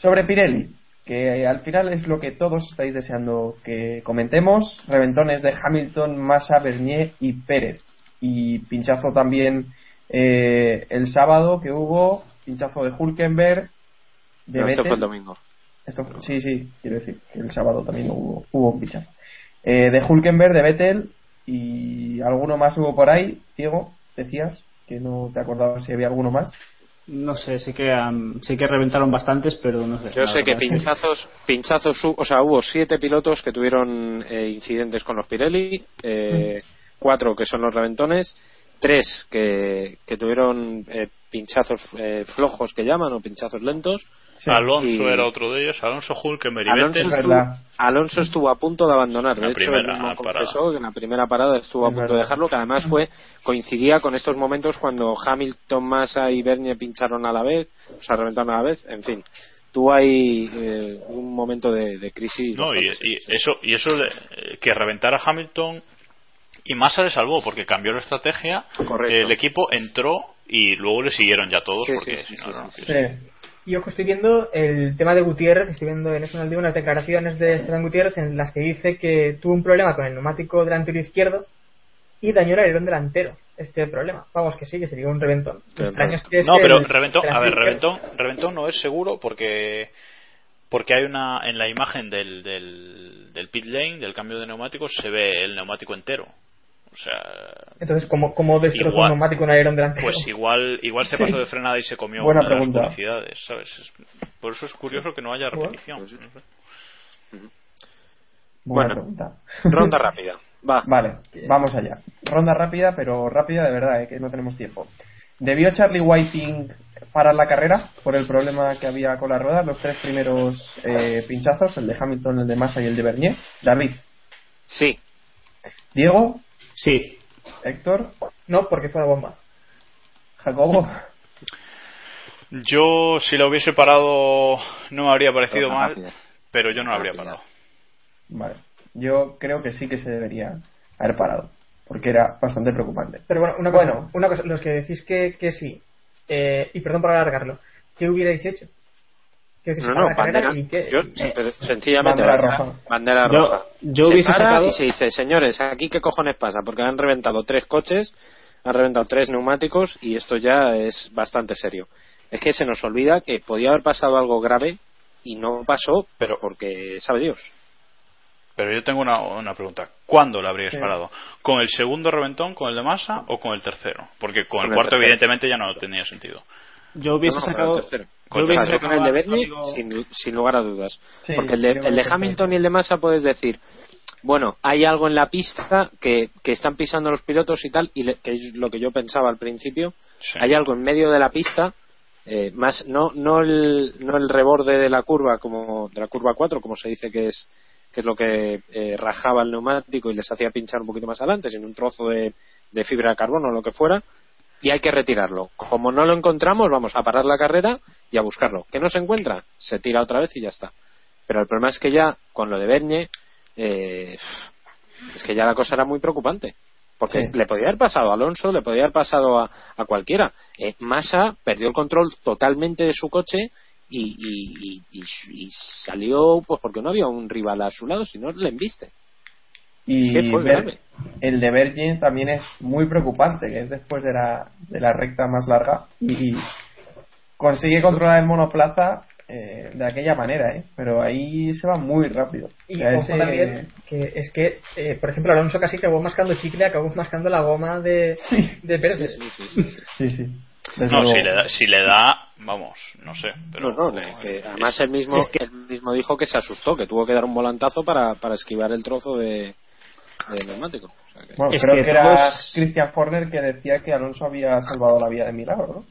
Sobre Pirelli, que al final es lo que todos estáis deseando que comentemos. Reventones de Hamilton, Massa, Bernier y Pérez. Y pinchazo también eh, el sábado que hubo, pinchazo de Hulkenberg, de No, esto fue el domingo. Esto sí, sí, quiero decir que el sábado también hubo, hubo un pinchazo. Eh, de Hulkenberg, de Vettel y alguno más hubo por ahí, Diego, decías que no te acordabas si había alguno más. No sé, sí que, sí que reventaron bastantes, pero no sé. Yo sé que pinchazos, pinchazos, o sea, hubo siete pilotos que tuvieron eh, incidentes con los Pirelli, eh, cuatro que son los reventones, tres que, que tuvieron eh, pinchazos eh, flojos que llaman o pinchazos lentos. Sí. Alonso Y- era otro de ellos, Alonso Hulkenberg Alonso estuvo, verdad. Alonso estuvo a punto de abandonar. De La hecho, él mismo confesó que en la primera parada estuvo a Es punto de dejarlo, que además fue coincidía con estos momentos cuando Hamilton, Massa y Bernie pincharon a la vez, o sea, reventaron a la vez. En fin, tuvo ahí eh, un momento de, de crisis. No, y, y eso, y eso de- eh, que reventara Hamilton y Massa le salvó porque cambió la estrategia. Correcto. El equipo entró y luego le siguieron ya todos Sí, porque sí, sí, si no, sí, no, sí, sí, Sí. Y ojo, estoy viendo el tema de Gutiérrez, estoy viendo en Deo unas declaraciones de Esteban Gutiérrez en las que dice que tuvo un problema con el neumático delantero izquierdo y dañó el alerón delantero. Este problema. Vamos, que sí, que sería un reventón. Extraño es que No, pero el reventón, a ver, reventón, reventón no es seguro porque porque hay una en la imagen del, del, del pit lane, del cambio de neumáticos, se ve el neumático entero. O sea, Entonces, ¿cómo, cómo destrozó Igual. un neumático un alerón delantero? pues igual igual se Sí. pasó de frenada y se comió Buena una de las pregunta. publicidades, ¿sabes? Es- Por eso es curioso que no haya repetición. pues sí. Buena Bueno. pregunta. Ronda rápida. Va. Vale, vamos allá. Ronda rápida, pero rápida de verdad, eh, que no tenemos tiempo. ¿Debió Charlie Whiting parar la carrera por el problema que había con las ruedas? Los tres primeros eh, pinchazos, el de Hamilton, el de Massa y el de Bernier. David, Sí. Diego, Sí, Héctor, No, porque fue la bomba. Jacobo. Yo si lo hubiese parado no me habría parecido mal, rápida. pero yo no lo habría Rápida. parado. Vale, yo creo que sí que se debería haber parado, porque era bastante preocupante. Pero bueno, una cosa, Bueno. una cosa los que decís que, que sí, eh, y perdón por alargarlo, ¿qué hubierais hecho? ¿Qué decís, No, no, carrera bandera. Yo, sencillamente, Bandera bandera, roja. bandera Yo- roja. yo se hubiese para sacado- y se dice, señores, aquí qué cojones pasa, porque han reventado tres coches, han reventado tres neumáticos y esto ya es bastante serio. Es que se nos olvida que podía haber pasado algo grave y no pasó, pero porque sabe Dios. Pero yo tengo una, una pregunta. ¿Cuándo lo habríais Sí. parado? ¿Con el segundo reventón, con el de masa o con el tercero? Porque con, Con el el cuarto tercero. evidentemente ya no tenía sentido. Yo hubiese No, no, sacado. el tercero. yo hubiese con el de sacado Bernie código- sin, sin lugar a dudas. Sí, Porque el de, el de. Hamilton y el de Massa puedes decir, bueno, hay algo en la pista que, que están pisando los pilotos y tal, y le- que es lo que yo pensaba al principio, Sí. hay algo en medio de la pista, eh, más no no el, no el reborde de la curva como de la curva 4, como se dice que es que es lo que eh, rajaba el neumático y les hacía pinchar un poquito más adelante, sino un trozo de, de fibra de carbono o lo que fuera, y hay que retirarlo. Como no lo encontramos, vamos a parar la carrera y a buscarlo. ¿Que no se encuentra? Se tira otra vez y ya está. Pero el problema es que ya, con lo de Bernie, eh, es que ya la cosa era muy preocupante. Porque Sí. le podía haber pasado a Alonso, le podía haber pasado a, a cualquiera. Eh, Massa perdió el control totalmente de su coche y, y- y- y- y salió pues porque no había un rival a su lado, sino le embiste. Y Sí, fue ver- grave. el de Virgin también es muy preocupante, que es después de la, de la recta más larga y consigue controlar el monoplaza eh, de aquella manera, ¿eh? pero ahí se va muy rápido. Y O sea, ojo ese- también que es que, eh, por ejemplo, Alonso casi acabó mascando chicle, acabó mascando la goma de, de Pérez. Sí, sí, sí, sí. Sí, sí. No, si le, da, si le da, vamos, no sé. Pero No, no, que además él mismo, es que- él mismo dijo que se asustó, que tuvo que dar un volantazo para, para esquivar el trozo de, de neumático. O sea que- Bueno, Es creo que que, era todos- Christian Horner que decía que Alonso había salvado la vida de milagro, ¿no?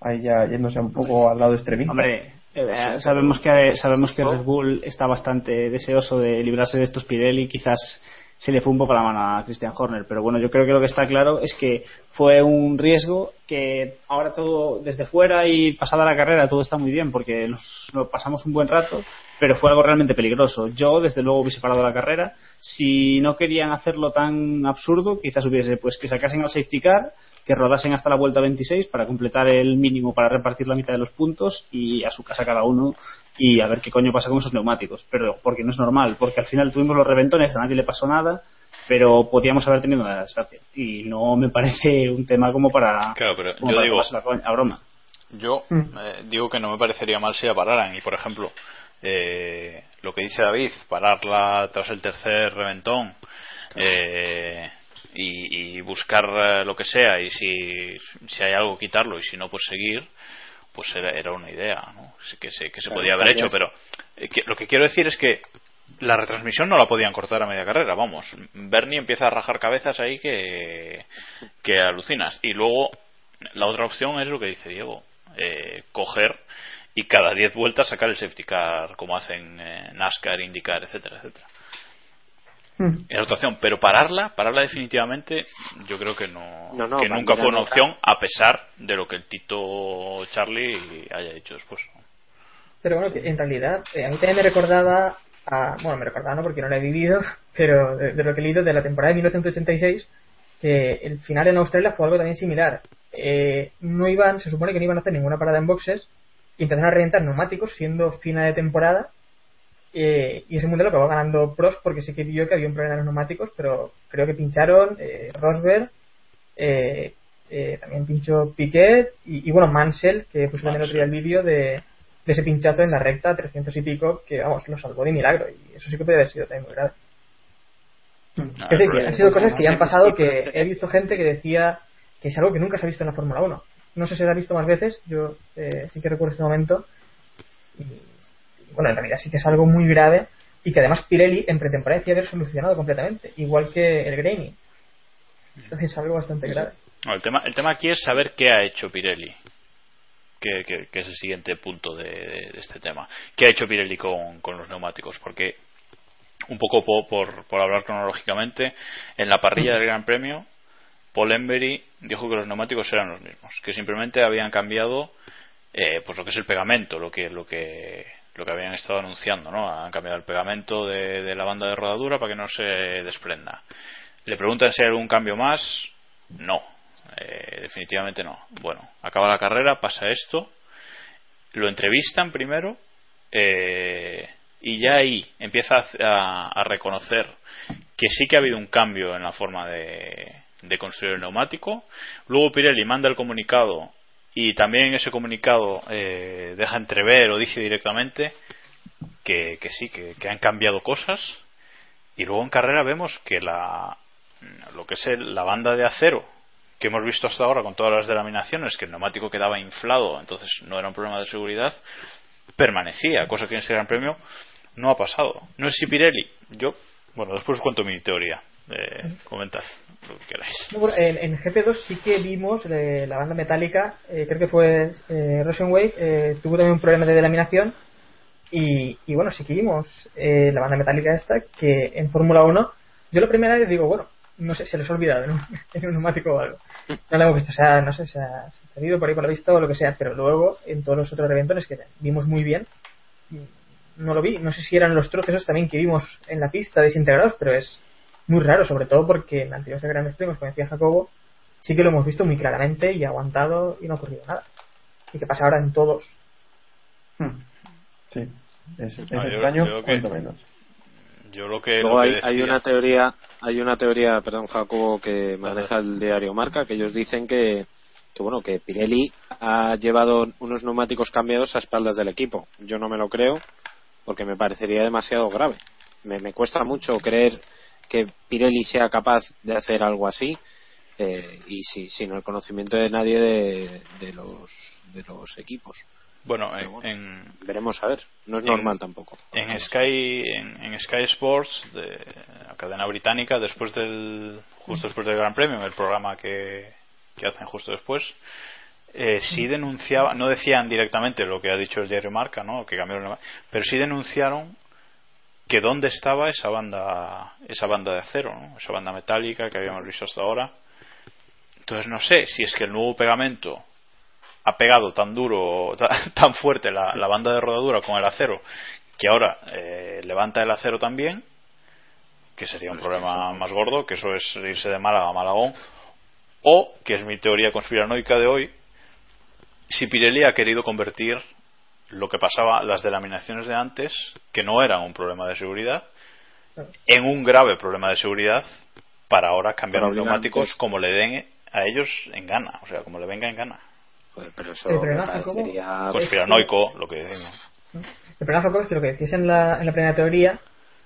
Ahí ya yéndose un poco al lado extremista. Hombre, eh, sabemos que sabemos que Red Bull está bastante deseoso de librarse de estos Pirelli, quizás se le fue un poco la mano a Christian Horner, pero bueno, yo creo que lo que está claro es que fue un riesgo que ahora todo desde fuera y pasada la carrera todo está muy bien porque nos, nos pasamos un buen rato, pero fue algo realmente peligroso. Yo desde luego hubiese parado la carrera, si no querían hacerlo tan absurdo, quizás hubiese pues que sacasen al safety car que rodasen hasta la vuelta 26 para completar el mínimo para repartir la mitad de los puntos y a su casa cada uno y a ver qué coño pasa con esos neumáticos. Pero porque no es normal, porque al final tuvimos los reventones, a nadie le pasó nada, pero podíamos haber tenido una desgracia. Y no me parece un tema como para, Claro, pero como yo para digo, a broma. Yo Mm. eh, digo que no me parecería mal si la pararan. Y por ejemplo, eh, lo que dice David, pararla tras el tercer reventón, eh, y, y buscar eh, lo que sea y si, si hay algo quitarlo y si no pues seguir pues era, era una idea ¿no? Que se, que se Claro, podía haber hecho pero eh, que- lo que quiero decir es que la retransmisión no la podían cortar a media carrera vamos Bernie empieza a rajar cabezas ahí que que alucinas y luego la otra opción es lo que dice Diego eh, coger y cada 10 vueltas sacar el safety car como hacen eh, NASCAR, IndyCar, etcétera, etcétera Mm. era otra opción, pero pararla, pararla definitivamente, yo creo que no, No, no, que nunca fue una opción, a pesar de lo que el Tito Charlie haya dicho después. Pero bueno, en realidad, eh, a mí también me recordaba, a, bueno, me recordaba no porque no la he vivido, pero de, de lo que he leído de la temporada de 1986, que el final en Australia fue algo también similar. Eh, no iban, se supone que no iban a hacer ninguna parada en boxes, y empezaron a reventar neumáticos siendo final de temporada, eh, y ese mundial lo acabó ganando Prost porque sí que vio que había un problema en los neumáticos, pero creo que pincharon eh, Rosberg, eh, eh, también pinchó Piquet y, y, bueno, Mansell, que puse también otro día el vídeo de, de ese pinchazo en la recta 300 y pico, que vamos, lo salvó de milagro y eso sí que puede haber sido también muy grave. Ah, Es decir, han sido cosas que ya han pasado que he visto gente que decía que es algo que nunca se ha visto en la Fórmula 1. No sé si se ha visto más veces, yo eh, sí que recuerdo este momento. Y, y, bueno, en realidad sí que es algo muy grave y que además Pirelli en pretemporada decía haber solucionado completamente, igual que el Grainy. Entonces es algo bastante grave. No, el, tema, el tema aquí es saber qué ha hecho Pirelli, que, que- que es el siguiente punto de, de- este tema. ¿Qué ha hecho Pirelli con, los neumáticos? Porque, un poco po- por, por hablar cronológicamente, en la parrilla del Gran Premio, Paul Embury dijo que los neumáticos eran los mismos, que simplemente habían cambiado eh, pues lo que es el pegamento, lo que lo que lo que habían estado anunciando, ¿no? Han cambiado el pegamento de, de la banda de rodadura para que no se desprenda. Le preguntan si hay algún cambio más. No, eh, definitivamente no. Bueno, acaba la carrera, pasa esto, lo entrevistan primero eh, y ya ahí empieza a, a reconocer que sí que ha habido un cambio en la forma de, de construir el neumático. Luego Pirelli manda el comunicado y también ese comunicado eh, deja entrever o dice directamente que, que sí, que, que han cambiado cosas. Y luego en carrera vemos que la, lo que es el- la banda de acero que hemos visto hasta ahora con todas las delaminaciones, que el neumático quedaba inflado, entonces no era un problema de seguridad, permanecía, cosa que en ese Gran Premio no ha pasado. No sé si Pirelli, yo, bueno, después os cuento mi teoría, eh, comentad lo que queráis. En, en GP2 sí que vimos eh, la banda metálica, eh, creo que fue eh, eh, tuvo también un problema de delaminación y, y bueno, sí que vimos eh, la banda metálica esta que en Fórmula 1, yo la primera vez digo, bueno, no sé, se les ha olvidado en un, en un neumático o algo. No lo hemos visto, o sea, no sé, se ha, se ha perdido por ahí por la vista o lo que sea, pero luego en todos los otros reventones que vimos muy bien, no lo vi, no sé si eran los trozos esos también que vimos en la pista desintegrados, pero es muy raro, sobre todo porque en anteriores grandes premios, como decía Jacobo, sí que lo hemos visto muy claramente y aguantado y no ha ocurrido nada. Y que pasa ahora en todos. Hmm. Sí, es, es No, yo que- cuanto menos. Yo lo que, Luego lo que hay, hay una teoría, hay una teoría, perdón, Jacobo, que maneja el diario Marca, que ellos dicen que, que bueno, que Pirelli ha llevado unos neumáticos cambiados a espaldas del equipo. Yo no me lo creo, porque me parecería demasiado grave. Me, me cuesta mucho creer que Pirelli sea capaz de hacer algo así, eh, y si, sin el conocimiento de nadie de, de los de los equipos. Bueno, en, bueno. en, Veremos a ver. No es En- normal tampoco. en Sky en, en Sky Sports de la cadena británica después del justo después del Gran Premio el programa que, que hacen justo después eh, sí denunciaba no decían directamente lo que ha dicho el diario Marca no que cambiaron la- pero sí denunciaron que dónde estaba esa banda esa banda de acero ¿no? esa banda metálica que habíamos visto hasta ahora entonces no sé si es que el nuevo pegamento ha pegado tan duro, tan, fuerte la, la banda de rodadura con el acero que ahora eh, levanta el acero también, que sería un problema más gordo, que eso es irse de Málaga a Malagón, o, que es mi teoría conspiranoica de hoy, si Pirelli ha querido convertir lo que pasaba, las delaminaciones de antes, que no eran un problema de seguridad, en un grave problema de seguridad para ahora cambiar los neumáticos como le den a ellos en gana, o sea, como le venga en gana. Joder, pero eso El me parecería Conspiranoico, lo que decimos. El problema, Jacobo, es que lo que decías en la, en la primera teoría,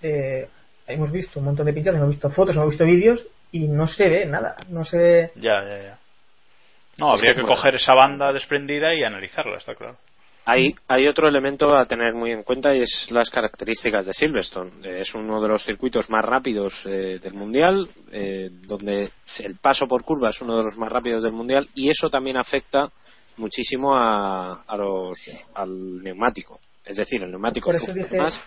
eh, hemos visto un montón de pinchazos, hemos visto fotos, hemos visto vídeos y no se ve nada, no se ve... Ya, ya, ya. No, habría que, que, bueno. coger esa banda desprendida y analizarla, está claro. Hay, hay otro elemento a tener muy en cuenta y es las características de Silverstone. Eh, es uno de los circuitos más rápidos eh, del mundial, eh, donde el paso por curva es uno de los más rápidos del mundial y eso también afecta muchísimo a, a los, al neumático. Es decir, el neumático Por sufre más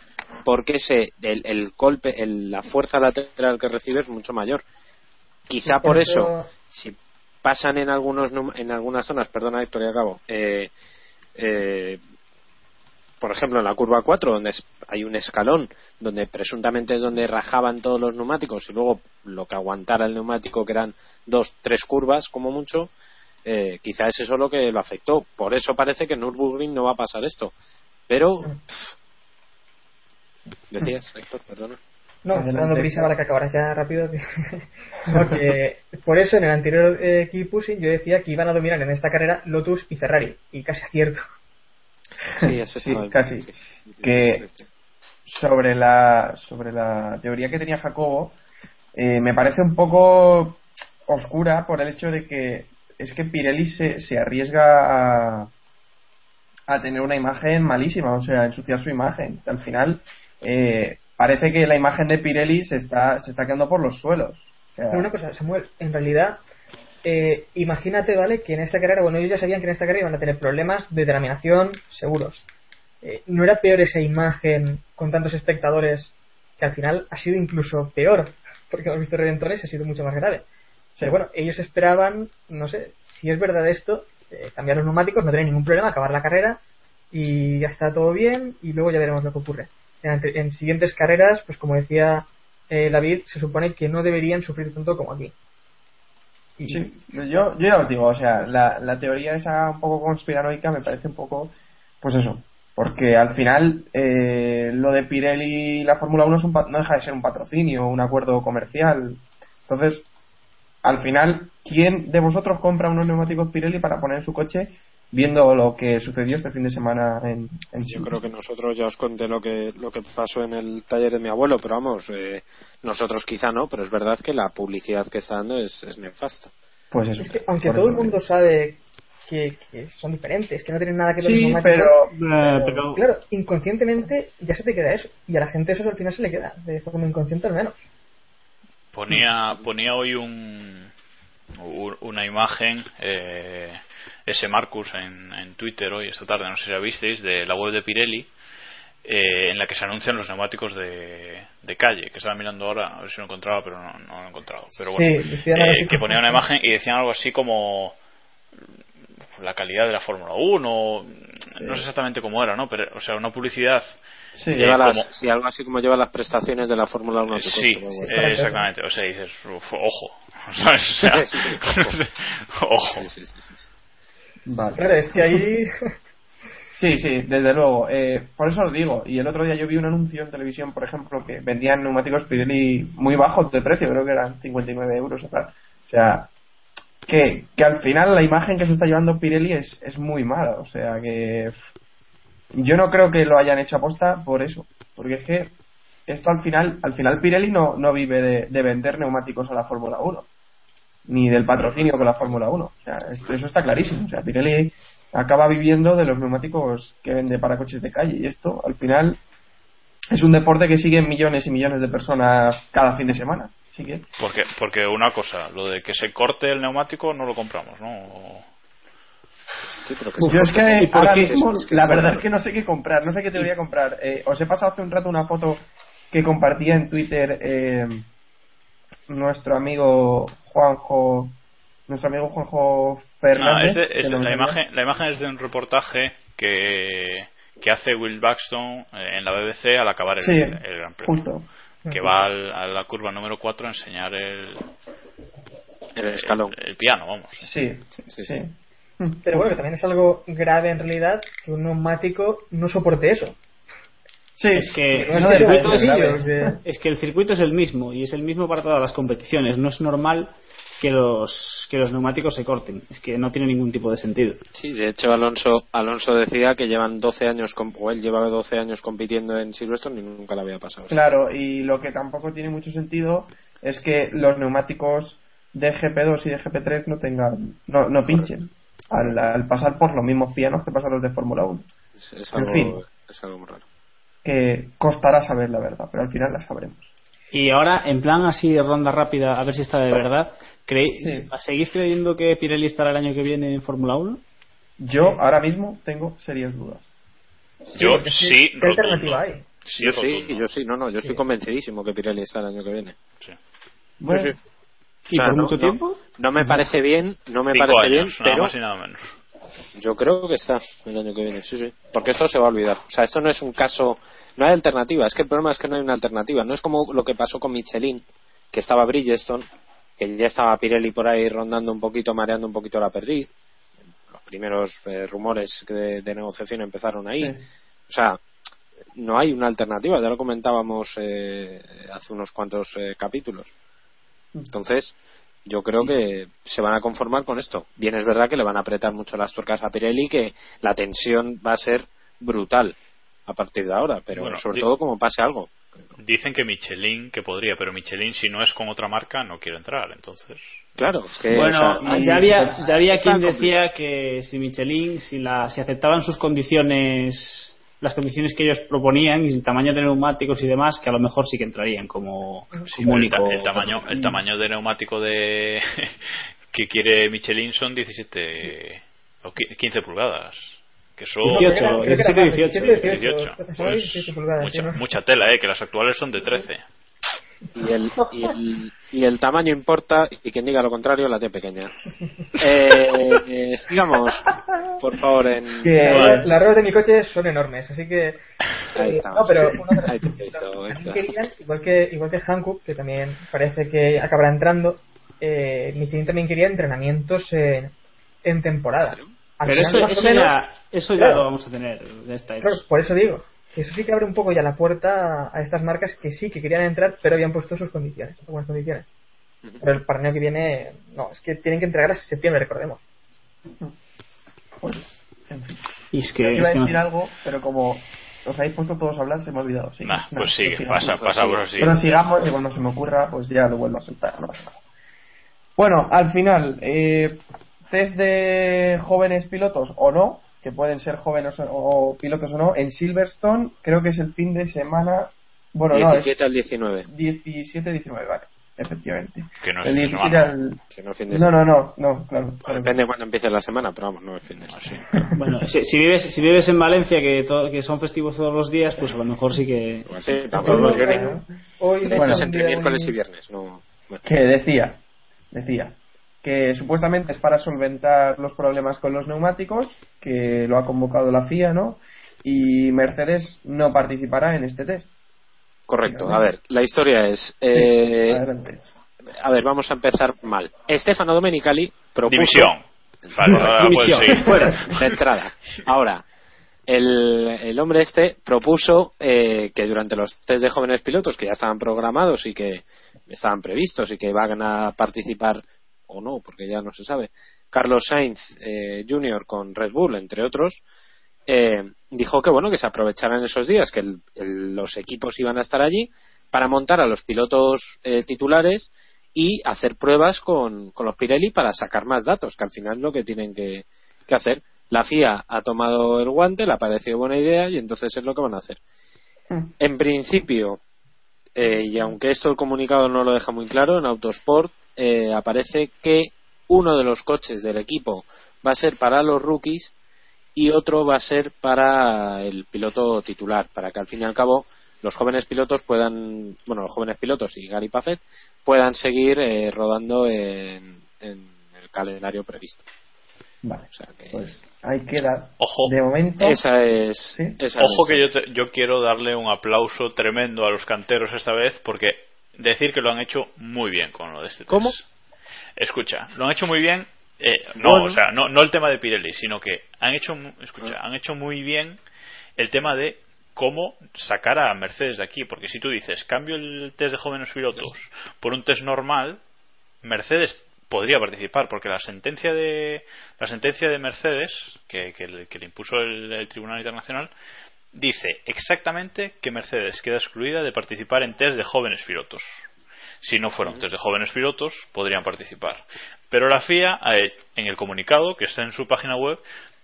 porque se, el, el golpe, el- la fuerza lateral que recibe es mucho mayor. Quizá por eso, si pasan en algunos en algunas zonas, perdona Héctor, y acabo, eh, eh, por ejemplo en la curva 4 donde es- hay un escalón donde presuntamente es donde rajaban todos los neumáticos y luego lo que aguantara el neumático que eran dos, tres curvas como mucho eh, quizá es eso lo que lo afectó por eso parece que en Nürburgring no va a pasar esto pero pff, decías Héctor, perdona No, dando prisa para que acabaras ya rápido. Porque por eso en el anterior eh, Keep Pushing yo decía que iban a dominar en esta carrera Lotus y Ferrari. Y casi acierto. sí, ese Sí, casi. sí. Que- sobre la sobre la teoría que tenía Jacobo eh, me parece un poco oscura por el hecho de que es que Pirelli se, se arriesga a, a tener una imagen malísima, o sea, a ensuciar su imagen. Al final eh, parece que la imagen de Pirelli se está se está quedando por los suelos. O una cosa, Samuel, en realidad, eh, imagínate, ¿vale? Que en esta carrera, bueno, ellos ya sabían que en esta carrera iban a tener problemas de delaminación seguros. Eh, ¿No era peor esa imagen con tantos espectadores que al final ha sido incluso peor? Porque hemos visto redentones y ha sido mucho más grave. Pero bueno, ellos esperaban, no sé, si es verdad esto, eh, cambiar los neumáticos, no tener ningún problema, acabar la carrera y ya está todo bien y luego ya veremos lo que ocurre. En, siguientes carreras, pues como decía eh, David, se supone que no deberían sufrir tanto como aquí. Y, Sí, yo, yo ya os digo, o sea, la, la teoría esa un poco conspiranoica me parece un poco, pues eso, porque al final eh, lo de Pirelli y la Fórmula 1 es un no deja de ser un patrocinio, un acuerdo comercial. Entonces, al final, ¿quién de vosotros compra unos neumáticos Pirelli para poner en su coche viendo lo que sucedió este fin de semana en, en Yo creo que nosotros ya os conté lo que lo que pasó en el taller de mi abuelo, pero vamos, eh, nosotros quizá no, pero es verdad que la publicidad que está dando es, es nefasta. Pues eso. es que aunque todo el mundo sabe que, que son diferentes, que no tienen nada que ver Sí, los neumáticos, pero- Eh, pero claro, inconscientemente ya se te queda eso. Y a la gente eso al final se le queda, de forma inconsciente al menos. Ponía, ponía hoy un, una imagen, eh, ese Marcus en, en Twitter hoy, esta tarde, no sé si la visteis, de la web de Pirelli, eh, en la que se anuncian los neumáticos de, de calle, que estaba mirando ahora, a ver si lo encontraba, pero no, no lo he encontrado. Pero bueno, Sí, eh, que ponía una imagen y decían algo así como la calidad de la Fórmula 1, no sé exactamente cómo era, ¿no? Pero, o sea, una publicidad Sí, lleva eh, las, como- sí, algo así como lleva las prestaciones de la Fórmula 1 a tu Sí, coche, eh, exactamente. O sea, dices, uf, ojo. ¿Sabes? O sea, Sí, ojo. ojo. Sí, sí, sí, sí. Vale. Claro, es que ahí. Sí, sí, desde luego. Eh, por eso os digo. Y el otro día yo vi un anuncio en televisión, por ejemplo, que vendían neumáticos Pirelli muy bajos de precio, creo que eran 59 euros o tal. O sea, que, que al final la imagen que se está llevando Pirelli es, es muy mala. O sea, que pff, yo no creo que lo hayan hecho aposta por eso. Porque es que esto al final, al final Pirelli no, no vive de, de vender neumáticos a la Fórmula 1. Ni del patrocinio con la Fórmula 1. O sea, eso está clarísimo. O sea, Pirelli acaba viviendo de los neumáticos que vende para coches de calle. Y esto, al final, es un deporte que siguen millones y millones de personas cada fin de semana. Así que, Porque, porque una cosa, lo de que se corte el neumático no lo compramos, ¿no? O- Sí, pero que yo sí. es que ¿Y por ahora mismo, Es que- la verdad es que no sé qué comprar, no sé qué teoría comprar. Eh, os he pasado hace un rato una foto que compartía en Twitter eh, nuestro amigo Juanjo, nuestro amigo Juanjo Ah, Fernández. es de- que es- no me la, imagen, la imagen es de un reportaje que, que hace Will Buxton eh, en la BBC al acabar el, Sí, el Gran Premio. justo. Que va al- a la curva número 4 a enseñar el, El escalón. el, el piano, vamos. Sí, sí, sí, sí. Pero bueno, que también es algo grave en realidad que un neumático no soporte eso. Sí, Es que, No no grave. que- es que el circuito es el mismo y es el mismo para todas las competiciones. No es normal que los, que los neumáticos se corten. Es que no tiene ningún tipo de sentido. Sí, de hecho Alonso Alonso decía que llevan 12 años, o él llevaba 12 años compitiendo en Silverstone y nunca le había pasado. Claro, y lo que tampoco tiene mucho sentido es que los neumáticos de GP2 y de GP3 no tengan no, no pinchen al, al pasar por los mismos pianos que pasan los de Fórmula 1 Es, es En algo, fin. es algo muy raro. que costará saber la verdad pero al final la sabremos Y ahora, en plan así, ronda rápida, a ver si está de verdad. ¿creéis, Sí. ¿Seguís creyendo que Pirelli estará el año que viene en Fórmula 1? yo ahora mismo tengo serias dudas Yo porque sí, ¿Qué rotundo. alternativa hay? Sí, yo sí, yo sí, no, no, yo estoy convencidísimo que Pirelli está el año que viene. Sí. bueno sí. ¿Y O sea, por no- mucho no- tiempo? No me parece bien, no me Cinco parece años, bien, nada pero más y nada menos. yo creo que está el año que viene, sí, sí. Porque esto se va a olvidar. O sea, esto no es un caso, no hay alternativa. Es que el problema es que no hay una alternativa. No es como lo que pasó con Michelin, que estaba Bridgestone, que ya estaba Pirelli por ahí rondando un poquito, mareando un poquito la perdiz. Los primeros eh, rumores de, de negociación empezaron ahí. Sí. O sea, no hay una alternativa, ya lo comentábamos eh, hace unos cuantos eh, capítulos. Entonces, yo creo que se van a conformar con esto. Bien es verdad que le van a apretar mucho las tuercas a Pirelli, que la tensión va a ser brutal a partir de ahora, pero Bueno, sobre todo como pase algo. Dicen que Michelin, que podría, pero Michelin, si no es con otra marca, no quiere entrar. Entonces, Claro, es que Bueno, o sea, ya había, ya había quien decía que si Michelin, si, la, si aceptaban sus condiciones, las condiciones que ellos proponían, y el tamaño de neumáticos y demás, que a lo mejor sí que entrarían como, sí, como el, único. ta- el tamaño, el tamaño de neumático de que quiere Michelin son 17 o qui- 15 pulgadas. Que eso 18, Creo que era 17, más, 18. 18, 18. Son Pues, 18 pulgadas, mucha, mucha tela, eh, que las actuales son de 13. Y el, y, el, y el tamaño importa y quien diga lo contrario la tiene pequeña. Eh, eh, sigamos, por favor, en... Que Vale. las ruedas de mi coche son enormes, así que. Ahí eh, estamos. no, pero una de las visto, querían, igual que, igual que Hankook, que también parece que acabará entrando, eh, Michelin también quería entrenamientos en, en temporada. Pero eso, eso menos, ya, eso ya claro. lo vamos a tener de esta Claro, por eso digo. Que Eso sí que abre un poco ya la puerta a estas marcas que sí que querían entrar, pero habían puesto sus condiciones, buenas condiciones. Pero el año que viene, no, es que tienen que entregar hasta septiembre, recordemos. Y es que, Yo es iba a que decir algo pero como os habéis puesto todos a hablar se me ha olvidado sí, Nah, no, pues sigue, sigamos. pasa, pasa por así. Pero sigamos y cuando se me ocurra, pues ya lo vuelvo a soltar, no pasa nada. Bueno, al final, eh, test de jóvenes pilotos o no, que pueden ser jóvenes o, o pilotos o no, en Silverstone, creo que es el fin de semana. Bueno, no, 17 es al 19. 17-19, vale, efectivamente. Que no es el fin de 17 semana. al. Que no, fin de No, no, no, no, claro. claro. Depende de cuándo empiece la semana, pero vamos, no es fin de semana. Bueno, si, si vives, si vives en Valencia, que, to- que son festivos todos los días, pues a lo mejor sí que. Igual sí, Hoy tampoco no, hoy no Bueno, es entre miércoles y viernes, no. bueno. que decía, decía que supuestamente es para solventar los problemas con los neumáticos, que lo ha convocado la FIA, ¿no? Y Mercedes no participará en este test. Correcto, a ver, la historia es. eh, Adelante. a ver, vamos a empezar mal. Stefano Domenicali propuso. División. Vale, División, fuera, de entrada. Ahora, el, el hombre este propuso eh, que durante los test de jóvenes pilotos que ya estaban programados y que estaban previstos y que van a participar o no, porque ya no se sabe, Carlos Sainz eh, Jr. con Red Bull, entre otros, eh, dijo que bueno que se aprovecharan esos días que el- el- los equipos iban a estar allí para montar a los pilotos eh, titulares y hacer pruebas con, con los Pirelli para sacar más datos, que al final es lo que tienen que, que hacer. La FIA ha tomado el guante, le ha parecido buena idea y entonces es lo que van a hacer. En principio, eh, y aunque esto el comunicado no lo deja muy claro, en Autosport eh, aparece que uno de los coches del equipo va a ser para los rookies y otro va a ser para el piloto titular, para que al fin y al cabo los jóvenes pilotos puedan, bueno, los jóvenes pilotos y Gary Paffett puedan seguir eh, rodando en, en el calendario previsto. Vale, O sea que pues ahí queda. Ojo. De momento. esa es. Sí. esa Ojo es- que yo, te- yo quiero darle un aplauso tremendo a los canteros esta vez porque decir que lo han hecho muy bien con lo de este test. ¿Cómo? Escucha, lo han hecho muy bien. eh, no, Bueno. o sea, no, no el tema de Pirelli, sino que han hecho, escucha, han hecho muy bien el tema de cómo sacar a Mercedes de aquí, porque si tú dices cambio el test de jóvenes pilotos por un test normal, Mercedes podría participar porque la sentencia de la sentencia de Mercedes que, que le, que le impuso el, el Tribunal Internacional dice exactamente que Mercedes queda excluida de participar en test de jóvenes pilotos Si no fuera un test de jóvenes pilotos, podrían participar. Pero la FIA, eh, en el comunicado que está en su página web,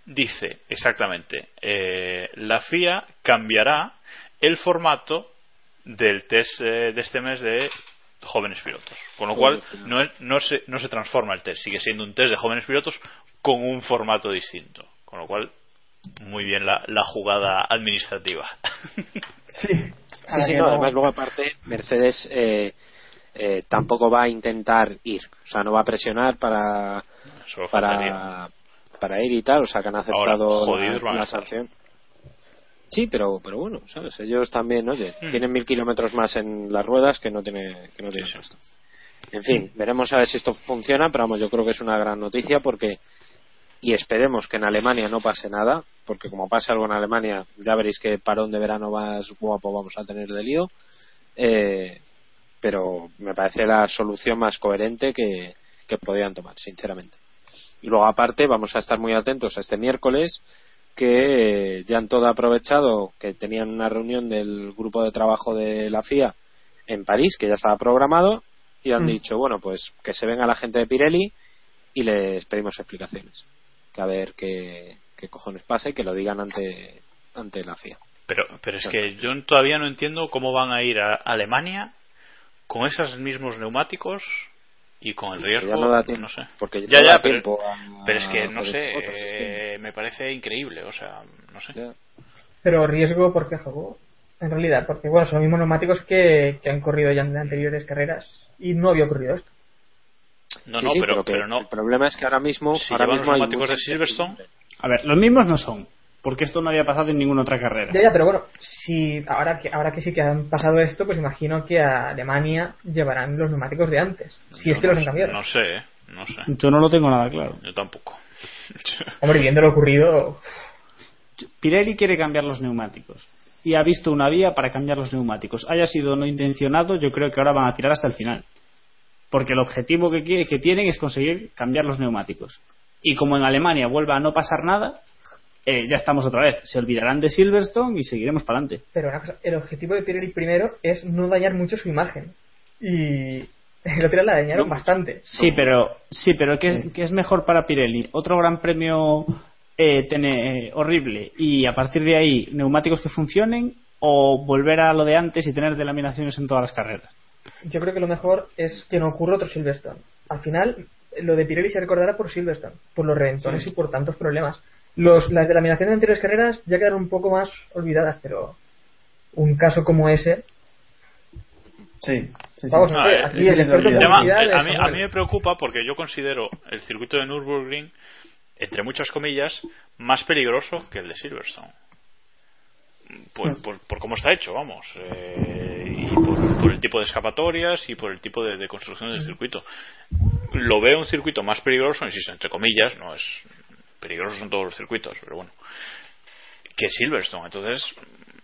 dice exactamente, eh, la FIA cambiará el formato del test eh, de este mes de jóvenes pilotos. Con lo cual, no, es- no, se, no se transforma el test, sigue siendo un test de jóvenes pilotos con un formato distinto. Con lo cual, muy bien la, la jugada administrativa. Sí. Sí, sí, no, además luego aparte Mercedes eh, eh, tampoco va a intentar ir, o sea, no va a presionar para para, para ir y tal, o sea, que han aceptado Ahora, la, sanción. Sí, pero pero bueno, sabes, ellos también, oye, Mm. tienen mil kilómetros más en las ruedas que no tiene que no tiene sí. En fin, veremos a ver si esto funciona, pero vamos, yo creo que es una gran noticia porque y esperemos que en Alemania no pase nada, porque como pase algo en Alemania, ya veréis que parón de verano más guapo vamos a tener de lío. Eh, pero me parece la solución más coherente que, que podrían tomar, sinceramente. Y luego, aparte, vamos a estar muy atentos a este miércoles, que eh, ya han todo aprovechado que tenían una reunión del grupo de trabajo de la FIA en París, que ya estaba programado, y han Mm. dicho, bueno, pues que se venga la gente de Pirelli y les pedimos explicaciones. Que a ver qué, qué cojones pasa y que lo digan ante, ante la FIA. Pero, pero es que yo todavía no entiendo cómo van a ir a Alemania con esos mismos neumáticos y con el riesgo. ya no da tiempo, no sé. porque ya ya, no ya, da pero, tiempo a- pero es que no sé, cosas, eh, me parece increíble, o sea, no sé. Ya. Pero riesgo, ¿por qué juego? En realidad, porque bueno, son los mismos neumáticos que, que han corrido ya en anteriores carreras y no había ocurrido esto. No, Sí, no, sí, pero, que pero no. El problema es que ahora mismo, Si ahora mismo los hay neumáticos de Silverstone. A ver, los mismos no son, porque esto no había pasado en ninguna otra carrera. Ya, ya, pero bueno, si ahora que ahora que sí que han pasado esto, pues imagino que a Alemania llevarán los neumáticos de antes, si es que no los han cambiado. No sé, eh, no sé. Yo no lo tengo nada claro. Yo tampoco. Hombre, viendo lo ocurrido, Pirelli quiere cambiar los neumáticos y ha visto una vía para cambiar los neumáticos. Haya sido no intencionado, yo creo que ahora van a tirar hasta el final. Porque el objetivo que, quiere- que tienen es conseguir cambiar los neumáticos. Y como en Alemania vuelva a no pasar nada, eh, ya estamos otra vez. Se olvidarán de Silverstone y seguiremos para adelante. pero una cosa, el objetivo de Pirelli primero es no dañar mucho su imagen. Y el otro la dañaron bastante. Sí, pero sí, pero ¿qué es, qué es mejor para Pirelli? Otro gran premio eh, tene- eh, horrible y a partir de ahí neumáticos que funcionen o volver a lo de antes y tener delaminaciones en todas las carreras. Yo creo que lo mejor es que no ocurra otro Silverstone. Al final, lo de Pirelli se recordará por Silverstone, por los reventones y por tantos problemas. Los, las delaminaciones de anteriores carreras ya quedaron un poco más olvidadas, pero un caso como ese, Sí, sí, sí. Vamos, No, no sé, eh, aquí el tema- eh, a, mí, a me preocupa porque yo considero el circuito de Nürburgring, entre muchas comillas, más peligroso que el de Silverstone. Por, por, por cómo está hecho, vamos. eh, y por, el tipo de escapatorias y por el tipo de, de construcción del circuito. Lo veo un circuito más peligroso, insisto, entre comillas, no es peligroso son todos los circuitos, pero bueno, que Silverstone. Entonces,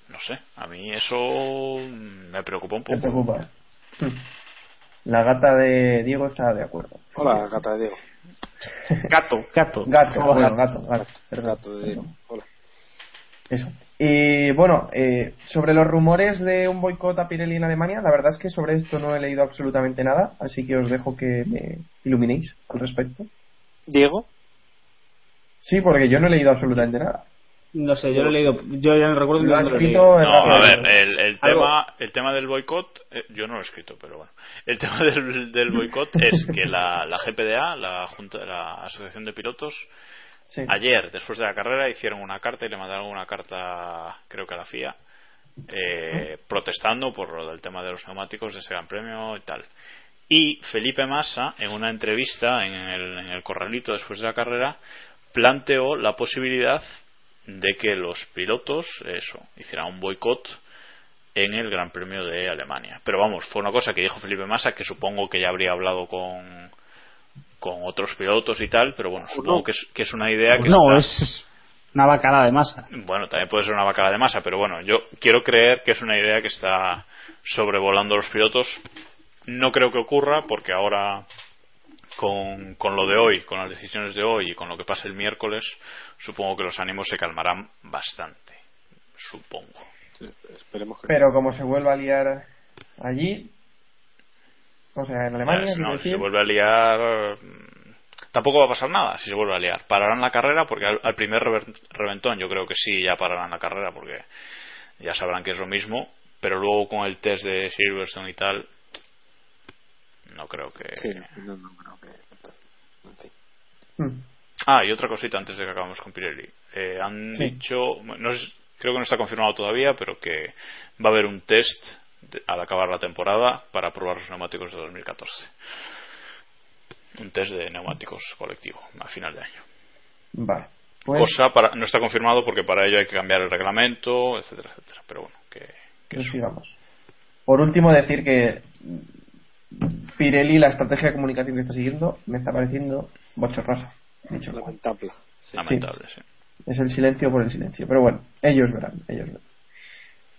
no sé, a mí eso me preocupa un poco. preocupa. La gata de Diego está de acuerdo. Hola, gata de Diego. Gato, gato. Gato, bueno, gato, gato. perdón. Gato de Diego. Hola. Eso. Y bueno, eh, sobre los rumores de un boicot a Pirelli en Alemania, la verdad es que sobre esto no he leído absolutamente nada, así que os dejo que me iluminéis al respecto. Diego, Sí, porque yo no he leído absolutamente nada. No sé, yo lo he leído, yo ya no recuerdo Lo ha lo No, a ver, el, el tema, el tema del boicot, eh, yo no lo he escrito, pero bueno. El tema del, del boicot es que la, la GPDA, la, Junta, la Asociación de Pilotos, Sí. ayer, después de la carrera, hicieron una carta y le mandaron una carta, creo que a la FIA, eh, protestando por lo del tema de los neumáticos de ese gran premio y tal. Y Felipe Massa, en una entrevista en el, en el corralito después de la carrera, planteó la posibilidad de que los pilotos, eso, hicieran un boicot en el Gran Premio de Alemania. Pero vamos, fue una cosa que dijo Felipe Massa, que supongo que ya habría hablado con, con otros pilotos y tal, pero bueno, supongo que es, que es una idea que No, está- es una bacala de masa. bueno, también puede ser una bacala de masa, pero bueno, yo quiero creer que es una idea que está sobrevolando los pilotos. No creo que ocurra porque ahora con, con lo de hoy, con las decisiones de hoy y con lo que pase el miércoles, supongo que los ánimos se calmarán bastante. Supongo. Sí, esperemos que Pero como se vuelva a liar allí, O sea, en Ya, Alemania. no, si se vuelve a liar, mm, tampoco va a pasar nada si se vuelve a liar. Pararán la carrera porque al, al primer reventón yo creo que sí ya pararán la carrera porque ya sabrán que es lo mismo. Pero luego con el test de Silverstone y tal, no creo que. Sí, no, no creo que. En fin. Mm. Ah, y otra cosita antes de que acabemos con Pirelli. Eh, han Sí. dicho, no sé- creo que no está confirmado todavía, pero que va a haber un test al acabar la temporada para probar los neumáticos de 2014. Un test de neumáticos colectivo a final de año. Vale. Pues, Cosa para, no está confirmado porque para ello hay que cambiar el reglamento, etcétera, etcétera. Pero bueno, que, que pues sigamos. Por último, decir que Pirelli, la estrategia de comunicación que está siguiendo, me está pareciendo cual. Lamentable. Sí. lamentable, sí. Es el silencio por el silencio. Pero bueno, ellos verán, ellos verán.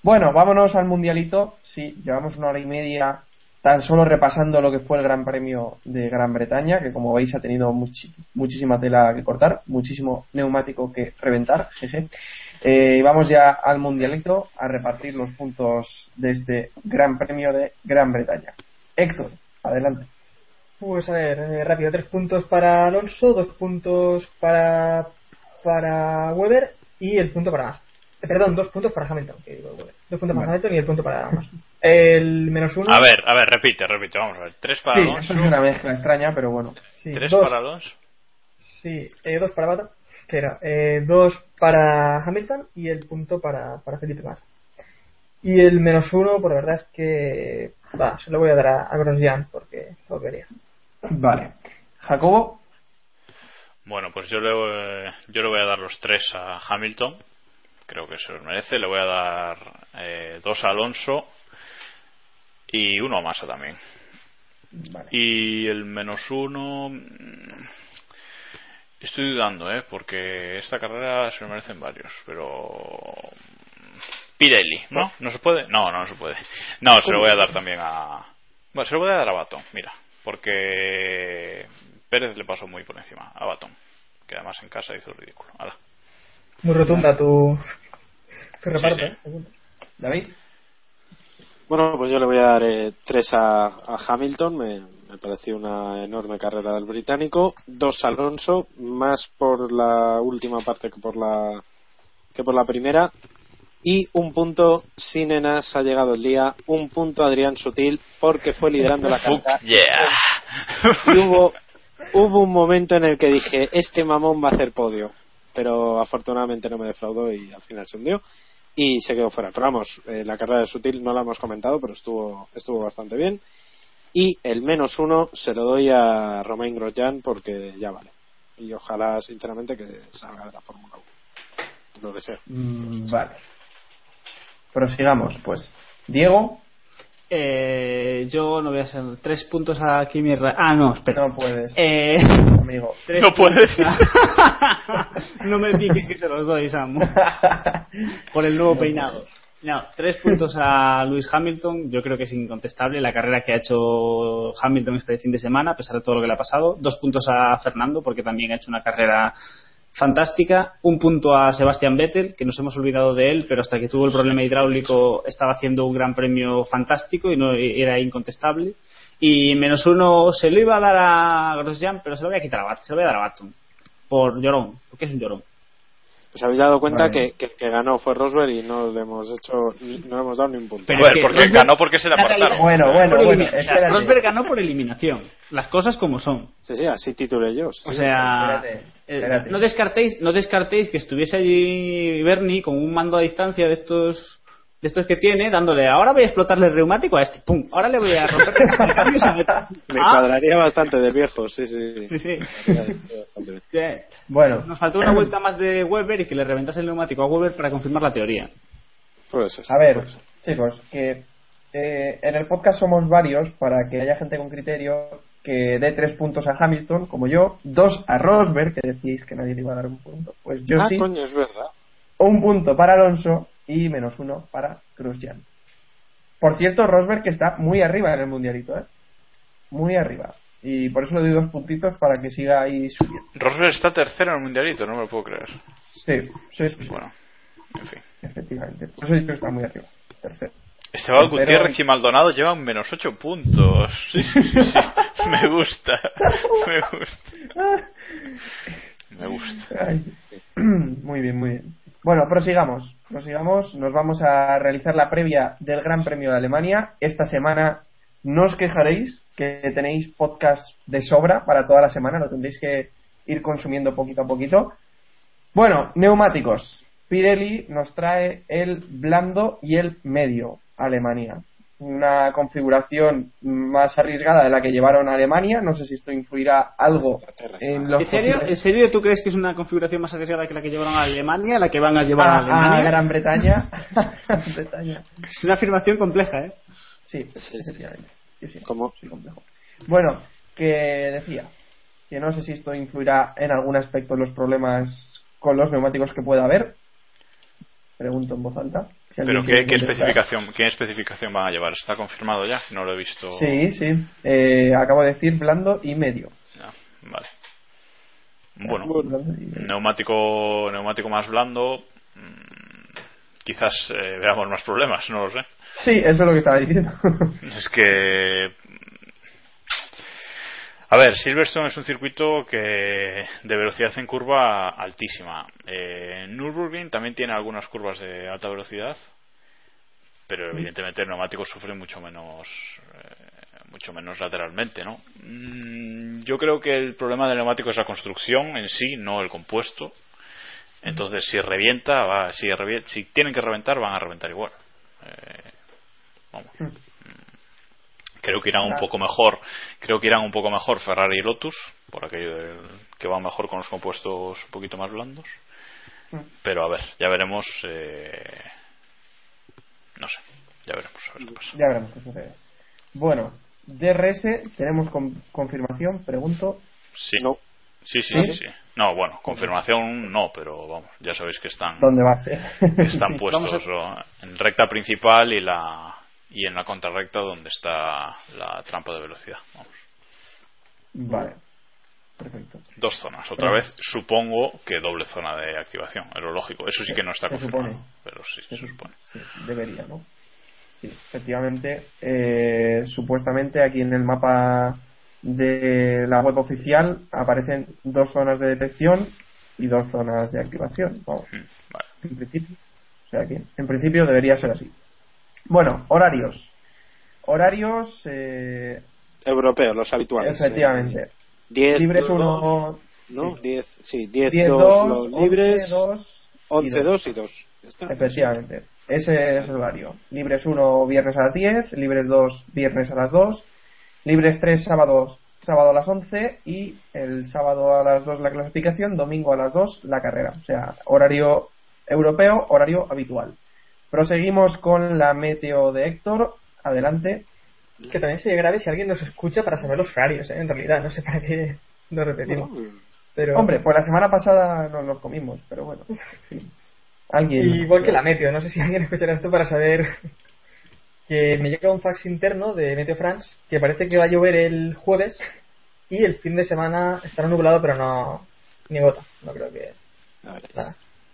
Bueno, vámonos al mundialito. Sí, llevamos una hora y media tan solo repasando lo que fue el Gran Premio de Gran Bretaña, que como veis ha tenido muchísima tela que cortar, muchísimo neumático que reventar. jeje. Eh, vamos ya al mundialito a repartir los puntos de este Gran Premio de Gran Bretaña. Héctor, adelante. Pues a ver, eh, rápido, tres puntos para Alonso, dos puntos para para Weber y el punto para. Eh, perdón, dos puntos para Hamilton, que digo. Dos puntos para. Hamilton y el punto para Mas. El menos uno. A ver, a ver, repite, repite, vamos a ver. Tres para Sí, Alonso, eso es una mezcla extraña, pero bueno. sí, tres dos, para Alonso. Sí, eh, dos para Bata, que era eh, dos para Hamilton y el punto para, para Felipe Massa. Y el menos uno, por la verdad es que va, se lo voy a dar a, a Grosjean porque lo quería. Vale. Jacobo, Bueno, pues yo le, yo le voy a dar los tres a Hamilton. Creo que se los merece. Le voy a dar eh, dos a Alonso y uno a Massa también. Vale. Y el menos uno. mm, Estoy dudando, ¿eh? Porque esta carrera se lo merecen varios, pero. Pirelli, ¿no? ¿No se puede? No, no, no se puede. No, se lo voy a dar también a. Bueno, se lo voy a dar a Baton, mira. Porque Pérez le pasó muy por encima a Baton. Que además en casa hizo el ridículo. Muy rotunda tu, sí. ¿eh? David. Bueno, pues yo le voy a dar eh, tres a, a Hamilton. Me, me pareció una enorme carrera del británico. Dos a Alonso, más por la última parte que por la que por la primera. Y un punto, sin enas, ha llegado el día. Un punto a Adrián Sutil porque fue liderando la carrera. yeah. Y hubo, hubo un momento en el que dije, este mamón va a hacer podio. Pero afortunadamente no me defraudó y al final se hundió. Y se quedó fuera. Pero vamos, eh, la carrera de Sutil no la hemos comentado, pero estuvo, estuvo bastante bien. Y el menos uno se lo doy a Romain Grosjean porque ya vale. Y ojalá, sinceramente, que salga de la Fórmula 1. Lo deseo. Mm, vale. Prosigamos, pues. Diego, Eh, yo no voy a ser tres puntos a Kimi Ra- Ah, no, espera. no puedes, Eh, amigo. tres No puedes. puntos a- no me piques que se los doy, Samu. Por el nuevo peinado. No, tres puntos a Lewis Hamilton, yo creo que es incontestable la carrera que ha hecho Hamilton este fin de semana, a pesar de todo lo que le ha pasado. Dos puntos a Fernando, porque también ha hecho una carrera fantástica. Un punto a Sebastian Vettel, que nos hemos olvidado de él, pero hasta que tuvo el problema hidráulico estaba haciendo un gran premio fantástico y no era incontestable. Y menos uno se lo iba a dar a Grosjean, pero se lo voy a quitar a Bat- se lo voy a dar a Baton. Por llorón, porque es un llorón. ¿Os habéis dado cuenta Vale. que, que el que ganó fue Rosberg y no le hemos hecho ni- no le hemos dado ni un punto? Pero es que porque Rosberg- ganó porque se le apartaron. Bueno, bueno, por bueno, o sea. Rosberg ganó por eliminación. Las cosas como son. Sí, sí, así titulé yo. sí, O sea, espérate, espérate. no descartéis, no descartéis que estuviese allí Bernie con un mando a distancia de estos de estos que tiene, dándole, ahora voy a explotarle el reumático a este, pum, ahora le voy a romper. Me cuadraría bastante de viejo, sí, sí. Sí, sí. Bueno, Nos faltó una vuelta más de Weber y que le reventase el neumático a Weber para confirmar la teoría. Puede ser, a ver, chicos, que eh, en el podcast somos varios para que haya gente con criterio que dé tres puntos a Hamilton, como yo, dos a Rosberg, que decís que nadie le iba a dar un punto. Pues yo ah, sí, coño, es verdad. un punto para Alonso y menos uno para Grosjean. Por cierto, Rosberg que está muy arriba en el mundialito, ¿eh? Muy arriba. Y por eso le doy dos puntitos para que siga ahí subiendo. Rosberg está tercero en el mundialito, no me lo puedo creer. Sí, sí, sí, Bueno, en fin. efectivamente. Por eso digo que está muy arriba. Tercero. Esteban Tercero- Gutiérrez y Maldonado llevan menos 8 puntos. Sí, sí, sí, sí. Me gusta. Me gusta. Me gusta. Ay. Muy bien, muy bien. Bueno, prosigamos. Prosigamos. Nos vamos a realizar la previa del Gran Premio de Alemania. Esta semana no os quejaréis que tenéis podcast de sobra para toda la semana. Lo tendréis que ir consumiendo poquito a poquito. Bueno, neumáticos. Pirelli nos trae el blando y el medio Alemania. Una configuración más arriesgada de la que llevaron a Alemania. No sé si esto influirá algo en los ¿En serio? ¿En serio tú crees que es una configuración más arriesgada que la que llevaron a Alemania, la que van a llevar a, a, a Alemania? Gran Bretaña. Gran Bretaña. Es una afirmación compleja, ¿eh? Sí, Sí. Sí, sí, ¿Cómo? sí, complejo. Bueno, que decía que no sé si esto influirá en algún aspecto en los problemas con los neumáticos que pueda haber. Pregunto en voz alta. Pero ¿qué, especificación, ¿qué especificación van a llevar? ¿Está confirmado ya? No lo he visto. Sí, sí. Eh, acabo de decir blando y medio. Ya, vale. Bueno, neumático, neumático más blando. mm, Quizás eh, veamos más problemas, no lo sé. Sí, eso es lo que estaba diciendo. Es que. A ver, Silverstone es un circuito que de velocidad en curva altísima. Eh, Nürburgring también tiene algunas curvas de alta velocidad, pero evidentemente el neumático sufre mucho menos, eh, mucho menos lateralmente, ¿no? Mm, yo creo que el problema del neumático es la construcción en sí, no el compuesto. Entonces, si revienta, va, si, revi- si tienen que reventar, van a reventar igual. Eh, vamos. Creo que irán un poco mejor, creo que irán un poco mejor Ferrari y Lotus, por aquello del- que van mejor con los compuestos un poquito más blandos. Mm. Pero a ver, ya veremos. eh, no sé, ya veremos a ver qué pasa. ya veremos qué sucede. Bueno, DRS, tenemos con- confirmación, pregunto. Sí, No. sí, sí, ¿Sí? sí, sí. No, bueno, confirmación no, pero vamos, ya sabéis que están, ¿Dónde va a ser? están Sí. puestos en recta principal y la y en la contrarrecta donde está la trampa de velocidad. Vamos. Vale. Perfecto. Dos zonas. Otra vez, supongo que doble zona de activación. Es lo lógico. Eso sí que no está Se confirmado. supone. Pero sí, se supone. Sí, debería, ¿no? Sí, efectivamente. eh, supuestamente aquí en el mapa de la web oficial aparecen dos zonas de detección y dos zonas de activación. Vamos, Mm, Vale. en principio. O sea que en principio debería ser así. Bueno, horarios. Horarios, eh, Europeos, los habituales. efectivamente. Eh, 10, Libres dos, 1, ¿no? 10, sí, 10, 10, 2, 2, los libres, 2, 11, 2 y 2. Ya está. Efectivamente. Ese es el horario. Libres 1 viernes a las 10, libres 2 viernes a las 2, libres 3 sábados, sábado a las 11 y el sábado a las 2 la clasificación, domingo a las 2 la carrera. O sea, horario europeo, horario habitual. Proseguimos con la meteo de Héctor. Adelante. Que también sería grave si alguien nos escucha para saber los horarios, ¿eh? en realidad. No sé para qué lo repetimos. Pero... Hombre, pues la semana pasada nos los comimos, pero bueno. Alguien. Y igual que la Meteo, no sé si alguien escuchará esto para saber que me llega un fax interno de Meteo France que parece que va a llover el jueves y el fin de semana estará nublado, pero no ni gota. No creo que.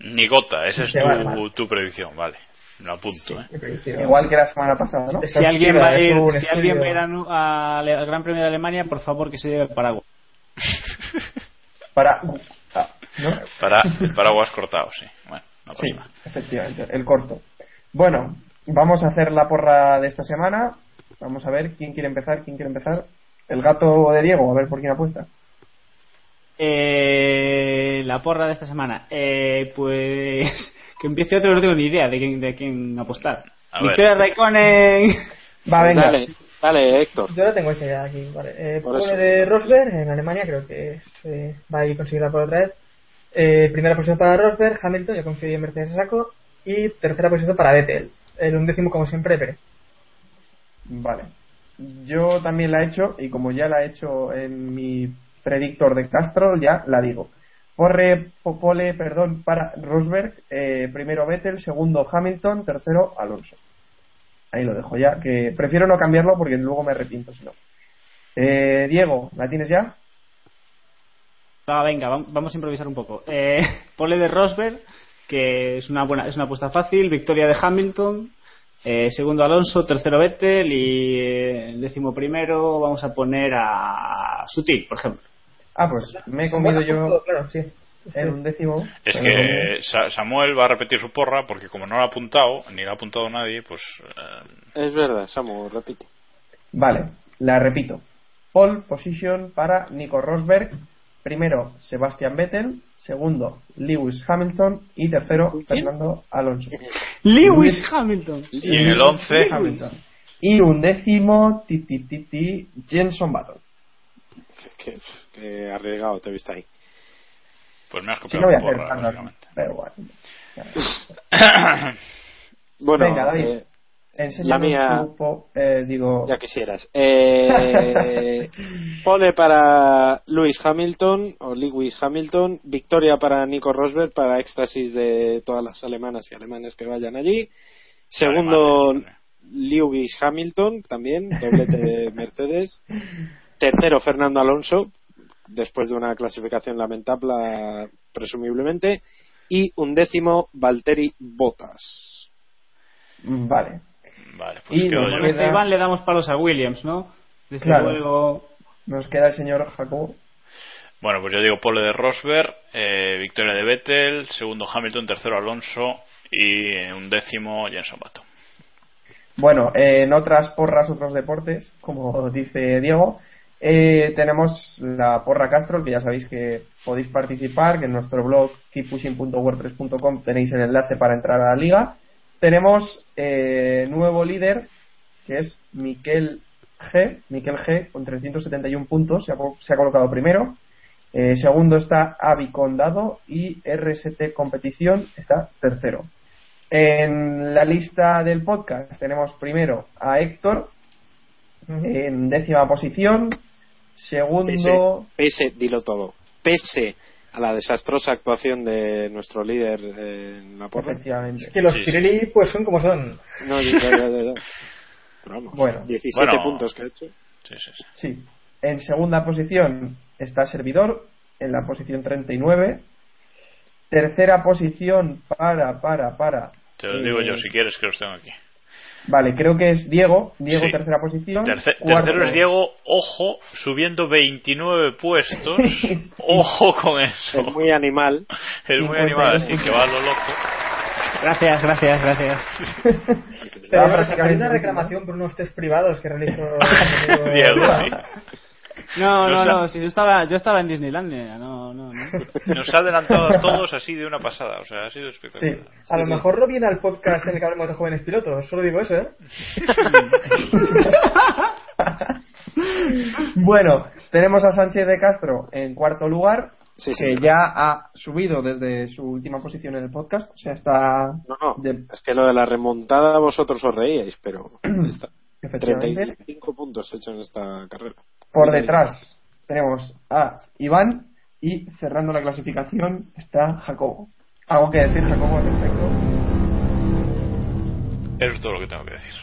Ni gota, esa es tu, tu predicción. Vale. Lo apunto, ¿eh? Igual que la semana pasada, ¿no? Si alguien va a ir, si alguien va al Gran Premio de Alemania, por favor que se lleve el paraguas. Para. ah, ¿no? Para, el paraguas cortado, sí. Bueno, no Sí, efectivamente, el corto. Bueno, vamos a hacer la porra de esta semana. Vamos a ver quién quiere empezar, quién quiere empezar. El gato de Diego, a ver por quién apuesta. Eh, la porra de esta semana. Eh, pues que empiece otro, no tengo ni idea de quién, de quién apostar. A ver. Victoria Raikkonen. Va, venga. Dale, dale, Héctor. Yo la tengo hecha ya aquí, vale. Eh, Por pole eso. de Rosberg en Alemania, creo que es, eh, va a ir conseguirla por otra vez. Eh, primera posición para Rosberg, Hamilton, yo confío en Mercedes a saco. Y tercera posición para Vettel. El undécimo, como siempre, Pérez. Vale. Yo también la he hecho y como ya la he hecho en mi predictor de Castro, ya la digo. Porre, po- pole, perdón, para Rosberg, eh, primero Vettel, segundo Hamilton, tercero Alonso. Ahí lo dejo ya, que prefiero no cambiarlo porque luego me arrepiento si no. Eh, Diego, ¿la tienes ya? Venga, vam- vamos a improvisar un poco. Eh, pole de Rosberg, que es una buena, es una apuesta fácil. Victoria de Hamilton. eh, segundo Alonso, tercero Vettel y eh, décimo primero vamos a poner a Sutil, por ejemplo. Ah, pues me he comido yo Bueno, Claro, sí. en un décimo. Es que Sa- Samuel va a repetir su porra porque como no lo ha apuntado, ni lo ha apuntado nadie, pues eh, Es verdad, Samu, repite. Vale, la repito. Pole position para Nico Rosberg. Primero, Sebastian Vettel. Segundo, Lewis Hamilton. Y tercero, Fernando Alonso. Lewis Hamilton. y en el 11 Hamilton. Y un décimo, ti, ti, ti, ti, Jenson Button. Que, que arriesgado te he visto ahí. pues me has copiado hacer porra. Pero bueno. Bueno, Venga, David. eh, La mía- tu po- eh, digo, ya quisieras. Eh, pole para Lewis Hamilton o Lewis Hamilton, victoria para Nico Rosberg para éxtasis de todas las alemanas y alemanes que vayan allí. Segundo. Lewis Hamilton también, doblete de Mercedes. Tercero, Fernando Alonso, después de una clasificación lamentable, presumiblemente. Y un décimo, Valtteri Bottas. Vale. Vale, pues Y nos este queda- Iván le damos palos a Williams, ¿no? Desde Claro. luego. Nos queda el señor Jacobo. Bueno, pues yo digo pole de Rosberg, eh, victoria de Vettel, segundo Hamilton, tercero Alonso y un décimo Jenson Button. Bueno, eh, en otras porras, otros deportes, como dice Diego, eh, tenemos la porra Castro, que ya sabéis que podéis participar, que en nuestro blog keeppushing.wordpress.com tenéis el enlace para entrar a la liga. Tenemos eh, nuevo líder, que es Miquel G, Miquel G, con 371 puntos, se ha, se ha colocado primero. Eh, segundo está Avi Condado y RST Competición está tercero. En la lista del podcast tenemos primero a Héctor en décima posición. Segundo, Pese, dilo todo. Pese a la desastrosa actuación de nuestro líder eh, en la porra. efectivamente. Es que los Sí. Pirelli pues son como son. No, ya, ya. Pero vamos, Bueno. 17 Bueno. puntos que ha hecho. Sí, sí, sí. Sí. En segunda posición está Servidor, en la posición 39. Tercera posición para, para, para. Te lo eh, digo yo si quieres que los tengo aquí. Vale, creo que es Diego. Diego, Sí. tercera posición. Terce- Cuarto- tercero es Diego, ojo, subiendo 29 puestos. Ojo con eso. Es muy animal. Es muy 52 animal, así que va a lo loco. Gracias, gracias, gracias. Pero hay una reclamación por unos test privados que realizó Diego, sí. No, No no, si yo estaba, yo estaba en Disneylandia, no, no, no. Nos ha adelantado a todos así de una pasada. O sea, ha sido espectacular. Sí. A lo mejor no viene al podcast en el que hablemos de jóvenes pilotos, solo digo eso, ¿eh? Bueno, tenemos a Sánchez de Castro en cuarto lugar, Sí, sí. que ya ha subido desde su última posición en el podcast. O sea, está. No, no. de- Es que lo de la remontada vosotros os reíais, pero está. efectivamente. 35 puntos hecho en esta carrera. Por detrás tenemos a Iván y cerrando la clasificación está Jacobo. ¿Algo que decir, Jacobo, al respecto? Eso es todo lo que tengo que decir.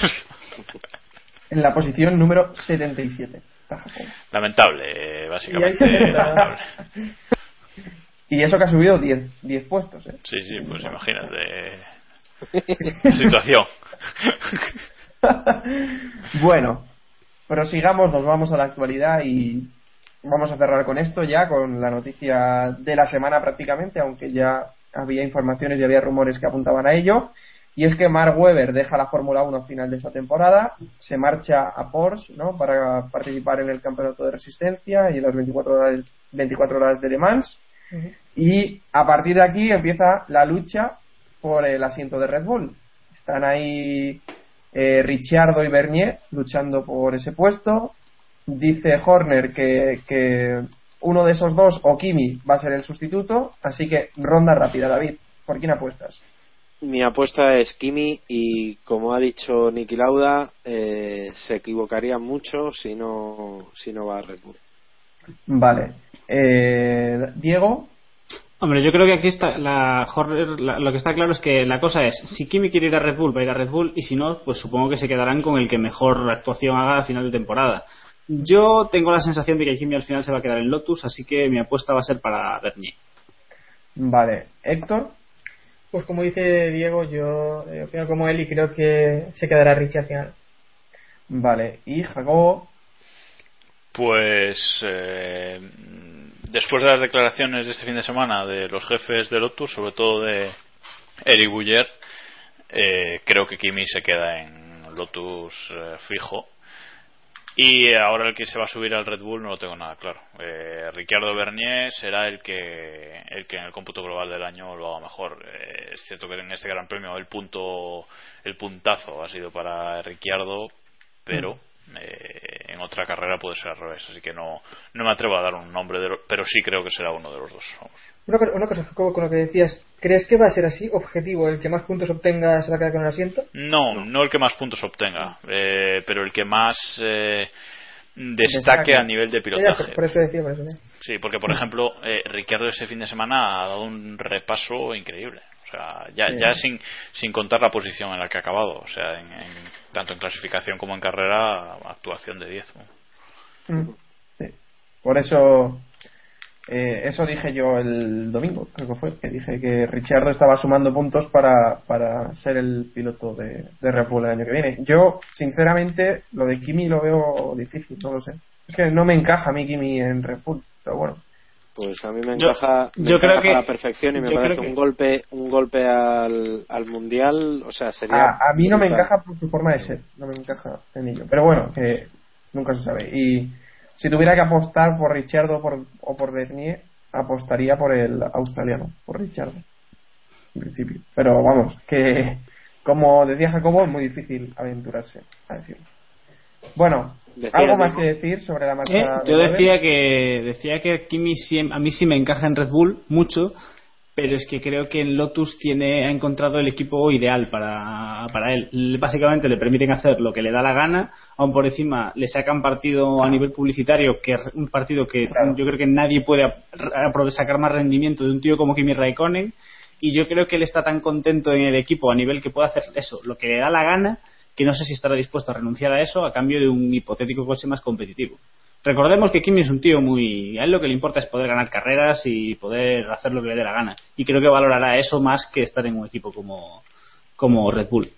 En la posición número 77 está Jacobo. Lamentable, eh, básicamente. Y lamentable. Eso que ha subido 10, 10 puestos, ¿eh? Sí, sí, pues imagínate. La situación. bueno, prosigamos, nos vamos a la actualidad y vamos a cerrar con esto ya, con la noticia de la semana prácticamente, aunque ya había informaciones y había rumores que apuntaban a ello. Y es que Mark Webber deja la Fórmula 1 a final de esta temporada, se marcha a Porsche ¿no? para participar en el campeonato de resistencia y en las 24 horas, 24 horas de Le Mans. Y a partir de aquí empieza la lucha por el asiento de Red Bull. Están ahí eh, Ricciardo y Bernier luchando por ese puesto. Dice Horner que, que uno de esos dos, o Kimi, va a ser el sustituto. Así que ronda rápida, David. ¿Por quién apuestas? Mi apuesta es Kimi y como ha dicho Niki Lauda, eh, se equivocaría mucho si no, si no va a Red Bull. Vale. Eh, Diego. Hombre, yo creo que aquí está la, la- lo que está claro es que la cosa es, si Kimi quiere ir a Red Bull, va a ir a Red Bull, y si no, pues supongo que se quedarán con el que mejor actuación haga a final de temporada. Yo tengo la sensación de que Kimi al final se va a quedar en Lotus, así que mi apuesta va a ser para Bernier. Vale. Héctor. Pues como dice Diego, yo eh, opino como él y creo que se quedará Richie al final. Vale, y Jacobo. Pues eh, después de las declaraciones de este fin de semana de los jefes de Lotus, sobre todo de Eric Buller, eh, creo que Kimi se queda en Lotus eh, fijo. Y ahora el que se va a subir al Red Bull no lo tengo nada claro. Eh, Ricciardo Bernier será el que el que en el cómputo global del año lo haga mejor. Eh, es cierto que en este Gran Premio el punto el puntazo ha sido para Ricciardo, pero eh, en otra carrera puede ser al revés. Así que no no me atrevo a dar un nombre, de lo- pero sí creo que será uno de los dos. Vamos. Una, co- una cosa, Jacobo, con lo que decías, ¿crees que va a ser así, objetivo? ¿El que más puntos obtenga se va a quedar con el asiento? No, no el que más puntos obtenga, eh, pero el que más eh, destaque a nivel de pilotaje. por, por eso decía, por eso decía. Sí, porque por ejemplo, eh, Ricciardo ese fin de semana ha dado un repaso increíble. O sea, ya, Sí. ya sin, sin contar la posición en la que ha acabado. O sea, en, en- tanto en clasificación como en carrera, actuación de 10. ¿no? Mm, Sí. Por eso, eh, eso dije yo el domingo, creo que fue, que dije que Richardo estaba sumando puntos para, para ser el piloto de, de Red Bull el año que viene. Yo, sinceramente, lo de Kimi lo veo difícil, no lo sé. Es que no me encaja a mí Kimi en Red Bull, pero bueno. Pues a mí me Yo- encaja, me yo creo encaja que- a la perfección y me parece que- un golpe un golpe al, al mundial, o sea, sería A, a mí no me encaja por su forma de ser, no me encaja en ello. Pero bueno, que nunca se sabe. Y si tuviera que apostar por Richardo por, o por Bernier, apostaría por el australiano, por Richardo, en principio. Pero vamos, que como decía Jacobo, es muy difícil aventurarse a decirlo. Bueno, ¿algo más que decir sobre la marcha? Eh, de yo decía que decía que Kimi a mí sí me encaja en Red Bull mucho, pero es que creo que en Lotus tiene ha encontrado el equipo ideal para, para él. Básicamente le permiten hacer lo que le da la gana, aún por encima le sacan partido a nivel publicitario, que es un partido que Claro. yo creo que nadie puede sacar más rendimiento de un tío como Kimi Raikkonen. Y yo creo que él está tan contento en el equipo a nivel que puede hacer eso, lo que le da la gana, que no sé si estará dispuesto a renunciar a eso a cambio de un hipotético coche más competitivo. Recordemos que Kimi es un tío muy. A él lo que le importa es poder ganar carreras y poder hacer lo que le dé la gana. Y creo que valorará eso más que estar en un equipo como, como Red Bull.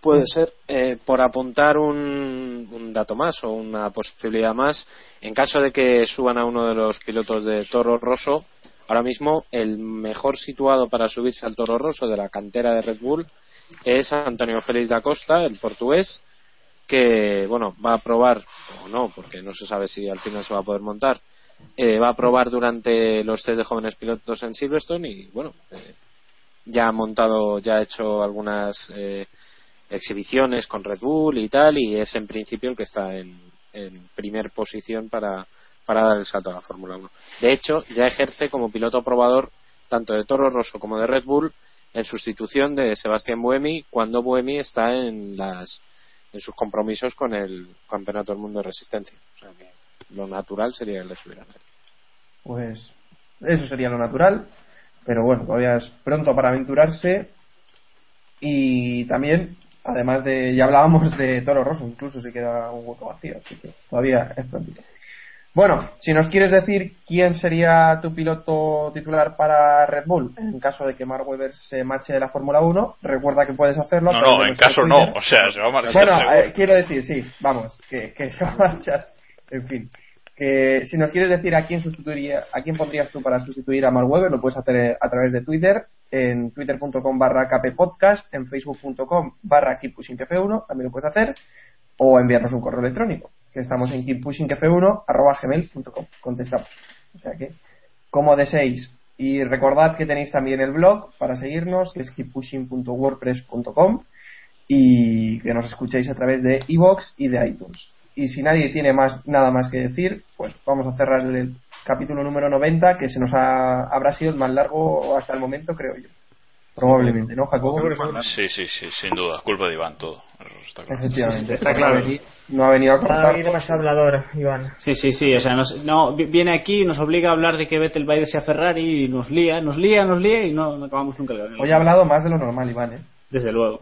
Puede ser, eh, por apuntar un, un dato más o una posibilidad más, en caso de que suban a uno de los pilotos de Toro Rosso, ahora mismo el mejor situado para subirse al Toro Rosso de la cantera de Red Bull es Antonio Félix da Costa, el portugués, que bueno va a probar o no, porque no se sabe si al final se va a poder montar, eh, va a probar durante los test de jóvenes pilotos en Silverstone y bueno, eh, ya ha montado, ya ha hecho algunas eh, exhibiciones con Red Bull y tal, y es en principio el que está en, primer posición para, para dar el salto a la Fórmula 1. De hecho, ya ejerce como piloto probador tanto de Toro Rosso como de Red Bull en sustitución de Sebastián Buemi cuando Buemi está en las en sus compromisos con el Campeonato del Mundo de Resistencia. O sea que lo natural sería que le subieran. Pues eso sería lo natural, pero bueno, todavía es pronto para aventurarse. Y también, además de, ya hablábamos de Toro Rosso, incluso si queda un hueco vacío, así que todavía es pronto. Bueno, si nos quieres decir quién sería tu piloto titular para Red Bull, en caso de que Mark Webber se marche de la Fórmula 1, recuerda que puedes hacerlo. No, no, en caso Twitter. no. O sea, se va a marchar. Bueno, eh, quiero decir, sí, vamos, que, que se va a marchar. En fin, que si nos quieres decir a quién sustituiría, a quién pondrías tú para sustituir a Mark Webber, lo puedes hacer eh, a través de Twitter, en twitter.com barra kppodcast, en facebook.com barra keeppushingf1, también lo puedes hacer, o enviarnos un correo electrónico, que estamos en keeppushingf1 arroba gmail.com, contestamos. O sea que, como deseéis. Y recordad que tenéis también el blog para seguirnos, que es keeppushing.wordpress.com y que nos escuchéis a través de iVoox y de iTunes. Y si nadie tiene más nada más que decir, pues vamos a cerrar el capítulo número 90, que se nos ha, habrá sido el más largo hasta el momento, creo yo. Probablemente, ¿no, Jacobo? Sí, sí, sí, sin duda. Culpa de Iván todo. Eso está claro. Efectivamente. Está claro. No ha venido- No ha venido a contar. demasiado hablador, Iván. Sí, sí, sí. O sea, nos- no, vi- viene aquí, nos obliga a hablar de que Vettel va a irse a Ferrari y nos lía, nos lía, nos lía y no, no acabamos nunca. de- Hoy ha hablado más de lo normal, Iván, ¿eh? Desde luego.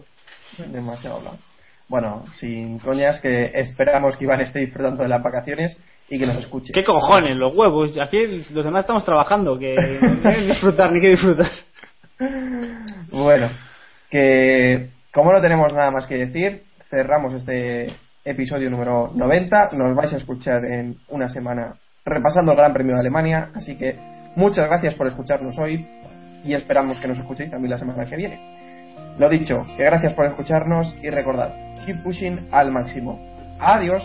Demasiado hablado. Bueno, sin coñas, que esperamos que Iván esté disfrutando de las vacaciones y que nos escuche. ¿Qué cojones? Los huevos. Aquí los demás estamos trabajando. Que no hay que disfrutar ni que disfrutar. Bueno, que como no tenemos nada más que decir, cerramos este episodio número 90. Nos vais a escuchar en una semana repasando el Gran Premio de Alemania. Así que muchas gracias por escucharnos hoy y esperamos que nos escuchéis también la semana que viene. Lo dicho, que gracias por escucharnos y recordad, keep pushing al máximo. Adiós.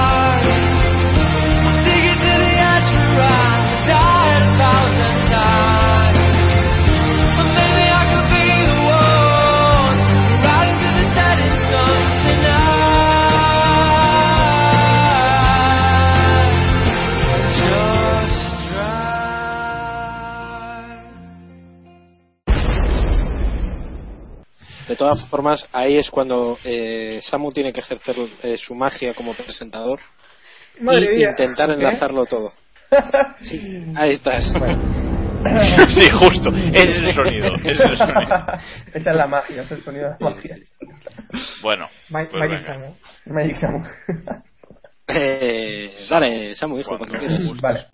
De todas formas, ahí es cuando eh, Samu tiene que ejercer eh, su magia como presentador Madre y mía. intentar ¿Eh? enlazarlo todo. Sí, ahí estás. sí, justo. Ese es el sonido. ese es el sonido. Esa es la magia, es el sonido de la magia. Bueno, Ma- pues Magic. Samu. Magic Samu. Eh, dale, Samu, hijo, cuando quieras. Vale.